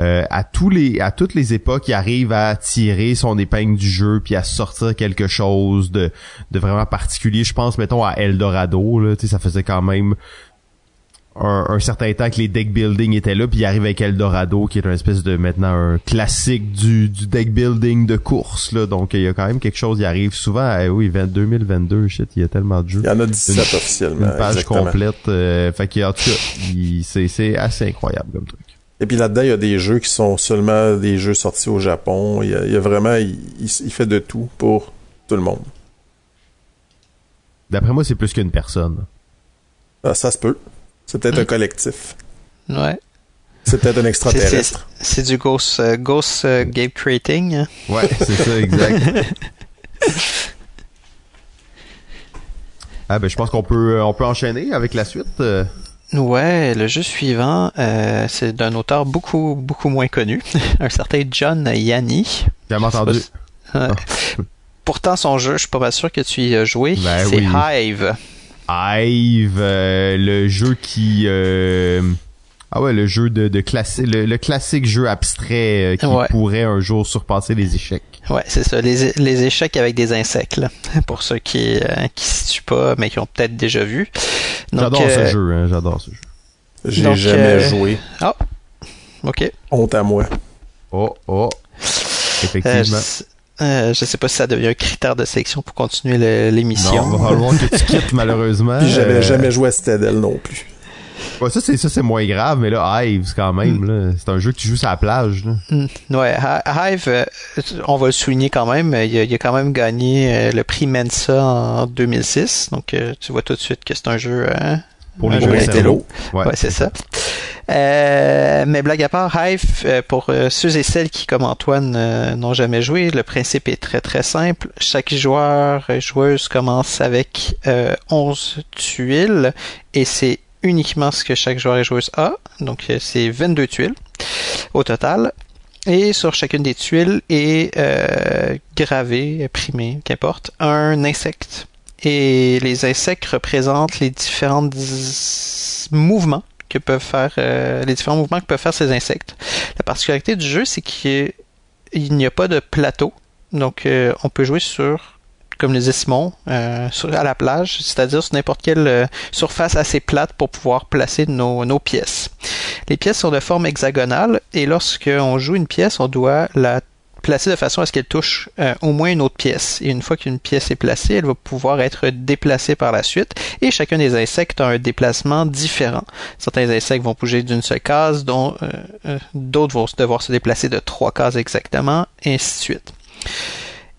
[SPEAKER 1] Euh, à tous les à toutes les époques, il arrive à tirer son épingle du jeu puis à sortir quelque chose de, de vraiment particulier. Je pense mettons à Eldorado là, ça faisait quand même un, certain temps que les deck building étaient là, puis il arrive avec Eldorado, qui est une espèce de maintenant un classique du, du deck building de course, là. Donc il y a quand même quelque chose, il arrive souvent, eh oui, 2022, shit, il y a tellement de jeux.
[SPEAKER 3] Il y en a 17 officiellement.
[SPEAKER 1] Une page complète. Euh, fait qu'il en tout cas, c'est, assez incroyable comme truc.
[SPEAKER 3] Et puis là-dedans, il y a des jeux qui sont seulement des jeux sortis au Japon. Il y a, vraiment, il, il, fait de tout pour tout le monde.
[SPEAKER 1] D'après moi, c'est plus qu'une personne.
[SPEAKER 3] Ah, ça se peut. C'est peut-être un collectif.
[SPEAKER 2] Ouais.
[SPEAKER 3] C'est peut-être un extraterrestre.
[SPEAKER 2] C'est du Ghost, euh, ghost euh, Game Creating. Hein?
[SPEAKER 1] Ouais, c'est ça, exact. [laughs] ah ben je pense qu'on peut euh, on peut enchaîner avec la suite.
[SPEAKER 2] Ouais, le jeu suivant, c'est d'un auteur beaucoup beaucoup moins connu, [laughs] un certain John Yanni.
[SPEAKER 1] J'ai entendu.
[SPEAKER 2] Ah. Pourtant son jeu, je suis pas mal sûr que tu y as joué. Ben c'est Hive.
[SPEAKER 1] Hive, euh, le jeu qui euh, ah ouais, le jeu de, de classique, le, classique jeu abstrait euh, qui pourrait un jour surpasser les échecs.
[SPEAKER 2] Ouais, c'est ça, les, les, échecs avec des insectes, là, [laughs] pour ceux qui euh, qui situent pas, mais qui ont peut-être déjà vu.
[SPEAKER 1] J'adore ce jeu, hein, j'adore ce jeu.
[SPEAKER 3] J'ai jamais joué.
[SPEAKER 2] Ah, ok.
[SPEAKER 3] Honte à moi.
[SPEAKER 1] Oh, oh. Effectivement.
[SPEAKER 2] Euh, je sais pas si ça devient un critère de sélection pour continuer l'émission.
[SPEAKER 1] Non, va que tu quittes [laughs] malheureusement.
[SPEAKER 3] Puis j'avais euh, jamais joué à Citadel non plus.
[SPEAKER 1] Ouais, ça c'est ça c'est moins grave, mais là Hive quand même mm. c'est un jeu que tu joues sur la plage. Là.
[SPEAKER 2] Mm. Ouais, Hive, euh, on va le souligner quand même, il a, il a quand même gagné le prix Mensa en 2006, donc tu vois tout de suite que c'est un jeu hein,
[SPEAKER 1] pour les jeux
[SPEAKER 2] Ouais, ouais c'est ça. Euh, mais blague à part, Hive, euh, pour euh, ceux et celles qui, comme Antoine, n'ont jamais joué, le principe est très très simple. Chaque joueur et joueuse commence avec 11 tuiles et c'est uniquement ce que chaque joueur et joueuse a. Donc c'est 22 tuiles au total. Et sur chacune des tuiles est gravé, imprimé, qu'importe, un insecte. Et les insectes représentent les différents mouvements que peuvent faire euh, les différents mouvements que peuvent faire ces insectes. La particularité du jeu, c'est qu'il n'y a pas de plateau, donc euh, on peut jouer sur comme le disait Simon, euh, à la plage, c'est-à-dire sur n'importe quelle surface assez plate pour pouvoir placer nos, pièces. Les pièces sont de forme hexagonale et lorsque on joue une pièce, on doit la placée de façon à ce qu'elle touche euh, au moins une autre pièce. Et une fois qu'une pièce est placée, elle va pouvoir être déplacée par la suite. Et chacun des insectes a un déplacement différent. Certains insectes vont bouger d'une seule case, dont euh, euh, d'autres vont devoir se déplacer de trois cases exactement, et ainsi de suite.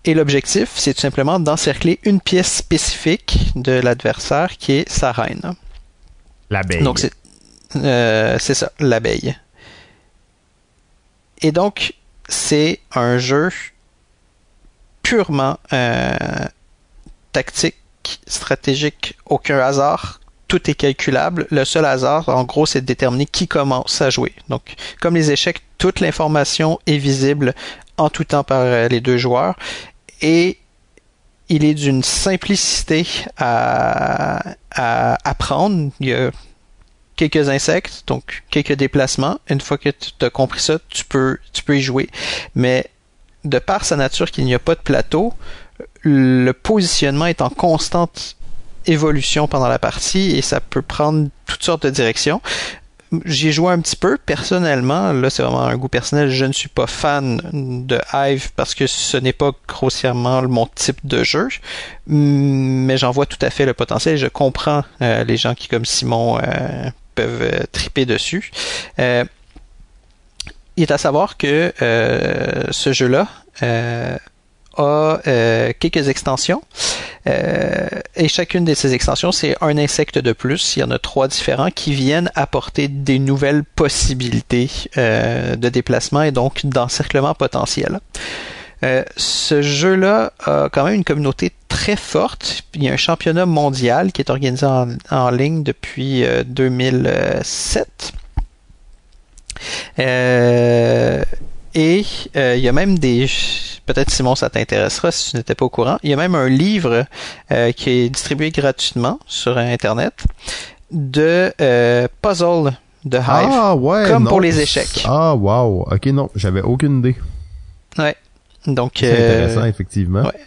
[SPEAKER 2] Et l'objectif, c'est tout simplement d'encercler une pièce spécifique de l'adversaire qui est sa reine.
[SPEAKER 1] L'abeille.
[SPEAKER 2] Donc c'est c'est ça, l'abeille. Et donc, c'est un jeu purement euh, tactique, stratégique, aucun hasard. Tout est calculable. Le seul hasard, en gros, c'est de déterminer qui commence à jouer. Donc, comme les échecs, toute l'information est visible en tout temps par euh, les deux joueurs. Et il est d'une simplicité à, à apprendre. Il y a quelques insectes, donc quelques déplacements. Une fois que tu as compris ça, tu peux, tu peux y jouer. Mais de par sa nature qu'il n'y a pas de plateau, le positionnement est en constante évolution pendant la partie et ça peut prendre toutes sortes de directions. J'y joué un petit peu personnellement. Là, c'est vraiment un goût personnel. Je ne suis pas fan de Hive parce que ce n'est pas grossièrement mon type de jeu, mais j'en vois tout à fait le potentiel. Je comprends euh, les gens qui, comme Simon, euh, peuvent euh, triper dessus. il est à savoir que ce jeu-là a euh, quelques extensions. Euh, et chacune de ces extensions, c'est un insecte de plus. Il y en a trois différents qui viennent apporter des nouvelles possibilités euh, de déplacement et donc d'encerclement potentiel. Ce jeu-là a quand même une communauté très forte. Il y a un championnat mondial qui est organisé en, en ligne depuis 2007. et il y a même des peut-être Simon, ça t'intéressera si tu n'étais pas au courant. Il y a même un livre euh, qui est distribué gratuitement sur Internet de euh, puzzle de Hive,
[SPEAKER 1] ah, ouais,
[SPEAKER 2] comme pour les échecs.
[SPEAKER 1] Ah wow, ok non, j'avais aucune idée.
[SPEAKER 2] Ouais, donc
[SPEAKER 1] c'est
[SPEAKER 2] euh,
[SPEAKER 1] intéressant effectivement.
[SPEAKER 2] Ouais.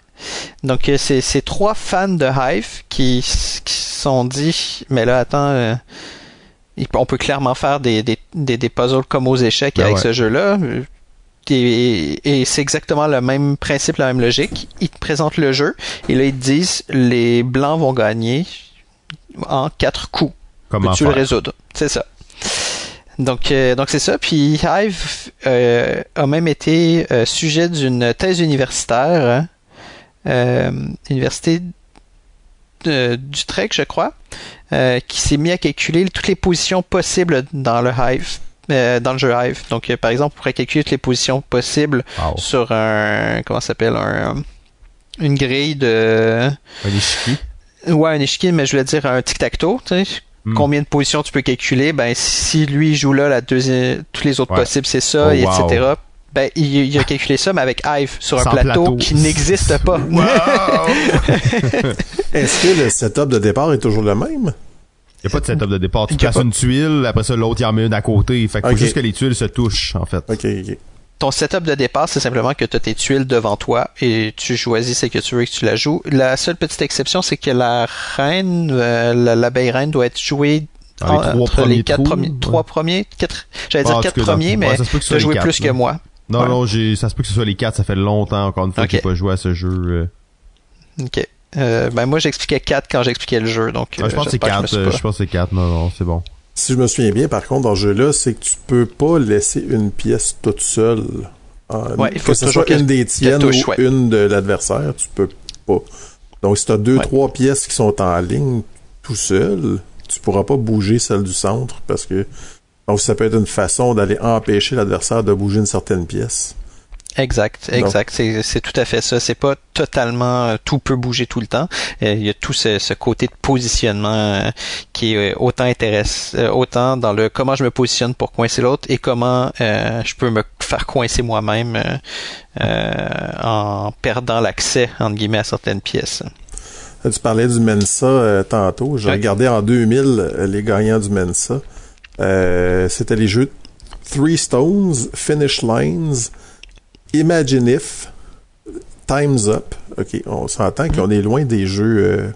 [SPEAKER 2] Donc c'est c'est trois fans de Hive qui qui sont dit, mais là attends. on peut clairement faire des, des, des, puzzles comme aux échecs
[SPEAKER 1] Ben
[SPEAKER 2] avec
[SPEAKER 1] ouais.
[SPEAKER 2] ce jeu-là et, et c'est exactement le même principe, la même logique. Ils te présentent le jeu et là ils te disent les blancs vont gagner en quatre coups.
[SPEAKER 1] Comment
[SPEAKER 2] Peux-tu le résoudre? C'est ça. Donc euh, donc c'est ça. Puis Hive euh, a même été euh, sujet d'une thèse universitaire, hein, université d'Utrecht, je crois, qui s'est mis à calculer toutes les positions possibles dans le Hive. dans le jeu Hive. Donc, par exemple, on pourrait calculer toutes les positions possibles
[SPEAKER 1] Wow.
[SPEAKER 2] sur un, comment ça s'appelle, un, une grille de,
[SPEAKER 1] Un échiquier.
[SPEAKER 2] ouais, un échiquier, mais je voulais dire un tic-tac-toe, tu sais.
[SPEAKER 1] Hmm.
[SPEAKER 2] Combien de positions tu peux calculer? Ben, si lui joue là, la deuxième, tous les autres
[SPEAKER 1] Ouais.
[SPEAKER 2] possibles, c'est ça,
[SPEAKER 1] Oh,
[SPEAKER 2] et
[SPEAKER 1] wow.
[SPEAKER 2] etc. Ben, il, il a calculé ça, mais avec Hive, sur un plateau,
[SPEAKER 1] plateau.
[SPEAKER 2] qui n'existe pas. [laughs] [laughs]
[SPEAKER 3] Est-ce que le setup de départ est toujours le même?
[SPEAKER 1] Il n'y a pas de setup de départ. Tu
[SPEAKER 2] Il y a
[SPEAKER 1] places
[SPEAKER 2] pas-
[SPEAKER 1] une tuile, après ça, l'autre, il en met une à côté. Fait qu'il faut juste que les tuiles se touchent, en fait.
[SPEAKER 3] Ok, ok.
[SPEAKER 2] Ton setup de départ, c'est simplement que tu as tes tuiles devant toi et tu choisis celle que tu veux et que tu la joues. La seule petite exception, c'est que la reine, euh, la- l'abeille reine doit être jouée
[SPEAKER 1] les
[SPEAKER 2] entre
[SPEAKER 1] premiers
[SPEAKER 2] les quatre
[SPEAKER 1] trous,
[SPEAKER 2] premiers,
[SPEAKER 1] ouais.
[SPEAKER 2] trois premiers, quatre, j'allais
[SPEAKER 1] Ah,
[SPEAKER 2] dire
[SPEAKER 1] en
[SPEAKER 2] quatre premiers, mais
[SPEAKER 1] ce
[SPEAKER 2] tu as joué
[SPEAKER 1] quatre,
[SPEAKER 2] plus que moi.
[SPEAKER 1] Non,
[SPEAKER 2] Ouais.
[SPEAKER 1] non, j'ai, ça se peut que ce soit les quatre. Ça fait longtemps, encore une fois, que j'ai pas joué à ce jeu. euh.
[SPEAKER 2] Ok. Euh, ben moi j'expliquais 4 quand j'expliquais le jeu, donc
[SPEAKER 1] Ah, je pense que c'est
[SPEAKER 2] j'espère je me
[SPEAKER 1] quatre.
[SPEAKER 2] suis
[SPEAKER 1] euh,
[SPEAKER 2] pas-
[SPEAKER 1] Je pense que c'est quatre. Non, non, c'est bon.
[SPEAKER 3] Si je me souviens bien, par contre, dans ce jeu-là, c'est que tu peux pas laisser une pièce toute seule. En-
[SPEAKER 2] Ouais, il faut
[SPEAKER 3] que ce soit une des tiennes
[SPEAKER 2] touche,
[SPEAKER 3] ou
[SPEAKER 2] ouais.
[SPEAKER 3] une de l'adversaire, tu peux pas. Donc, si tu as deux,
[SPEAKER 2] Ouais.
[SPEAKER 3] trois pièces qui sont en ligne tout seul, tu pourras pas bouger celle du centre parce que donc ça peut être une façon d'aller empêcher l'adversaire de bouger une certaine pièce.
[SPEAKER 2] Exact, exact. C'est, tout à fait ça. C'est pas totalement euh, tout peut bouger tout le temps. Euh, Il y a tout ce, ce côté de positionnement euh, qui est autant intéresse, autant dans le comment je me positionne pour coincer l'autre et comment euh, je peux me faire coincer moi-même euh, en perdant l'accès entre guillemets à certaines pièces.
[SPEAKER 3] Tu parlais du Mensa euh, tantôt. J'ai regardé en 2000 euh, les gagnants du Mensa. Euh, C'était les jeux Three Stones, Finish Lines, Imagine If, Time's Up. Ok, on s'entend qu'on est loin des jeux euh,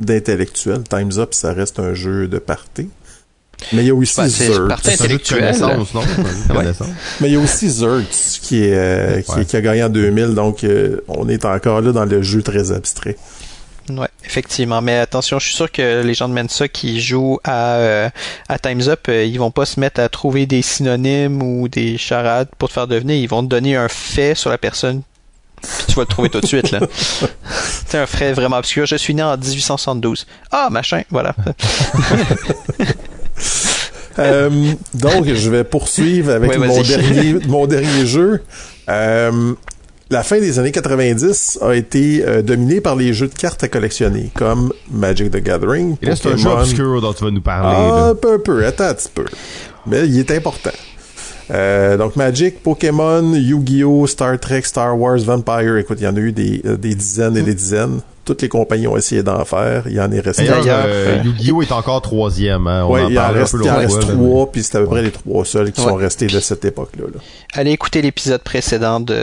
[SPEAKER 3] d'intellectuels. Time's Up, ça reste un jeu de party. Mais il y a aussi
[SPEAKER 1] connaissance.
[SPEAKER 3] Mais il y a aussi Zerts qui, est, euh, qui,
[SPEAKER 1] Ouais.
[SPEAKER 3] qui a gagné en 2000. Donc, euh, on est encore là dans le jeu très abstrait.
[SPEAKER 2] Ouais, effectivement. Mais attention, je suis sûr que les gens de Mensa qui jouent à, euh, à Time's Up, euh, ils vont pas se mettre à trouver des synonymes ou des charades pour te faire devenir. Ils vont te donner un fait sur la personne. Puis tu vas le trouver tout de suite, là. [laughs] C'est un fait vraiment obscur. Je suis né en 1872. Ah, machin, voilà. [laughs]
[SPEAKER 3] Euh, donc, je vais poursuivre avec
[SPEAKER 2] Ouais,
[SPEAKER 3] mon, dernier, mon dernier jeu. Euh, la fin des années 90 a été euh, dominée par les jeux de cartes à collectionner, comme Magic the Gathering,
[SPEAKER 1] Et là, c'est un jeu obscur dont tu vas nous parler.
[SPEAKER 3] Ah, un peu, un peu, attends un petit peu. Mais il est important. Euh, donc Magic, Pokémon, Yu-Gi-Oh, Star Trek, Star Wars, Vampire, écoute, il y en a eu des, euh, des dizaines et des dizaines. Toutes les compagnies ont essayé d'en faire. Il y en est resté.
[SPEAKER 1] D'ailleurs, euh,
[SPEAKER 2] euh,
[SPEAKER 1] Yu-Gi-Oh! est encore troisième. Hein? On
[SPEAKER 3] Ouais,
[SPEAKER 1] en
[SPEAKER 3] il en reste,
[SPEAKER 1] peu
[SPEAKER 3] il en reste trois, puis c'est à peu près les trois seuls qui
[SPEAKER 2] Ouais.
[SPEAKER 3] sont restés de cette époque-là. là.
[SPEAKER 2] Allez écouter l'épisode précédent de,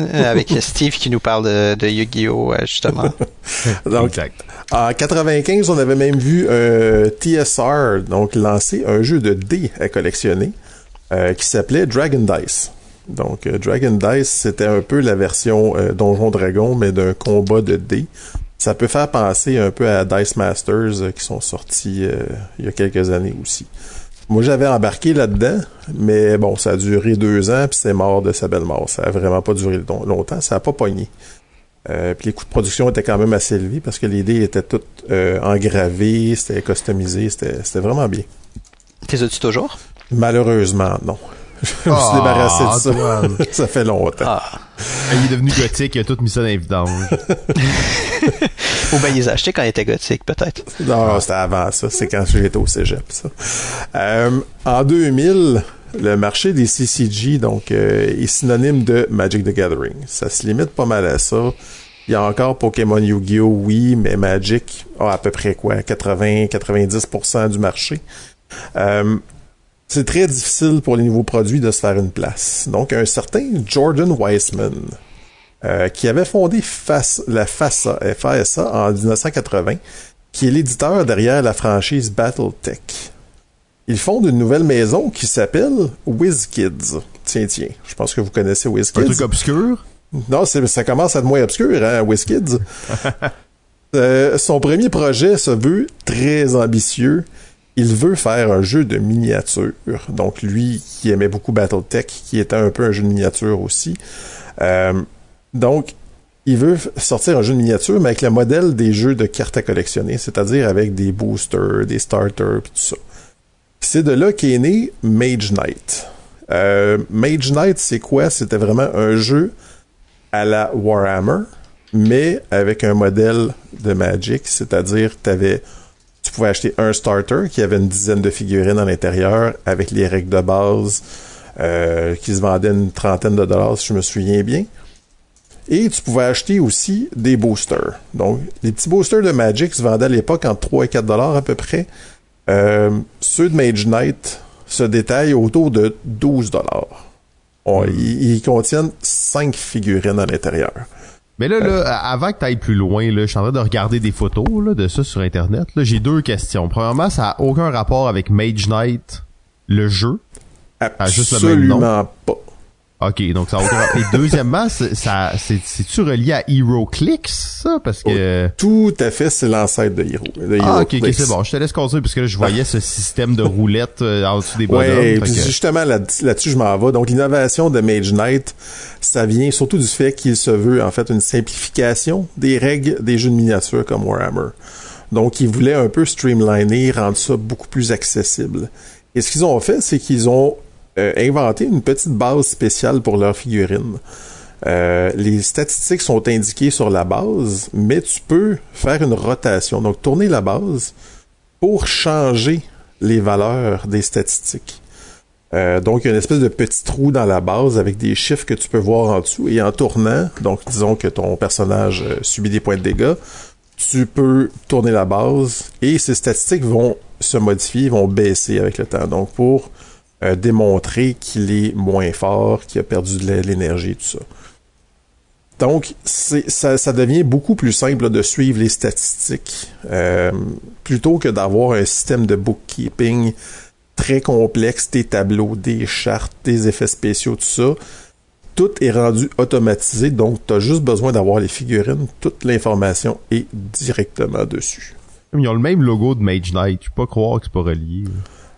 [SPEAKER 2] Euh, avec [laughs] Steve qui nous parle de, de Yu-Gi-Oh! euh, justement. [laughs]
[SPEAKER 3] Donc,
[SPEAKER 1] exact.
[SPEAKER 3] En 95, on avait même vu un TSR donc lancer un jeu de dés à collectionner euh, qui s'appelait Dragon Dice. Donc euh, Dragon Dice, c'était un peu la version euh, Donjon Dragon mais d'un combat de dés. Ça peut faire penser un peu à Dice Masters euh, qui sont sortis il y a quelques années aussi. Moi, j'avais embarqué là-dedans, mais bon, ça a duré deux ans, puis c'est mort de sa belle mort. Ça a vraiment pas duré long- longtemps, ça a pas pogné. Puis les coûts de production étaient quand même assez élevés parce que les dés étaient tous engravés, c'était customisé, c'était c'était vraiment bien.
[SPEAKER 2] T'es as-tu toujours?
[SPEAKER 3] Malheureusement, non. [laughs] Je me suis
[SPEAKER 1] Ah,
[SPEAKER 3] débarrassé de ça.
[SPEAKER 1] Antoine. [laughs]
[SPEAKER 3] ça fait longtemps.
[SPEAKER 2] Ah.
[SPEAKER 1] Il est devenu gothique, il a tout mis ça dans les vidanges. [laughs]
[SPEAKER 2] Ou bien ils les achetaient quand ils étaient gothiques, peut-être.
[SPEAKER 3] Non, c'était avant ça. C'est quand j'étais au cégep, ça. Euh, en 2000, le marché des CCG, donc, euh, est synonyme de Magic the Gathering. Ça se limite pas mal à ça. Il y a encore Pokémon Yu-Gi-Oh! Oui, mais Magic a à peu près quoi? 80-90% du marché. Euh, c'est très difficile pour les nouveaux produits de se faire une place. Donc, un certain Jordan Weissman, euh, qui avait fondé FAS- la FASA, FASA en 1980, qui est l'éditeur derrière la franchise Battletech. Il fonde une nouvelle maison qui s'appelle WizKids. Tiens, tiens, je pense que vous connaissez
[SPEAKER 1] Un
[SPEAKER 3] WizKids.
[SPEAKER 1] truc obscur?
[SPEAKER 3] Non, ça commence à être moins obscur, hein, WizKids. [laughs] Euh, son premier projet se veut très ambitieux. Il veut faire un jeu de miniature. Donc lui, qui aimait beaucoup Battletech, qui était un peu un jeu de miniature aussi. Euh, donc, il veut sortir un jeu de miniature, mais avec le modèle des jeux de cartes à collectionner, c'est-à-dire avec des boosters, des starters, puis tout ça. C'est de là qu'est né Mage Knight. Euh, Mage Knight, c'est quoi? C'était vraiment un jeu à la Warhammer, mais avec un modèle de Magic, c'est-à-dire t'avais, tu pouvais acheter un starter qui avait une dizaine de figurines à l'intérieur avec les règles de base euh, qui se vendaient une trentaine de dollars si je me souviens bien. Et tu pouvais acheter aussi des boosters. Donc, les petits boosters de Magic se vendaient à l'époque entre 3 et 4 dollars à peu près. Euh, ceux de Mage Knight se détaillent autour de 12 dollars. Ils, ils contiennent 5 figurines à l'intérieur.
[SPEAKER 1] Mais là, là, avant que tu ailles plus loin, là, je suis en train de regarder des photos là, de ça sur Internet. Là, j'ai deux questions. Premièrement, ça a aucun rapport avec Mage Knight, le jeu? Ah?
[SPEAKER 3] Absolument pas.
[SPEAKER 1] Ok, donc ça aucun. Et deuxièmement, c'est- ça, c'est, c'est-tu relié à HeroClix, ça? Parce que...
[SPEAKER 3] Tout à fait, c'est l'ancêtre de Hero. de
[SPEAKER 1] Ah, ok, c'est bon. Je te laisse continuer parce que là, je voyais ce système de roulette euh, en dessous des bonhommes.
[SPEAKER 3] Ouais,
[SPEAKER 1] que-
[SPEAKER 3] justement là- là-dessus je m'en vais. Donc l'innovation de Mage Knight, ça vient surtout du fait qu'il se veut en fait une simplification des règles des jeux de miniature comme Warhammer. Donc ils voulaient un peu streamliner, rendre ça beaucoup plus accessible. Et ce qu'ils ont fait, c'est qu'ils ont euh, inventé une petite base spéciale pour leurs figurines. Euh, les statistiques sont indiquées sur la base, mais tu peux faire une rotation, donc tourner la base pour changer les valeurs des statistiques. Euh, donc, il y a une espèce de petit trou dans la base avec des chiffres que tu peux voir en dessous. Et en tournant, donc disons que ton personnage euh, subit des points de dégâts, tu peux tourner la base et ces statistiques vont se modifier, vont baisser avec le temps. Donc, pour euh, démontrer qu'il est moins fort, qu'il a perdu de l'énergie, tout ça. Donc, ça, devient beaucoup plus simple de suivre les statistiques euh, plutôt que d'avoir un système de bookkeeping très complexe, des tableaux, des chartes, des effets spéciaux, tout ça. Tout est rendu automatisé, donc tu as juste besoin d'avoir les figurines. Toute l'information est directement dessus.
[SPEAKER 1] Ils ont le même logo de Mage Knight. Je peux pas croire que c'est pas relié.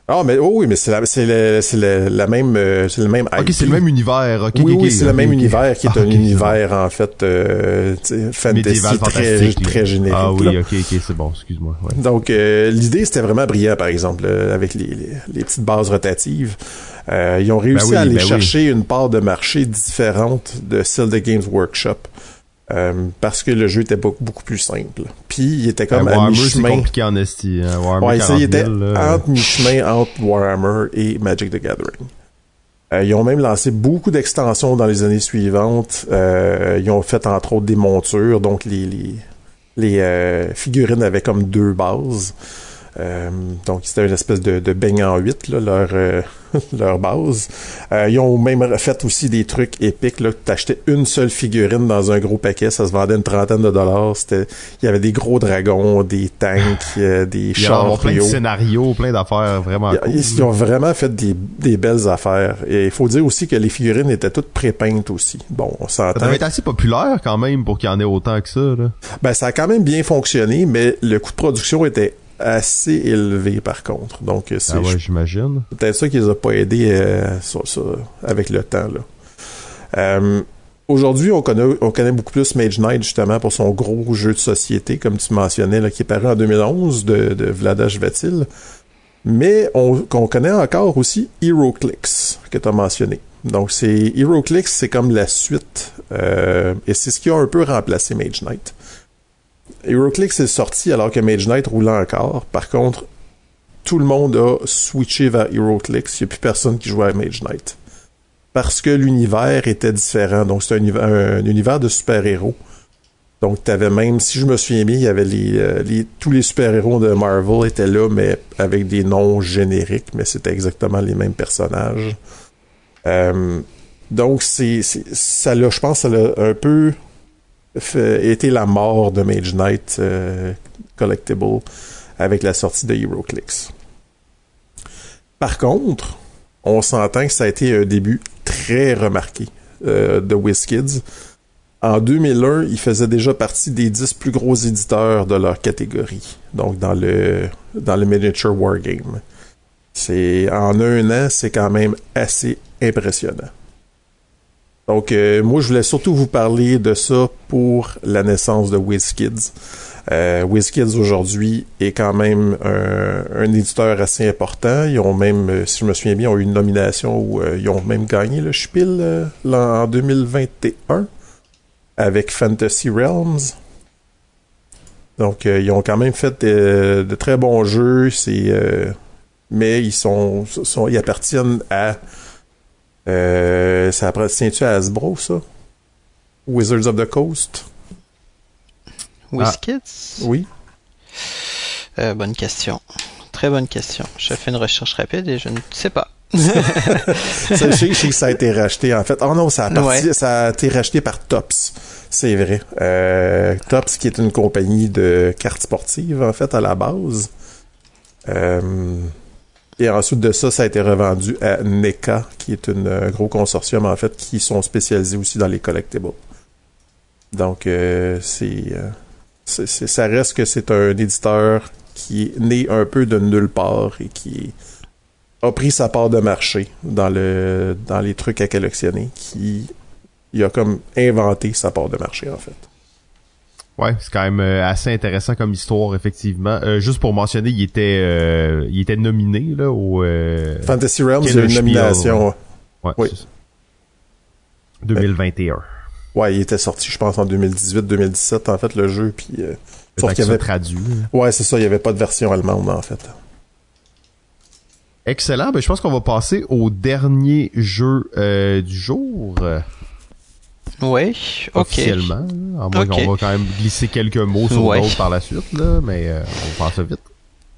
[SPEAKER 3] Ah, mais oh oui, mais c'est la, c'est le- c'est le- la même, euh, c'est le même.
[SPEAKER 1] Ok,
[SPEAKER 3] IP.
[SPEAKER 1] c'est le même univers. Ok,
[SPEAKER 3] oui, oui, c'est le même univers qui est
[SPEAKER 1] Ah,
[SPEAKER 3] un univers en fait euh, fantasy très, très générique.
[SPEAKER 1] Ah oui,
[SPEAKER 3] là.
[SPEAKER 1] ok, ok, c'est bon, excuse-moi. ouais.
[SPEAKER 3] Donc euh, l'idée c'était vraiment brillant par exemple euh, avec les, les, les petites bases rotatives. Euh, ils ont réussi
[SPEAKER 1] Ben oui,
[SPEAKER 3] à aller
[SPEAKER 1] ben oui.
[SPEAKER 3] chercher une part de marché différente de celle de Games Workshop. Euh, parce que le jeu était beaucoup, beaucoup plus simple. Puis il était comme
[SPEAKER 1] Ben,
[SPEAKER 3] à mi-chemin.
[SPEAKER 1] compliqué en esti. Hein. Warhammer
[SPEAKER 3] Ouais, ça,
[SPEAKER 1] 40
[SPEAKER 3] il était
[SPEAKER 1] 000, là.
[SPEAKER 3] entre mi-chemin entre Warhammer et Magic the Gathering. Euh, ils ont même lancé beaucoup d'extensions dans les années suivantes. Euh, ils ont fait entre autres des montures, donc les les, les euh, figurines avaient comme deux bases. Euh, donc, c'était une espèce de, de beigne en 8, là, leur, euh, [laughs] leur base. Euh, ils ont même fait aussi des trucs épiques. Là, t'achetais une seule figurine dans un gros paquet, ça se vendait une trentaine de dollars. C'était, il y avait des gros dragons, des tanks, [laughs] des chars.
[SPEAKER 1] plein de scénarios, plein d'affaires vraiment
[SPEAKER 3] ils, cool. Ils, ont vraiment fait des, des belles affaires. Et il faut dire aussi que les figurines étaient toutes prépeintes aussi. Bon, on s'entend.
[SPEAKER 1] Ça devait être assez populaire quand même pour qu'il y en ait autant que ça. Là.
[SPEAKER 3] Ben, ça a quand même bien fonctionné, mais le coût de production était assez élevé par contre. Donc c'est
[SPEAKER 1] ah ouais, j'imagine.
[SPEAKER 3] Peut-être ça qui les a pas aidés euh, sur avec le temps là. Euh, Aujourd'hui, on connaît, on connaît beaucoup plus Mage Knight justement pour son gros jeu de société, comme tu mentionnais, là, qui est paru en 2011 de, de Vladash Vatil. Mais on, connaît encore aussi HeroClix, que tu as mentionné. Donc, c'est HeroClix, c'est comme la suite, euh, et c'est ce qui a un peu remplacé Mage Knight. HeroClix est sorti alors que Mage Knight roulait encore. Par contre, tout le monde a switché vers HeroClix. Il n'y a plus personne qui jouait à Mage Knight. Parce que l'univers était différent. Donc, c'est un, un, univers de super-héros. Donc, t'avais même, si je me souviens bien, il y avait euh, tous les super-héros de Marvel étaient là, mais avec des noms génériques, mais c'était exactement les mêmes personnages. Euh, donc, c'est, ça l'a, je pense, ça l'a un peu fait, été la mort de Mage Knight euh, Collectible avec la sortie de HeroClix. Par contre, on s'entend que ça a été un début très remarqué euh, de WizKids. En 2001, ils faisaient déjà partie des 10 plus gros éditeurs de leur catégorie, donc dans le dans le miniature wargame. En un an, c'est quand même assez impressionnant. Donc, euh, moi, je voulais surtout vous parler de ça pour la naissance de WizKids. Euh, WizKids aujourd'hui est quand même un, un, éditeur assez important. Ils ont même, euh, si je me souviens bien, ont eu une nomination où euh, ils ont même gagné le Spiel euh, en 2021 avec Fantasy Realms. Donc, euh, ils ont quand même fait de, de très bons jeux. C'est, mais ils sont, sont, ils appartiennent à euh, ça appartient-tu à Hasbro, ça? Wizards of the Coast?
[SPEAKER 2] WizKids?
[SPEAKER 3] Ah. Oui.
[SPEAKER 2] Euh, bonne question. Très bonne question. Je fais une recherche rapide et je ne sais pas. [laughs]
[SPEAKER 3] ça, je sais que ça a été racheté, en fait. Oh non, ça a, parti, ouais. ça a été racheté par Tops. C'est vrai. Euh, Tops, qui est une compagnie de cartes sportives, en fait, à la base. Euh, et ensuite de ça, ça a été revendu à NECA, qui est un gros consortium, en fait, qui sont spécialisés aussi dans les collectibles. Donc, euh, c'est, euh, c'est, ça reste que c'est un éditeur qui est né un peu de nulle part et qui a pris sa part de marché dans le dans les trucs à collectionner, qui il a comme inventé sa part de marché, en fait.
[SPEAKER 1] Ouais, c'est quand même euh, assez intéressant comme histoire effectivement. Euh, juste pour mentionner, il était euh, il était nominé là au euh,
[SPEAKER 3] Fantasy Realms, il y a une nomination.
[SPEAKER 1] Ouais. oui. 2021.
[SPEAKER 3] Ouais, il était sorti je pense en 2018-2017 en fait le jeu puis
[SPEAKER 1] sauf qu'il avait traduit.
[SPEAKER 3] Ouais, c'est ça, il y avait pas de version allemande en fait.
[SPEAKER 1] Excellent, ben je pense qu'on va passer au dernier jeu du jour.
[SPEAKER 2] Oui, ok.
[SPEAKER 1] Officiellement. À moins okay. qu'on va quand même glisser quelques mots sur ouais. d'autres par la suite, là, mais euh, on ça vite.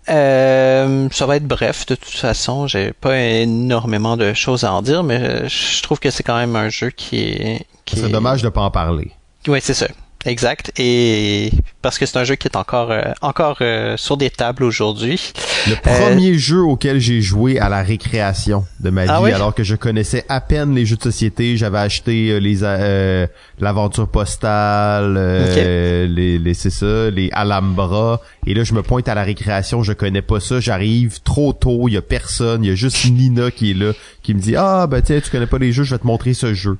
[SPEAKER 2] Euh, ça va être bref de toute façon. J'ai pas énormément de choses à en dire, mais je trouve que c'est quand même un jeu qui est.
[SPEAKER 1] C'est est... dommage de pas en parler.
[SPEAKER 2] Oui, c'est ça. Exact. Et parce que c'est un jeu qui est encore euh, encore euh, sur des tables aujourd'hui.
[SPEAKER 1] Le premier euh... jeu auquel j'ai joué à la récréation de ma vie, ah oui? alors que je connaissais à peine les jeux de société, j'avais acheté les euh, l'aventure postale, okay. les, les c'est ça, les Alhambra. Et là, je me pointe à la récréation, je connais pas ça, j'arrive trop tôt, il y a personne, il y a juste Nina qui est là, qui me dit ah ben tiens tu connais pas les jeux, je vais te montrer ce jeu.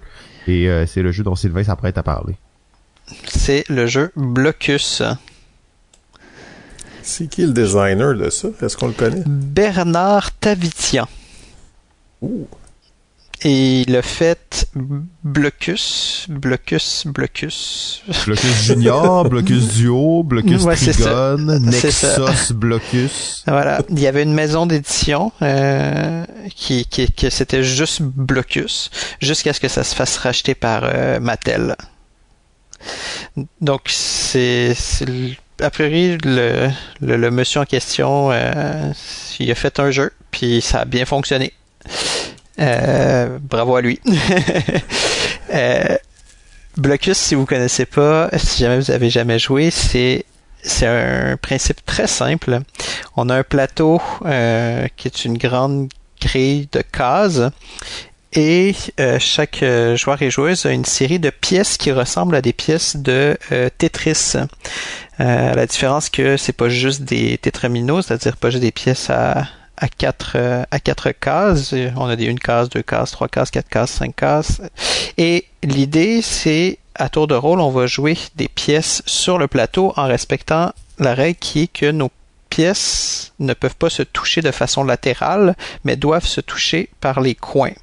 [SPEAKER 1] Et c'est le jeu dont Sylvain s'apprête à parler
[SPEAKER 2] c'est le jeu Blocus.
[SPEAKER 3] C'est qui le designer de ça? Est-ce qu'on le connaît?
[SPEAKER 2] Bernard Tavitian.
[SPEAKER 3] Ouh.
[SPEAKER 2] Et il a fait Blocus, Blocus, Blocus.
[SPEAKER 1] Blocus Junior, [laughs] Blocus Duo, Blocus ouais, Trigone, Nexus Blocus.
[SPEAKER 2] Voilà. Il y avait une maison d'édition euh, qui, qui, que c'était juste Blocus, jusqu'à ce que ça se fasse racheter par euh, Mattel. Donc c'est a priori, le, monsieur en question, il a fait un jeu, puis ça a bien fonctionné. bravo à lui. [laughs] Blocus, si vous connaissez pas, si jamais vous avez jamais joué, c'est c'est un principe très simple. On a un plateau euh, qui est une grande grille de cases et euh, chaque euh, joueur et joueuse a une série de pièces qui ressemblent à des pièces de Tetris. la différence que c'est pas juste des tétraminos, c'est-à-dire pas juste des pièces à, à quatre à quatre cases. On a des une case, deux cases, trois cases, quatre cases, cinq cases. Et l'idée c'est à tour de rôle, on va jouer des pièces sur le plateau en respectant la règle qui est que nos pièces ne peuvent pas se toucher de façon latérale, mais doivent se toucher par les coins.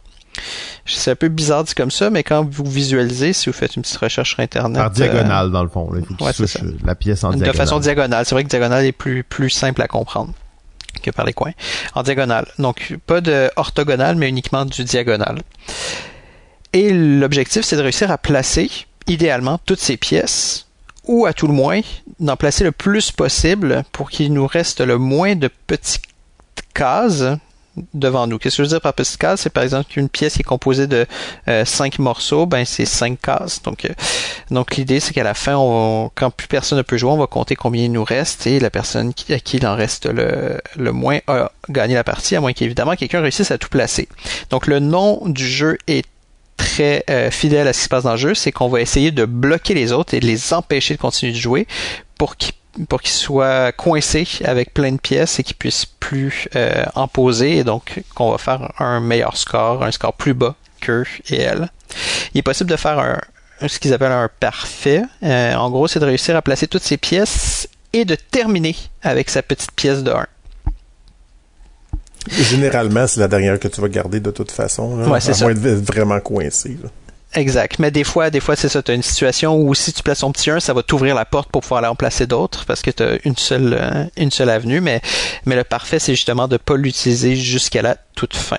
[SPEAKER 2] C'est un peu bizarre dit comme ça, mais quand vous visualisez, si vous faites une petite recherche sur Internet...
[SPEAKER 1] Par diagonale, dans le fond. Il faut la pièce en diagonale.
[SPEAKER 2] De façon diagonale. C'est vrai que diagonale est plus, plus simple à comprendre que par les coins. En diagonale. Donc, pas de orthogonale, mais uniquement du diagonal. Et l'objectif, c'est de réussir à placer idéalement toutes ces pièces, ou à tout le moins d'en placer le plus possible pour qu'il nous reste le moins de petites cases devant nous. Qu'est-ce que je veux dire par cases? C'est par exemple qu'une pièce est composée de euh, cinq morceaux, ben c'est cinq cases. Donc, euh, donc l'idée c'est qu'à la fin, quand plus personne ne peut jouer, on va compter combien il nous reste et la personne à qui il en reste le, le moins a gagné la partie, à moins qu'évidemment quelqu'un réussisse à tout placer. Donc le nom du jeu est très euh, fidèle à ce qui se passe dans le jeu, c'est qu'on va essayer de bloquer les autres et de les empêcher de continuer de jouer pour qu'ils pour qu'ils soient coincés avec plein de pièces et qu'ils puissent plus euh, en poser et donc qu'on va faire un meilleur score, un score plus bas qu'eux et elles. Il est possible de faire un, ce qu'ils appellent un parfait. Euh, en gros, c'est de réussir à placer toutes ces pièces et de terminer avec sa petite pièce de 1.
[SPEAKER 3] Généralement, c'est la dernière que tu vas garder de toute façon. Là,
[SPEAKER 2] ouais, c'est ça.
[SPEAKER 3] Moins vraiment coincé.
[SPEAKER 2] Exact. Mais des fois, des fois, c'est ça. Tu as une situation où si tu places ton petit 1, ça va t'ouvrir la porte pour pouvoir aller en placer d'autres parce que tu as une seule, euh, une seule avenue. Mais, mais le parfait, c'est justement de ne pas l'utiliser jusqu'à la toute fin.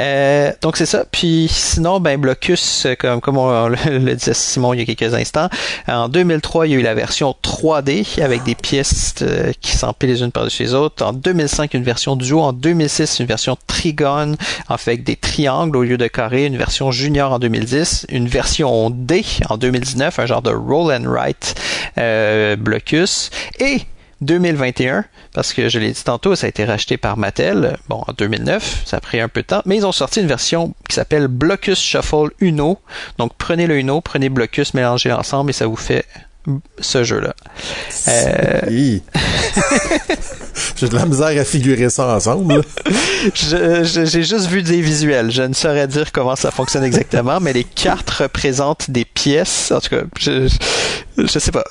[SPEAKER 2] Euh, donc c'est ça. Puis sinon, ben Blocus, euh, comme, comme on, le [laughs] disait Simon il y a quelques instants, en 2003, il y a eu la version 3D avec des pièces euh, qui s'empilent les unes par-dessus les autres. En 2005, une version duo. En 2006, une version trigone, en fait avec des triangles au lieu de carrés. Une version junior en 2010. Une version D en 2019, un genre de roll and write Blocus. Et 2021, parce que je l'ai dit tantôt, ça a été racheté par Mattel, bon, en 2009, ça a pris un peu de temps, mais ils ont sorti une version qui s'appelle Blocus Shuffle Uno. Donc prenez le Uno, prenez Blocus, mélangez ensemble et ça vous fait ce jeu-là.
[SPEAKER 3] Euh... [laughs] J'ai de la misère à figurer ça ensemble.
[SPEAKER 2] J'ai juste vu des visuels. Je ne saurais dire comment ça fonctionne exactement, mais les cartes représentent des pièces. En tout cas, je, je sais pas.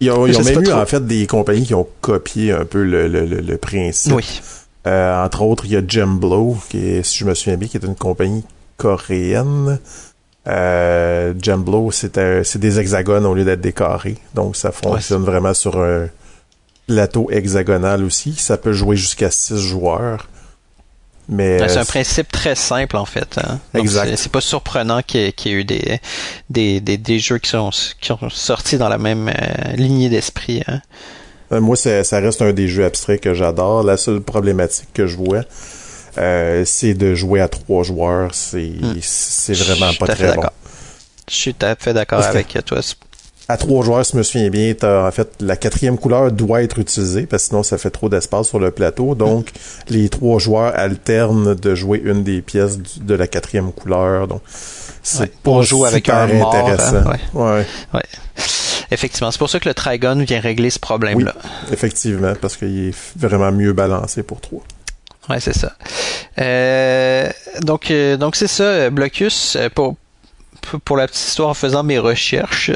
[SPEAKER 3] Ils ont, même eu, en fait, des compagnies qui ont copié un peu le, le, le, principe.
[SPEAKER 2] Oui.
[SPEAKER 3] Euh, entre autres, il y a Gemblow, qui est, si je me souviens bien, qui est une compagnie coréenne. Euh, Gemblow, c'est des hexagones au lieu d'être des carrés. Donc, ça fonctionne vraiment sur un plateau hexagonal aussi. Ça peut jouer jusqu'à six joueurs. Mais
[SPEAKER 2] c'est un principe très simple en fait. Hein. exact. C'est pas surprenant qu'il y, ait eu des, des, des, jeux qui sont qui ont sorti dans la même euh, lignée d'esprit. Hein.
[SPEAKER 3] Euh, moi, ça reste un des jeux abstraits que j'adore. La seule problématique que je vois, euh, c'est de jouer à trois joueurs. C'est c'est vraiment pas très bon.
[SPEAKER 2] Je suis tout à fait d'accord [laughs] avec toi
[SPEAKER 3] à trois joueurs, si je me souviens bien, en fait, la quatrième couleur doit être utilisée, parce que sinon ça fait trop d'espace sur le plateau. Donc, [laughs] les trois joueurs alternent de jouer une des pièces de la quatrième couleur. Donc, c'est pas jouer avec un mort, hein, intéressant.
[SPEAKER 2] ouais. ouais. Effectivement, c'est pour ça que le Trigon vient régler ce problème-là.
[SPEAKER 3] effectivement, parce qu'il est vraiment mieux balancé pour trois.
[SPEAKER 2] Ouais, c'est ça. Euh, donc, euh, donc c'est ça, Blocus. Euh, pour, pour la petite histoire, en faisant mes recherches,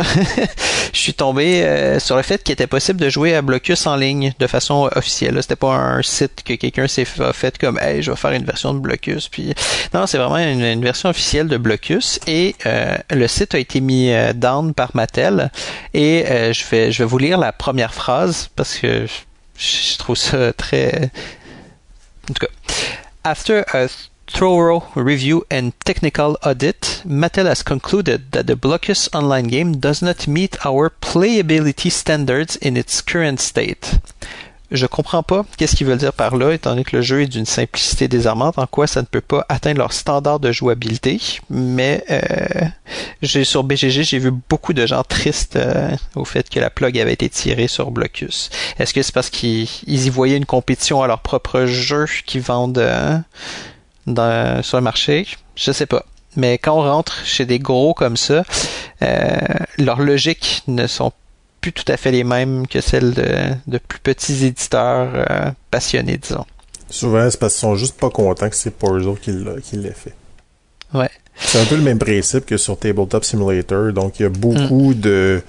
[SPEAKER 2] [laughs] je suis tombé euh, sur le fait qu'il était possible de jouer à Blocus en ligne de façon officielle. C'était pas un site que quelqu'un s'est fait comme Hey, je vais faire une version de Blocus. Puis non, c'est vraiment une, version officielle de Blocus et euh, le site a été mis euh, down par Mattel. Et je vais je vais vous lire la première phrase parce que je trouve ça très. En tout cas, after a thorough review and technical audit, Mattel has concluded that the Blockus online game does not meet our playability standards in its current state. Je comprends pas qu'est-ce qu'ils veulent dire par là, étant donné que le jeu est d'une simplicité désarmante, en quoi ça ne peut pas atteindre leur standard de jouabilité. Mais euh, sur BGG, j'ai vu beaucoup de gens tristes euh, au fait que la plug avait été tirée sur Blocus. Est-ce que c'est parce qu'ils y voyaient une compétition à leur propre jeu qu'ils vendent euh, dans, sur le marché? Je sais pas. Mais quand on rentre chez des gros comme ça, euh, leurs logiques ne sont plus tout à fait les mêmes que celles de, de plus petits éditeurs euh, passionnés, disons.
[SPEAKER 3] Souvent, c'est parce qu'ils sont juste pas contents que c'est pas eux autres qui l'a- qui l'aient fait.
[SPEAKER 2] Ouais.
[SPEAKER 3] C'est un peu le même principe que sur Tabletop Simulator. Donc, il y a beaucoup de,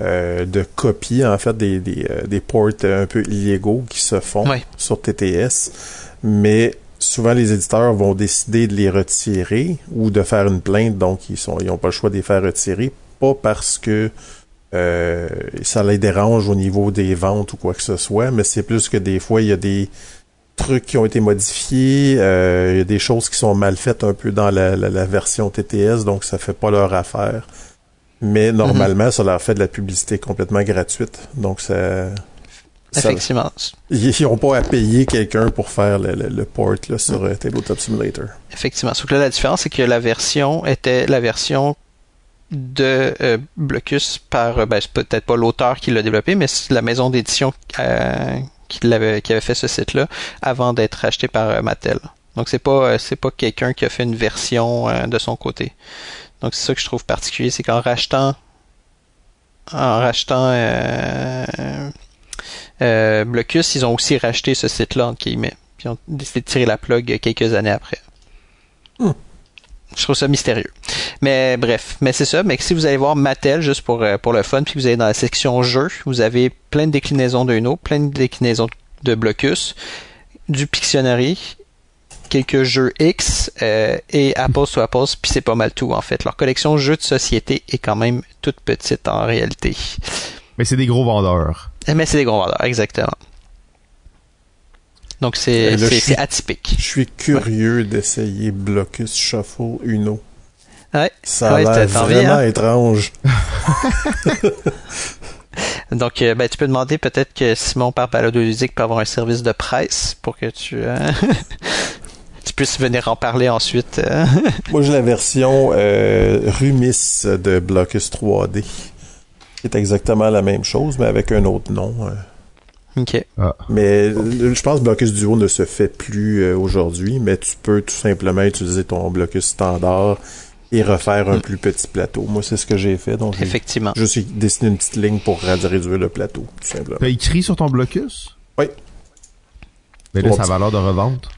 [SPEAKER 3] euh, de copies, en fait, des, des, des ports un peu illégaux qui se font
[SPEAKER 2] Ouais.
[SPEAKER 3] sur TTS. Mais souvent, les éditeurs vont décider de les retirer ou de faire une plainte. Donc, ils sont ils ont pas le choix de les faire retirer. Pas parce que euh, ça les dérange au niveau des ventes ou quoi que ce soit, mais c'est plus que des fois, il y a des trucs qui ont été modifiés, euh, il y a des choses qui sont mal faites un peu dans la, la- la version TTS, donc ça fait pas leur affaire. Mais normalement, ça leur fait de la publicité complètement gratuite. Donc ça...
[SPEAKER 2] Effectivement.
[SPEAKER 3] ils n'ont pas à payer quelqu'un pour faire le, le- le port là, sur euh, Tabletop Simulator.
[SPEAKER 2] Effectivement. Sauf que là, la différence, c'est que la version était la version de euh, Blocus par, euh, ben, c'est peut-être pas l'auteur qui l'a développé, mais c'est la maison d'édition euh, qui, l'avait, qui avait fait ce site-là avant d'être acheté par euh, Mattel. Donc c'est pas c'est pas quelqu'un qui a fait une version de son côté. Donc c'est ça que je trouve particulier, c'est qu'en rachetant en rachetant euh, Blocus, ils ont aussi racheté ce site-là entre guillemets. Puis ils ont décidé de tirer la plug quelques années après. Je trouve ça mystérieux. Mais bref, mais c'est ça. Mais si vous allez voir Mattel, juste pour, euh, pour le fun, puis vous allez dans la section jeux, vous avez plein de déclinaisons d'Uno, plein de déclinaisons de Blocus, du Pictionary, quelques jeux X euh, et Apples to Apples, puis c'est pas mal tout en fait. Leur collection jeux de société est quand même toute petite en réalité.
[SPEAKER 1] Mais c'est des gros vendeurs.
[SPEAKER 2] Mais c'est des gros vendeurs, exactement. Donc c'est atypique.
[SPEAKER 3] Je suis curieux d'essayer Blocus Shuffle Uno.
[SPEAKER 2] Ouais.
[SPEAKER 3] Ça a
[SPEAKER 2] Ouais,
[SPEAKER 3] l'air vraiment
[SPEAKER 2] hein?
[SPEAKER 3] étrange. [laughs]
[SPEAKER 2] Donc, euh, ben, tu peux demander peut-être que Simon par Ludique peut avoir un service de presse pour que tu, euh, [laughs] tu puisses venir en parler ensuite. euh.
[SPEAKER 3] Moi, j'ai la version euh, Rumis de Blocus 3D. Qui est exactement la même chose, mais avec un autre nom. euh.
[SPEAKER 2] ok.
[SPEAKER 3] Mais euh, je pense que Blocus Duo ne se fait plus euh, aujourd'hui, mais tu peux tout simplement utiliser ton Blocus standard et refaire un
[SPEAKER 2] Mm.
[SPEAKER 3] plus petit plateau. Moi, c'est ce que j'ai fait. Donc,
[SPEAKER 2] Effectivement.
[SPEAKER 3] juste dessiné une petite ligne pour réduire le plateau, tout simplement.
[SPEAKER 1] T'as écrit sur ton blocus?
[SPEAKER 3] Oui.
[SPEAKER 1] Mais là,
[SPEAKER 3] Mon
[SPEAKER 1] ça a
[SPEAKER 3] petit-
[SPEAKER 1] valeur de revente.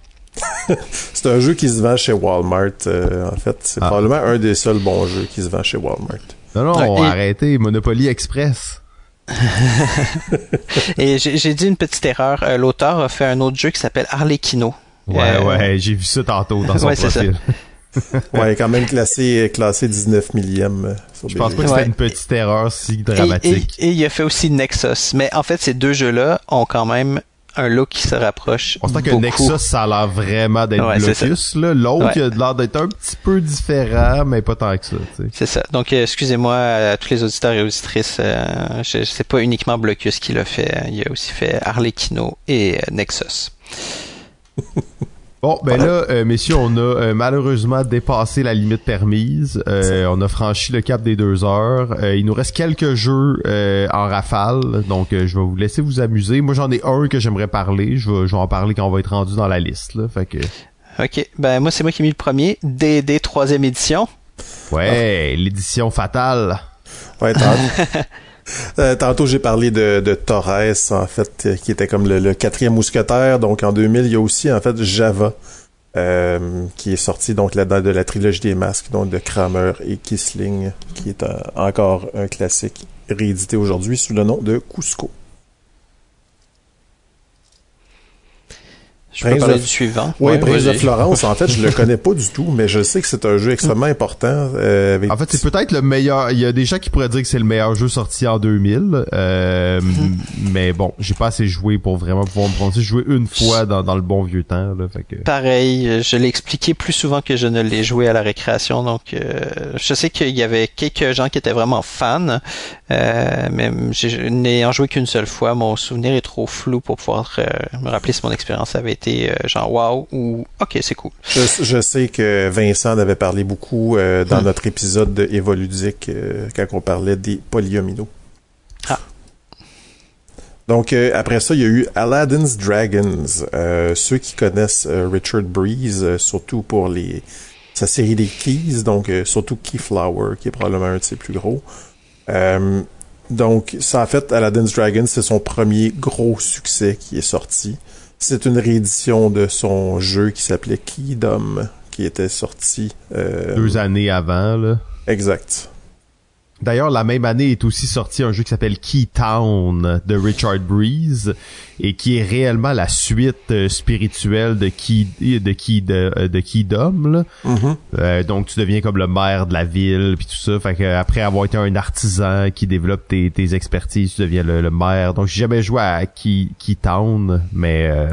[SPEAKER 1] [laughs]
[SPEAKER 3] C'est un jeu qui se vend chez Walmart. euh, en fait, c'est
[SPEAKER 1] Ah.
[SPEAKER 3] probablement un des seuls bons jeux qui se vend chez Walmart.
[SPEAKER 1] Non, non,
[SPEAKER 2] Ouais, et-
[SPEAKER 1] arrêtez. Monopoly Express. [laughs]
[SPEAKER 2] Et j'ai dit une petite erreur. Euh, L'auteur a fait un autre jeu qui s'appelle Arlecchino.
[SPEAKER 1] Ouais,
[SPEAKER 2] Euh,
[SPEAKER 1] ouais, j'ai vu ça tantôt dans son
[SPEAKER 2] Ouais, c'est ça.
[SPEAKER 1] profil. [laughs]
[SPEAKER 3] Ouais, quand même classé, classé 19 millième. euh, sur
[SPEAKER 1] Je pense pas que
[SPEAKER 2] Ouais.
[SPEAKER 1] c'était une petite erreur si
[SPEAKER 2] Et, et,
[SPEAKER 1] dramatique.
[SPEAKER 2] et il a fait aussi Nexus. Mais en fait, ces deux jeux-là ont quand même un look qui se rapproche.
[SPEAKER 1] On sent que
[SPEAKER 2] beaucoup.
[SPEAKER 1] Nexus, ça a l'air vraiment d'être
[SPEAKER 2] Ouais,
[SPEAKER 1] Blocus, là. L'autre,
[SPEAKER 2] Ouais.
[SPEAKER 1] il a l'air d'être un petit peu différent, mais pas tant que ça.
[SPEAKER 2] C'est ça. Donc, euh, excusez-moi à tous les auditeurs et auditrices. Euh, je, c'est pas uniquement Blocus qui l'a fait. Il a aussi fait Arlecchino et euh, Nexus. [laughs]
[SPEAKER 1] Bon, ben là, euh, messieurs, on a euh, malheureusement dépassé la limite permise. Euh, on a franchi le cap des deux heures. Euh, il nous reste quelques jeux euh, en rafale, donc euh, je vais vous laisser vous amuser. Moi, j'en ai un que j'aimerais parler. Je vais, je vais en parler quand on va être rendu dans la liste. Là. Fait que,
[SPEAKER 2] Ok. Ben, moi, c'est moi qui ai mis le premier. D&D troisième édition.
[SPEAKER 1] ouais, l'édition fatale.
[SPEAKER 3] Ouais, [laughs] Euh, tantôt, j'ai parlé de, Torres, en fait, euh, qui était comme le, quatrième mousquetaire. Donc, en 2000, il y a aussi, en fait, Java, euh, qui est sorti donc là-dedans de la trilogie des masques, donc de Kramer et Kisling, qui est encore un classique réédité aujourd'hui sous le nom de Cusco.
[SPEAKER 2] Je peux parler du suivant.
[SPEAKER 3] Oui,
[SPEAKER 2] Ouais,
[SPEAKER 3] Prince de. Florence, en fait, je le [laughs] connais pas du tout, mais je sais que c'est un jeu extrêmement important. euh, avec-
[SPEAKER 1] En fait, c'est peut-être le meilleur. Il y a des gens qui pourraient dire que c'est le meilleur jeu sorti en 2000. Euh, [laughs] mais bon, j'ai pas assez joué pour vraiment pouvoir me prononcer. J'ai joué une fois dans, dans le bon vieux temps. Là, fait que...
[SPEAKER 2] Pareil, je l'ai expliqué plus souvent que je ne l'ai joué à la récréation, donc euh, je sais qu'il y avait quelques gens qui étaient vraiment fans, euh, mais n'ayant joué qu'une seule fois, mon souvenir est trop flou pour pouvoir euh, me rappeler si mon expérience avait été euh, genre wow ou ok c'est cool.
[SPEAKER 3] Je, je sais que Vincent en avait parlé beaucoup euh, dans
[SPEAKER 2] Hmm.
[SPEAKER 3] notre épisode de Evoludique euh, quand on parlait des polyomino.
[SPEAKER 2] Ah.
[SPEAKER 3] Donc euh, après ça, il y a eu Aladdin's Dragons. Ceux qui connaissent Richard Breeze, surtout pour les sa série des Keys, donc surtout Keyflower, qui est probablement un de ses plus gros. Donc, ça en fait, Aladdin's Dragons, c'est son premier gros succès qui est sorti. C'est une réédition de son jeu qui s'appelait Keydom, qui était sorti. euh,
[SPEAKER 1] Deux années avant. Là.
[SPEAKER 3] Exact.
[SPEAKER 1] D'ailleurs, la même année est aussi sorti un jeu qui s'appelle Keytown de Richard Breeze et qui est réellement la suite euh, spirituelle de Key de Key de, euh, de Keydom. Là.
[SPEAKER 3] Mhm.
[SPEAKER 1] Euh, donc tu deviens comme le maire de la ville puis tout ça. Fait que après avoir été un artisan qui développe tes, tes expertises, tu deviens le, le maire. Donc j'ai jamais joué à Key, Keytown, mais euh,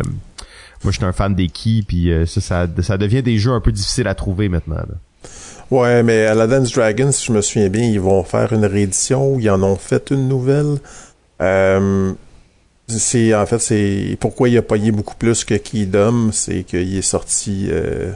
[SPEAKER 1] moi je suis un fan des keys puis ça, ça ça devient des jeux un peu difficiles à trouver maintenant. là.
[SPEAKER 3] Ouais, mais Aladdin's Dragons, si je me souviens bien, ils vont faire une réédition ou ils en ont fait une nouvelle. Euh, c'est en fait c'est pourquoi il a payé beaucoup plus que Keydom, c'est qu'il est sorti euh,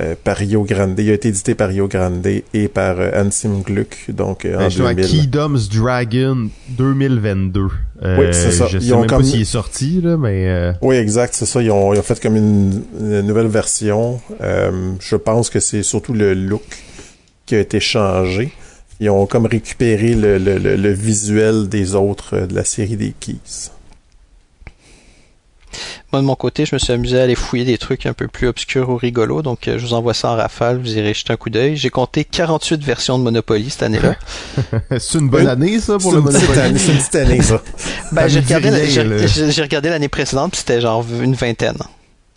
[SPEAKER 3] euh, par Rio Grande, il a été édité par Rio Grande et par euh, Ansim Gluck, donc euh, en
[SPEAKER 1] Ben, justement,
[SPEAKER 3] 2000.
[SPEAKER 1] Keydom's Dragon 2022. Euh,
[SPEAKER 3] Oui, c'est ça.
[SPEAKER 1] Je
[SPEAKER 3] Ils
[SPEAKER 1] sais
[SPEAKER 3] ont
[SPEAKER 1] même
[SPEAKER 3] comme-
[SPEAKER 1] pas s'il est sorti là, mais
[SPEAKER 3] Oui, exact, c'est ça. Ils ont, ils ont fait comme une, une nouvelle version. Je pense que c'est surtout le look qui a été changé. Ils ont comme récupéré le, le, le, le visuel des autres euh, de la série des Keys.
[SPEAKER 2] Moi de mon côté, je me suis amusé à aller fouiller des trucs un peu plus obscurs ou rigolos, donc euh, je vous envoie ça en rafale, vous irez jeter un coup d'œil. J'ai compté 48 versions de Monopoly cette année-là. [laughs]
[SPEAKER 1] c'est une bonne année ça pour le Monopoly?
[SPEAKER 3] c'est une petite année, ça.
[SPEAKER 2] Ben, j'ai regardé l'année précédente, puis c'était genre une vingtaine.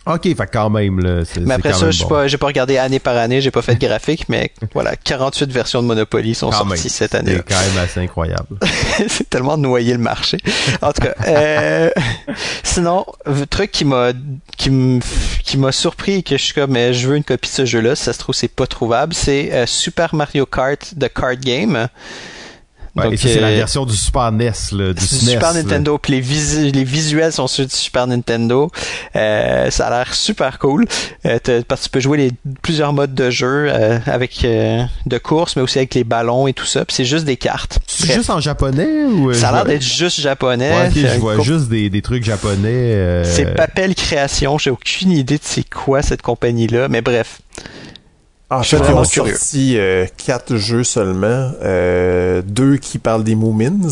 [SPEAKER 1] Ok, fait quand même là.
[SPEAKER 2] Mais après ça, je
[SPEAKER 1] bon.
[SPEAKER 2] pas, j'ai pas regardé année par année, j'ai pas fait de graphique, mais [laughs] voilà, 48 versions de Monopoly sont
[SPEAKER 1] Quand
[SPEAKER 2] sorties
[SPEAKER 1] même.
[SPEAKER 2] cette année.
[SPEAKER 1] C'est quand même assez incroyable. [laughs]
[SPEAKER 2] c'est tellement noyé le marché. En tout cas, euh, [laughs] sinon, le truc qui m'a qui m'a surpris et que je suis comme mais je veux une copie de ce jeu-là, si ça se trouve c'est pas trouvable, c'est euh, Super Mario Kart The Card Game.
[SPEAKER 1] Ouais,
[SPEAKER 2] Donc,
[SPEAKER 1] et ça, c'est la
[SPEAKER 2] euh,
[SPEAKER 1] version du Super NES, là, du SNES.
[SPEAKER 2] Super
[SPEAKER 1] là.
[SPEAKER 2] Nintendo, puis les, visu- les visuels sont ceux du Super Nintendo. Euh, ça a l'air super cool. Euh, parce que tu peux jouer les plusieurs modes de jeu euh, avec euh, de course, mais aussi avec les ballons et tout ça. Puis c'est juste des cartes.
[SPEAKER 1] C'est juste en japonais ou euh,
[SPEAKER 2] ça a l'air d'être juste japonais.
[SPEAKER 1] Ouais, ok,
[SPEAKER 2] C'est
[SPEAKER 1] je vois juste des, des trucs japonais. euh,
[SPEAKER 2] C'est Papel Création. J'ai aucune idée de c'est quoi cette compagnie-là, mais bref.
[SPEAKER 3] En
[SPEAKER 2] Je suis
[SPEAKER 3] fait, ils
[SPEAKER 2] vraiment
[SPEAKER 3] ont
[SPEAKER 2] curieux.
[SPEAKER 3] sorti euh, quatre jeux seulement. Euh, deux qui parlent des Moomins.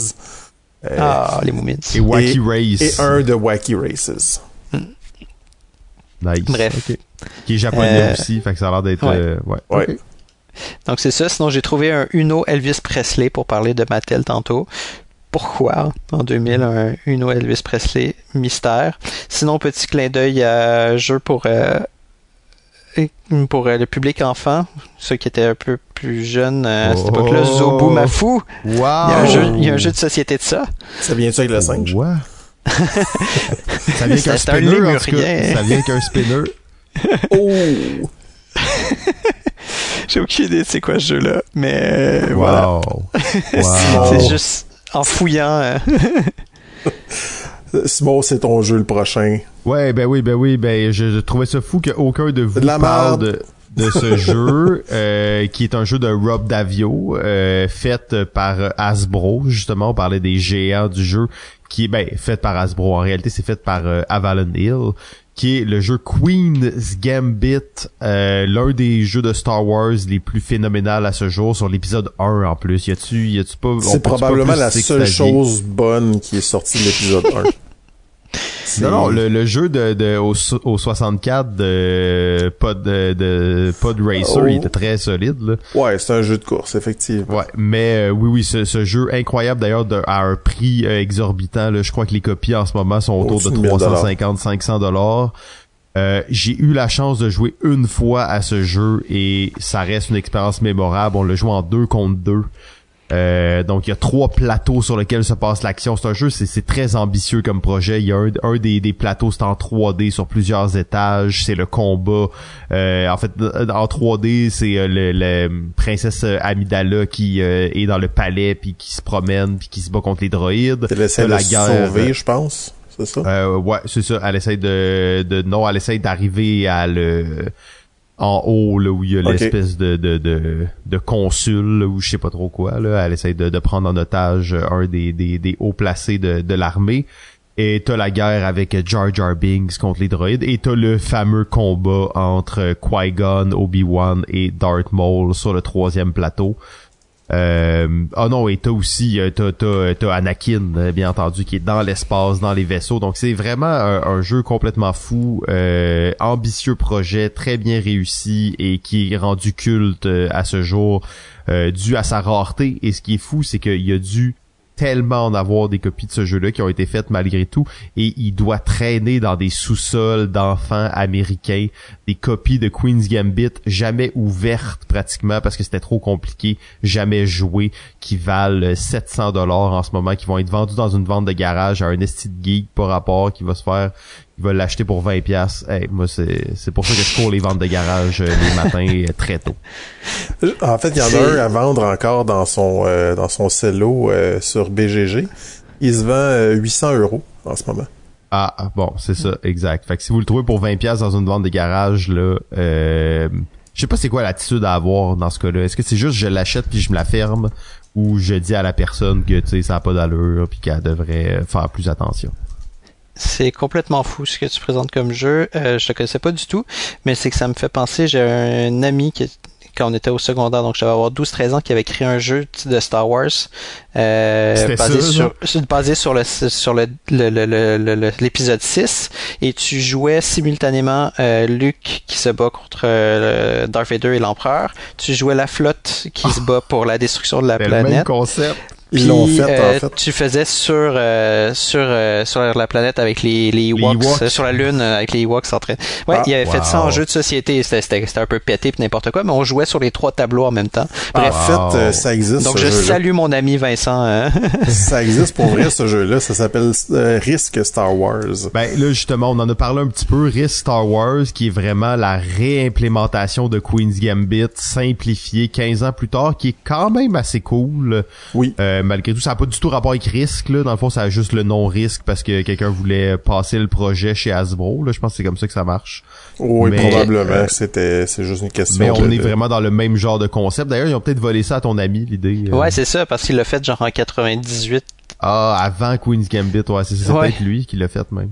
[SPEAKER 3] euh,
[SPEAKER 2] Ah, les Moomins.
[SPEAKER 1] Et Wacky
[SPEAKER 3] et,
[SPEAKER 1] Race.
[SPEAKER 3] et un de Wacky Races.
[SPEAKER 1] Nice.
[SPEAKER 2] Bref.
[SPEAKER 1] Qui est japonais
[SPEAKER 2] Euh,
[SPEAKER 1] aussi, fait que ça a l'air d'être.
[SPEAKER 2] ouais.
[SPEAKER 1] euh, ouais.
[SPEAKER 3] Ouais.
[SPEAKER 1] Ok.
[SPEAKER 2] Donc c'est ça. Sinon, j'ai trouvé un Uno Elvis Presley pour parler de Mattel tantôt. Pourquoi en 2000 un Uno Elvis Presley mystère? Sinon, petit clin d'œil à un jeu pour euh, pour euh, le public enfant, ceux qui étaient un peu plus jeunes euh, à cette
[SPEAKER 1] Oh.
[SPEAKER 2] époque-là, Zobu Mafu.
[SPEAKER 1] Wow.
[SPEAKER 2] Il y, a un jeu, il y a un jeu de société de ça.
[SPEAKER 3] Ça vient-tu avec le singe?
[SPEAKER 1] Quoi? [laughs] ça vient qu'un spinner, en tout cas.
[SPEAKER 2] lémurien.
[SPEAKER 1] Ça vient qu'un spinner. [laughs]
[SPEAKER 3] Oh! [laughs]
[SPEAKER 2] J'ai aucune idée de c'est quoi ce jeu-là, mais euh, voilà.
[SPEAKER 1] Wow. Wow.
[SPEAKER 2] C'est juste en fouillant. euh,
[SPEAKER 3] Simon, c'est ton jeu le prochain.
[SPEAKER 1] Ouais, ben oui, ben oui, ben je, je trouvais ça fou qu'aucun de vous
[SPEAKER 3] De la
[SPEAKER 1] parle
[SPEAKER 3] merde.
[SPEAKER 1] de, de ce [laughs] jeu, euh, qui est un jeu de Rob Davio, euh, fait par Hasbro, justement, on parlait des géants du jeu, qui est, ben, fait par Hasbro, en réalité c'est fait par euh, Avalon Hill, qui est le jeu Queen's Gambit, euh, l'un des jeux de Star Wars les plus phénoménal à ce jour, sur l'épisode 1 en plus. Y a-tu, y a-tu pas...
[SPEAKER 3] C'est
[SPEAKER 1] pas
[SPEAKER 3] probablement la seule chose bonne qui est sortie de l'épisode 1. [laughs]
[SPEAKER 1] Non, non, le, le jeu de, de au, au 64 de Pod, de, de Pod Racer,
[SPEAKER 3] Oh.
[SPEAKER 1] il était très solide, là.
[SPEAKER 3] Ouais, c'est un jeu de course, effectivement.
[SPEAKER 1] Ouais, mais euh, oui, oui, ce, ce jeu incroyable d'ailleurs à un prix euh, exorbitant. Là, je crois que les copies en ce moment sont autour de
[SPEAKER 3] de 1000
[SPEAKER 1] 350-500 dollars. Euh, j'ai eu la chance de jouer une fois à ce jeu et ça reste une expérience mémorable. On l'a joué en deux contre deux. Euh, donc il y a trois plateaux sur lesquels se passe l'action. C'est un jeu, c'est très ambitieux comme projet. Il y a un, des, des, plateaux, c'est en 3D sur plusieurs étages. C'est le combat. Euh, en fait, en 3D, c'est euh, le, princesse Amidala qui est dans le palais puis qui se promène puis qui se bat contre les droïdes.
[SPEAKER 3] Elle la guerre. sauver, je pense. C'est ça?
[SPEAKER 1] ouais, c'est ça. Elle essaie de, de non, elle essaie d'arriver à le en haut là où il y a l'espèce de, de, de, de consul ou je sais pas trop quoi là. Elle essaie de, de prendre en otage un des, des, des hauts placés de, de l'armée. Et t'as la guerre avec Jar Jar Binks contre les droïdes. Et t'as le fameux combat entre Qui-Gon, Obi-Wan et Darth Maul sur le troisième plateau euh, oh non, et t'as aussi euh, t'as, t'as, t'as Anakin, euh, bien entendu, qui est dans l'espace, dans les vaisseaux. Donc c'est vraiment un, jeu complètement fou, euh, ambitieux projet, très bien réussi et qui est rendu culte à ce jour dû à sa rareté. Et ce qui est fou, c'est qu'il y a dû tellement en avoir des copies de ce jeu-là qui ont été faites malgré tout. Et il doit traîner dans des sous-sols d'enfants américains des copies de Queen's Gambit jamais ouvertes pratiquement parce que c'était trop compliqué, jamais jouées qui valent 700 dollars en ce moment qui vont être vendus dans une vente de garage à un esti geek par rapport qui va se faire il va l'acheter pour 20 pièces. moi c'est c'est pour ça que je cours les ventes de garage euh, les matins euh, très tôt.
[SPEAKER 3] En fait, il y en a un à vendre encore dans son euh, dans son cello sur BGG. Il se vend 800 euros en ce moment.
[SPEAKER 1] Ah, ah bon, c'est ça, exact. Fait que si vous le trouvez pour 20 pièces dans une vente de garage là, euh, je sais pas c'est quoi l'attitude à avoir dans ce cas-là. Est-ce que c'est juste je l'achète puis je me la ferme ou je dis à la personne que tu sais ça a pas d'allure puis qu'elle devrait faire plus attention?
[SPEAKER 2] C'est complètement fou ce que tu présentes comme jeu. Euh, je le connaissais pas du tout, mais c'est que ça me fait penser. J'ai un ami qui quand on était au secondaire, donc je devais avoir 12-13 ans, qui avait créé un jeu de Star Wars euh, basé, sur, basé sur le sur le, l'épisode 6 et tu jouais simultanément euh, Luke qui se bat contre euh, Darth Vader et l'empereur, tu jouais la flotte qui se bat pour la destruction de la planète. Le même
[SPEAKER 1] concept.
[SPEAKER 2] Ils l'ont fait, en euh, fait. Tu faisais sur euh, sur euh, sur la planète avec les les Ewoks, sur la lune avec les Ewoks en train. Ouais, ah, il avait fait ça en jeu de société. C'était c'était un peu pété puis n'importe quoi, mais on jouait sur les trois tableaux en même temps.
[SPEAKER 3] Bref, en fait, ça existe.
[SPEAKER 2] Donc je salue mon ami Vincent. Hein. [laughs]
[SPEAKER 3] ça existe pour vrai ce [laughs] jeu-là. Ça s'appelle Risk Star Wars.
[SPEAKER 1] Ben là justement, on en a parlé un petit peu. Risk Star Wars, qui est vraiment la réimplémentation de Queen's Gambit simplifiée 15 ans plus tard, qui est quand même assez cool.
[SPEAKER 3] Oui.
[SPEAKER 1] Euh, malgré tout, ça n'a pas du tout rapport avec risque. Là. Dans le fond, ça a juste le non-risque parce que quelqu'un voulait passer le projet chez Hasbro. Là. Je pense que c'est comme ça que ça marche.
[SPEAKER 3] Oui, probablement. Euh, c'était, c'est juste une question.
[SPEAKER 1] Mais on est vraiment dans le même genre de concept. D'ailleurs, ils ont peut-être volé ça à ton ami, l'idée.
[SPEAKER 2] Euh. Ouais, c'est ça, parce qu'il l'a fait genre en 98.
[SPEAKER 1] Ah, avant Queen's Gambit, ouais, c'est, c'est peut-être lui qui l'a fait même.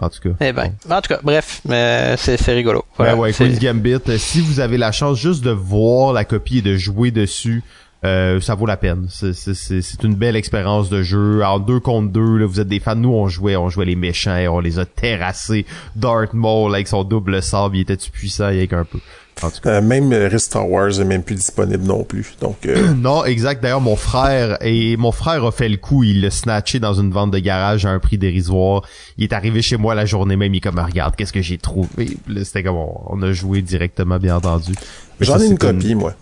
[SPEAKER 1] En tout cas.
[SPEAKER 2] Eh ben, en tout cas, bref, mais c'est, c'est rigolo.
[SPEAKER 1] ouais, ouais, Queen's Gambit. Si vous avez la chance juste de voir la copie et de jouer dessus, euh, ça vaut la peine. C'est une belle expérience de jeu. En deux contre deux, là, vous êtes des fans. Nous, on jouait, on jouait les méchants et on les a terrassés. Darth Maul avec son double sable, il était-tu puissant avec un peu.
[SPEAKER 3] En tout cas. Euh, même Rest Star Wars est même plus disponible non plus. Donc euh, [clears throat]
[SPEAKER 1] non, exact. D'ailleurs, mon frère et mon frère a fait le coup. Il l'a snatché dans une vente de garage à un prix dérisoire. Il est arrivé chez moi la journée même. Il est comme regarde, qu'est-ce que j'ai trouvé? C'était comme on, a joué directement, bien entendu.
[SPEAKER 3] J'en ai une copie, moi.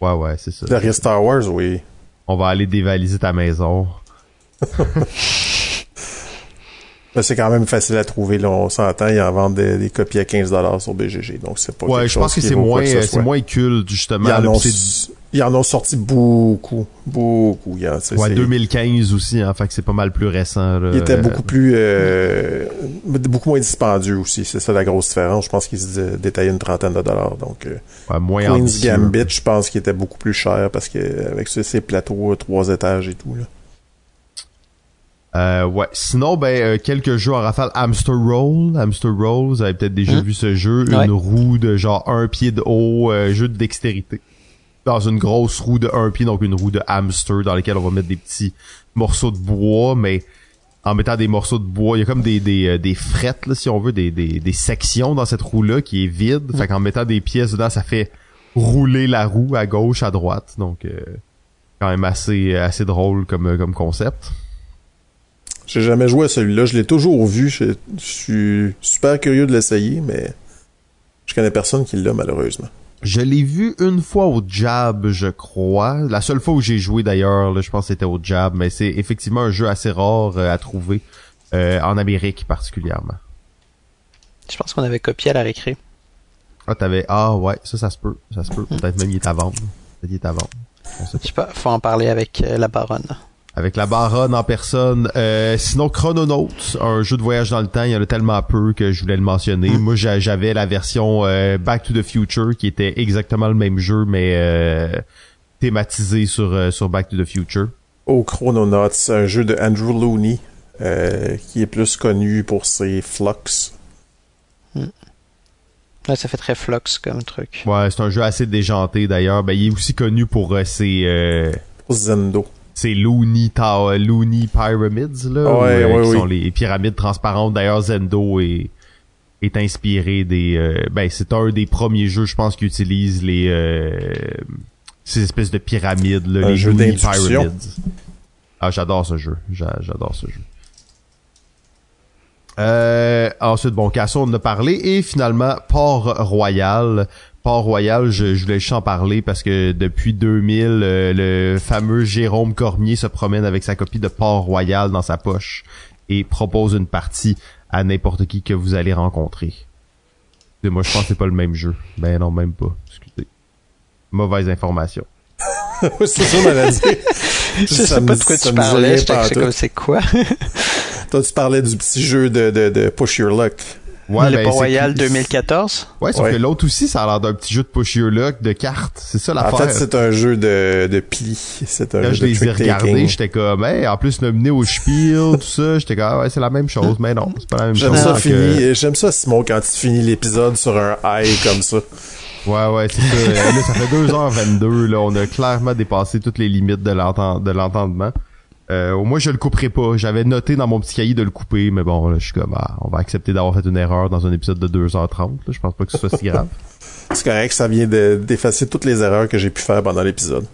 [SPEAKER 1] Ouais, ouais, c'est ça.
[SPEAKER 3] Le Star Wars, oui.
[SPEAKER 1] On va aller dévaliser ta maison. [laughs]
[SPEAKER 3] C'est quand même facile à trouver, là, on s'entend, ils en vendent des, copies à 15$ sur BGG, donc c'est pas
[SPEAKER 1] Ouais, je pense que c'est moins, c'est moins culte, justement.
[SPEAKER 3] Ils en ont sorti beaucoup, beaucoup.
[SPEAKER 1] ouais, 2015 aussi, en hein, fait que c'est pas mal plus récent.
[SPEAKER 3] Il était beaucoup plus, euh, beaucoup moins dispendieux aussi. C'est ça la grosse différence. Je pense qu'il se détaillait une trentaine de dollars. Donc, euh,
[SPEAKER 1] ouais, moins
[SPEAKER 3] Queen's Gambit, je pense qu'il était beaucoup plus cher parce que avec ces plateaux trois étages et tout là.
[SPEAKER 1] Euh, ouais. Sinon, ben euh, quelques jeux en rafale. Hamster Roll, Hamster Roll, vous avez peut-être déjà hein? vu ce jeu. Une roue de genre un pied de haut, jeu de dextérité dans une grosse roue de un pied, donc une roue de hamster dans laquelle on va mettre des petits morceaux de bois, mais en mettant des morceaux de bois, il y a comme des, des, euh, des frettes, là, si on veut, des, des, des sections dans cette roue-là qui est vide. Fait qu'en mettant des pièces dedans, ça fait rouler la roue à gauche, à droite. Donc, euh, quand même assez, assez drôle comme, comme concept.
[SPEAKER 3] J'ai jamais joué à celui-là. Je l'ai toujours vu. Je, je suis super curieux de l'essayer, mais je connais personne qui l'a, malheureusement.
[SPEAKER 1] Je l'ai vu une fois au Jab, je crois. La seule fois où j'ai joué d'ailleurs, je pense que c'était au Jab, mais c'est effectivement un jeu assez rare euh, à trouver, euh, en Amérique particulièrement.
[SPEAKER 2] Je pense qu'on avait copié à la récré.
[SPEAKER 1] Ah, t'avais... Ah, ouais, ça, ça se peut. Ça se peut. Peut-être même il est à vendre. Peut-être il est à vendre.
[SPEAKER 2] Je sais pas, faut en parler avec euh, la baronne.
[SPEAKER 1] Avec la baronne en personne. Euh, sinon, Chrononauts, un jeu de voyage dans le temps, il y en a tellement peu que je voulais le mentionner. Moi, j'a- j'avais la version euh, Back to the Future qui était exactement le même jeu, mais euh, thématisé sur, euh, sur Back to the Future.
[SPEAKER 3] Au Chrononauts, c'est un jeu de Andrew Looney, euh, qui est plus connu pour ses Flux.
[SPEAKER 2] Là, ça fait très flux comme truc.
[SPEAKER 1] Ouais, c'est un jeu assez déjanté d'ailleurs. Ben, il est aussi connu pour euh, ses, euh,
[SPEAKER 3] Pour Zendo.
[SPEAKER 1] Ses Looney, Tower, Looney Pyramids, là,
[SPEAKER 3] Ouais,
[SPEAKER 1] où, euh,
[SPEAKER 3] ouais,
[SPEAKER 1] qui
[SPEAKER 3] oui.
[SPEAKER 1] sont les pyramides transparentes. D'ailleurs, Zendo est, est inspiré des... euh, ben, c'est un des premiers jeux, je pense, qui utilise les... euh, ces espèces de pyramides, là,
[SPEAKER 3] Un
[SPEAKER 1] les
[SPEAKER 3] jeu
[SPEAKER 1] Looney. Pyramids. Ah, j'adore ce jeu. J'a- J'adore ce jeu. Euh, ensuite, bon, Casson on en a parlé. Et finalement, Port-Royal. Port-Royal, je, je voulais juste en parler parce que depuis 2000, euh, le fameux Jérôme Cormier se promène avec sa copie de Port-Royal dans sa poche et propose une partie à n'importe qui que vous allez rencontrer. Et moi, je pense que c'est pas le même jeu. Ben non, même pas. Excusez. Mauvaise information. [laughs]
[SPEAKER 3] c'est ça, dit. [laughs]
[SPEAKER 2] Je sais pas de quoi tu parlais, j'étais comme c'est quoi? [laughs]
[SPEAKER 3] Toi, tu parlais du petit jeu de, de, de Push Your Luck.
[SPEAKER 1] Ouais,
[SPEAKER 2] le
[SPEAKER 1] ben,
[SPEAKER 2] Royal 2014?
[SPEAKER 1] Ouais, sauf
[SPEAKER 3] Ouais.
[SPEAKER 1] que l'autre aussi, ça a l'air d'un petit jeu de push your luck de cartes. C'est ça
[SPEAKER 3] En
[SPEAKER 1] l'affaire.
[SPEAKER 3] fait, c'est un jeu de, de pli. C'est un
[SPEAKER 1] Quand je
[SPEAKER 3] jeu
[SPEAKER 1] les ai regardés, j'étais comme, hey, en plus nominé au Spiel, tout ça, j'étais comme, ah ouais, c'est la même chose, mais non, c'est pas la même
[SPEAKER 3] J'aime
[SPEAKER 1] chose.
[SPEAKER 3] ça,
[SPEAKER 1] Fait que-
[SPEAKER 3] fini, j'aime ça, Simon, quand tu finis l'épisode sur un high comme ça.
[SPEAKER 1] Ouais, ouais, c'est ça. [laughs] Là, ça fait 2h22, là, on a clairement dépassé toutes les limites de l'entendement. Euh, au moins, je le couperai pas. J'avais noté dans mon petit cahier de le couper, mais bon, là, je suis comme, ah, on va accepter d'avoir fait une erreur dans un épisode de 2h30. là. Je pense pas que ce soit si grave. [laughs]
[SPEAKER 3] C'est correct, ça vient de- d'effacer toutes les erreurs que j'ai pu faire pendant l'épisode.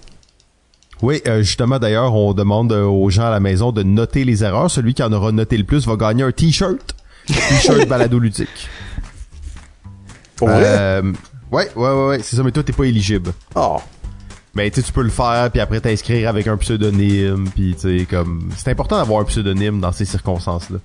[SPEAKER 1] Oui, euh, justement d'ailleurs, on demande euh, aux gens à la maison de noter les erreurs. Celui qui en aura noté le plus va gagner un t-shirt. T-shirt [laughs] balado ludique.
[SPEAKER 3] Pour vrai?
[SPEAKER 1] Euh, ouais, ouais, ouais, ouais, c'est ça, mais toi t'es pas éligible.
[SPEAKER 3] Oh.
[SPEAKER 1] Mais tu sais, tu peux le faire, puis après t'inscrire avec un pseudonyme, puis tu sais, comme... C'est important d'avoir un pseudonyme dans ces circonstances-là.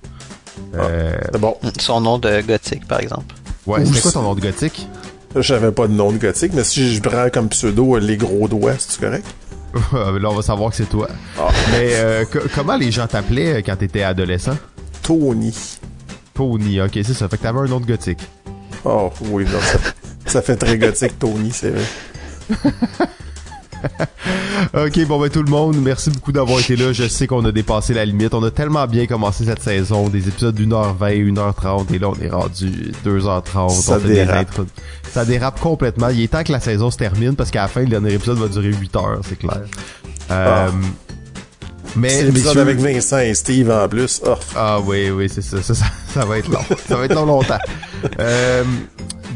[SPEAKER 1] Euh,
[SPEAKER 3] C'est bon.
[SPEAKER 2] Son nom de gothique, par exemple.
[SPEAKER 1] ouais, c'est quoi ton nom de gothique?
[SPEAKER 3] J'avais pas de nom de gothique, mais si je prends comme pseudo euh, les gros doigts, c'est correct? [laughs]
[SPEAKER 1] Là, on va savoir que c'est toi.
[SPEAKER 3] Ah.
[SPEAKER 1] Mais euh, co- comment les gens t'appelaient euh, quand t'étais adolescent?
[SPEAKER 3] Tony.
[SPEAKER 1] Tony, ok, c'est ça. Fait que t'avais un nom de gothique.
[SPEAKER 3] Oh, oui, non, ça, ça fait très gothique, Tony, c'est vrai. [laughs] [laughs]
[SPEAKER 1] Ok, bon ben tout le monde, merci beaucoup d'avoir été là. Je sais qu'on a dépassé la limite. On a tellement bien commencé cette saison, des épisodes d'une heure 20, une heure 30 et là on est rendu 2h30.
[SPEAKER 3] Ça
[SPEAKER 1] on
[SPEAKER 3] dérape.
[SPEAKER 1] Ça dérape complètement. Il est temps que la saison se termine parce qu'à la fin, le dernier épisode va durer 8 heures, c'est clair. Euh, Mais
[SPEAKER 3] C'est l'épisode avec Vincent et Steve en plus. Oh.
[SPEAKER 1] Ah oui, oui, c'est ça. Ça, ça. ça va être long. ça va être long longtemps. [laughs] Euh,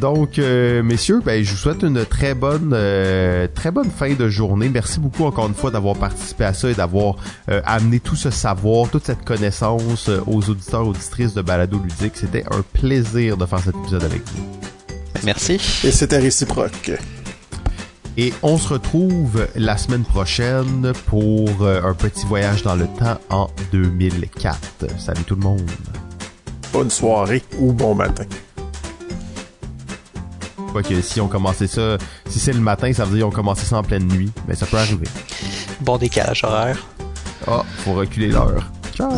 [SPEAKER 1] donc, euh, messieurs, ben, je vous souhaite une très bonne, euh, très bonne fin de journée. Merci beaucoup encore une fois d'avoir participé à ça et d'avoir euh, amené tout ce savoir, toute cette connaissance euh, aux auditeurs, auditrices de Balado Ludique. C'était un plaisir de faire cet épisode avec vous.
[SPEAKER 2] Merci.
[SPEAKER 3] Et c'était réciproque.
[SPEAKER 1] Et on se retrouve la semaine prochaine pour euh, un petit voyage dans le temps en 2004. Salut tout le monde.
[SPEAKER 3] Bonne soirée ou bon matin.
[SPEAKER 1] Quoique si on commençait ça, si c'est le matin, ça veut dire qu'ils ont commencé ça en pleine nuit. Mais ça peut arriver.
[SPEAKER 2] Bon décalage horaire.
[SPEAKER 1] Ah, faut reculer l'heure. Ciao!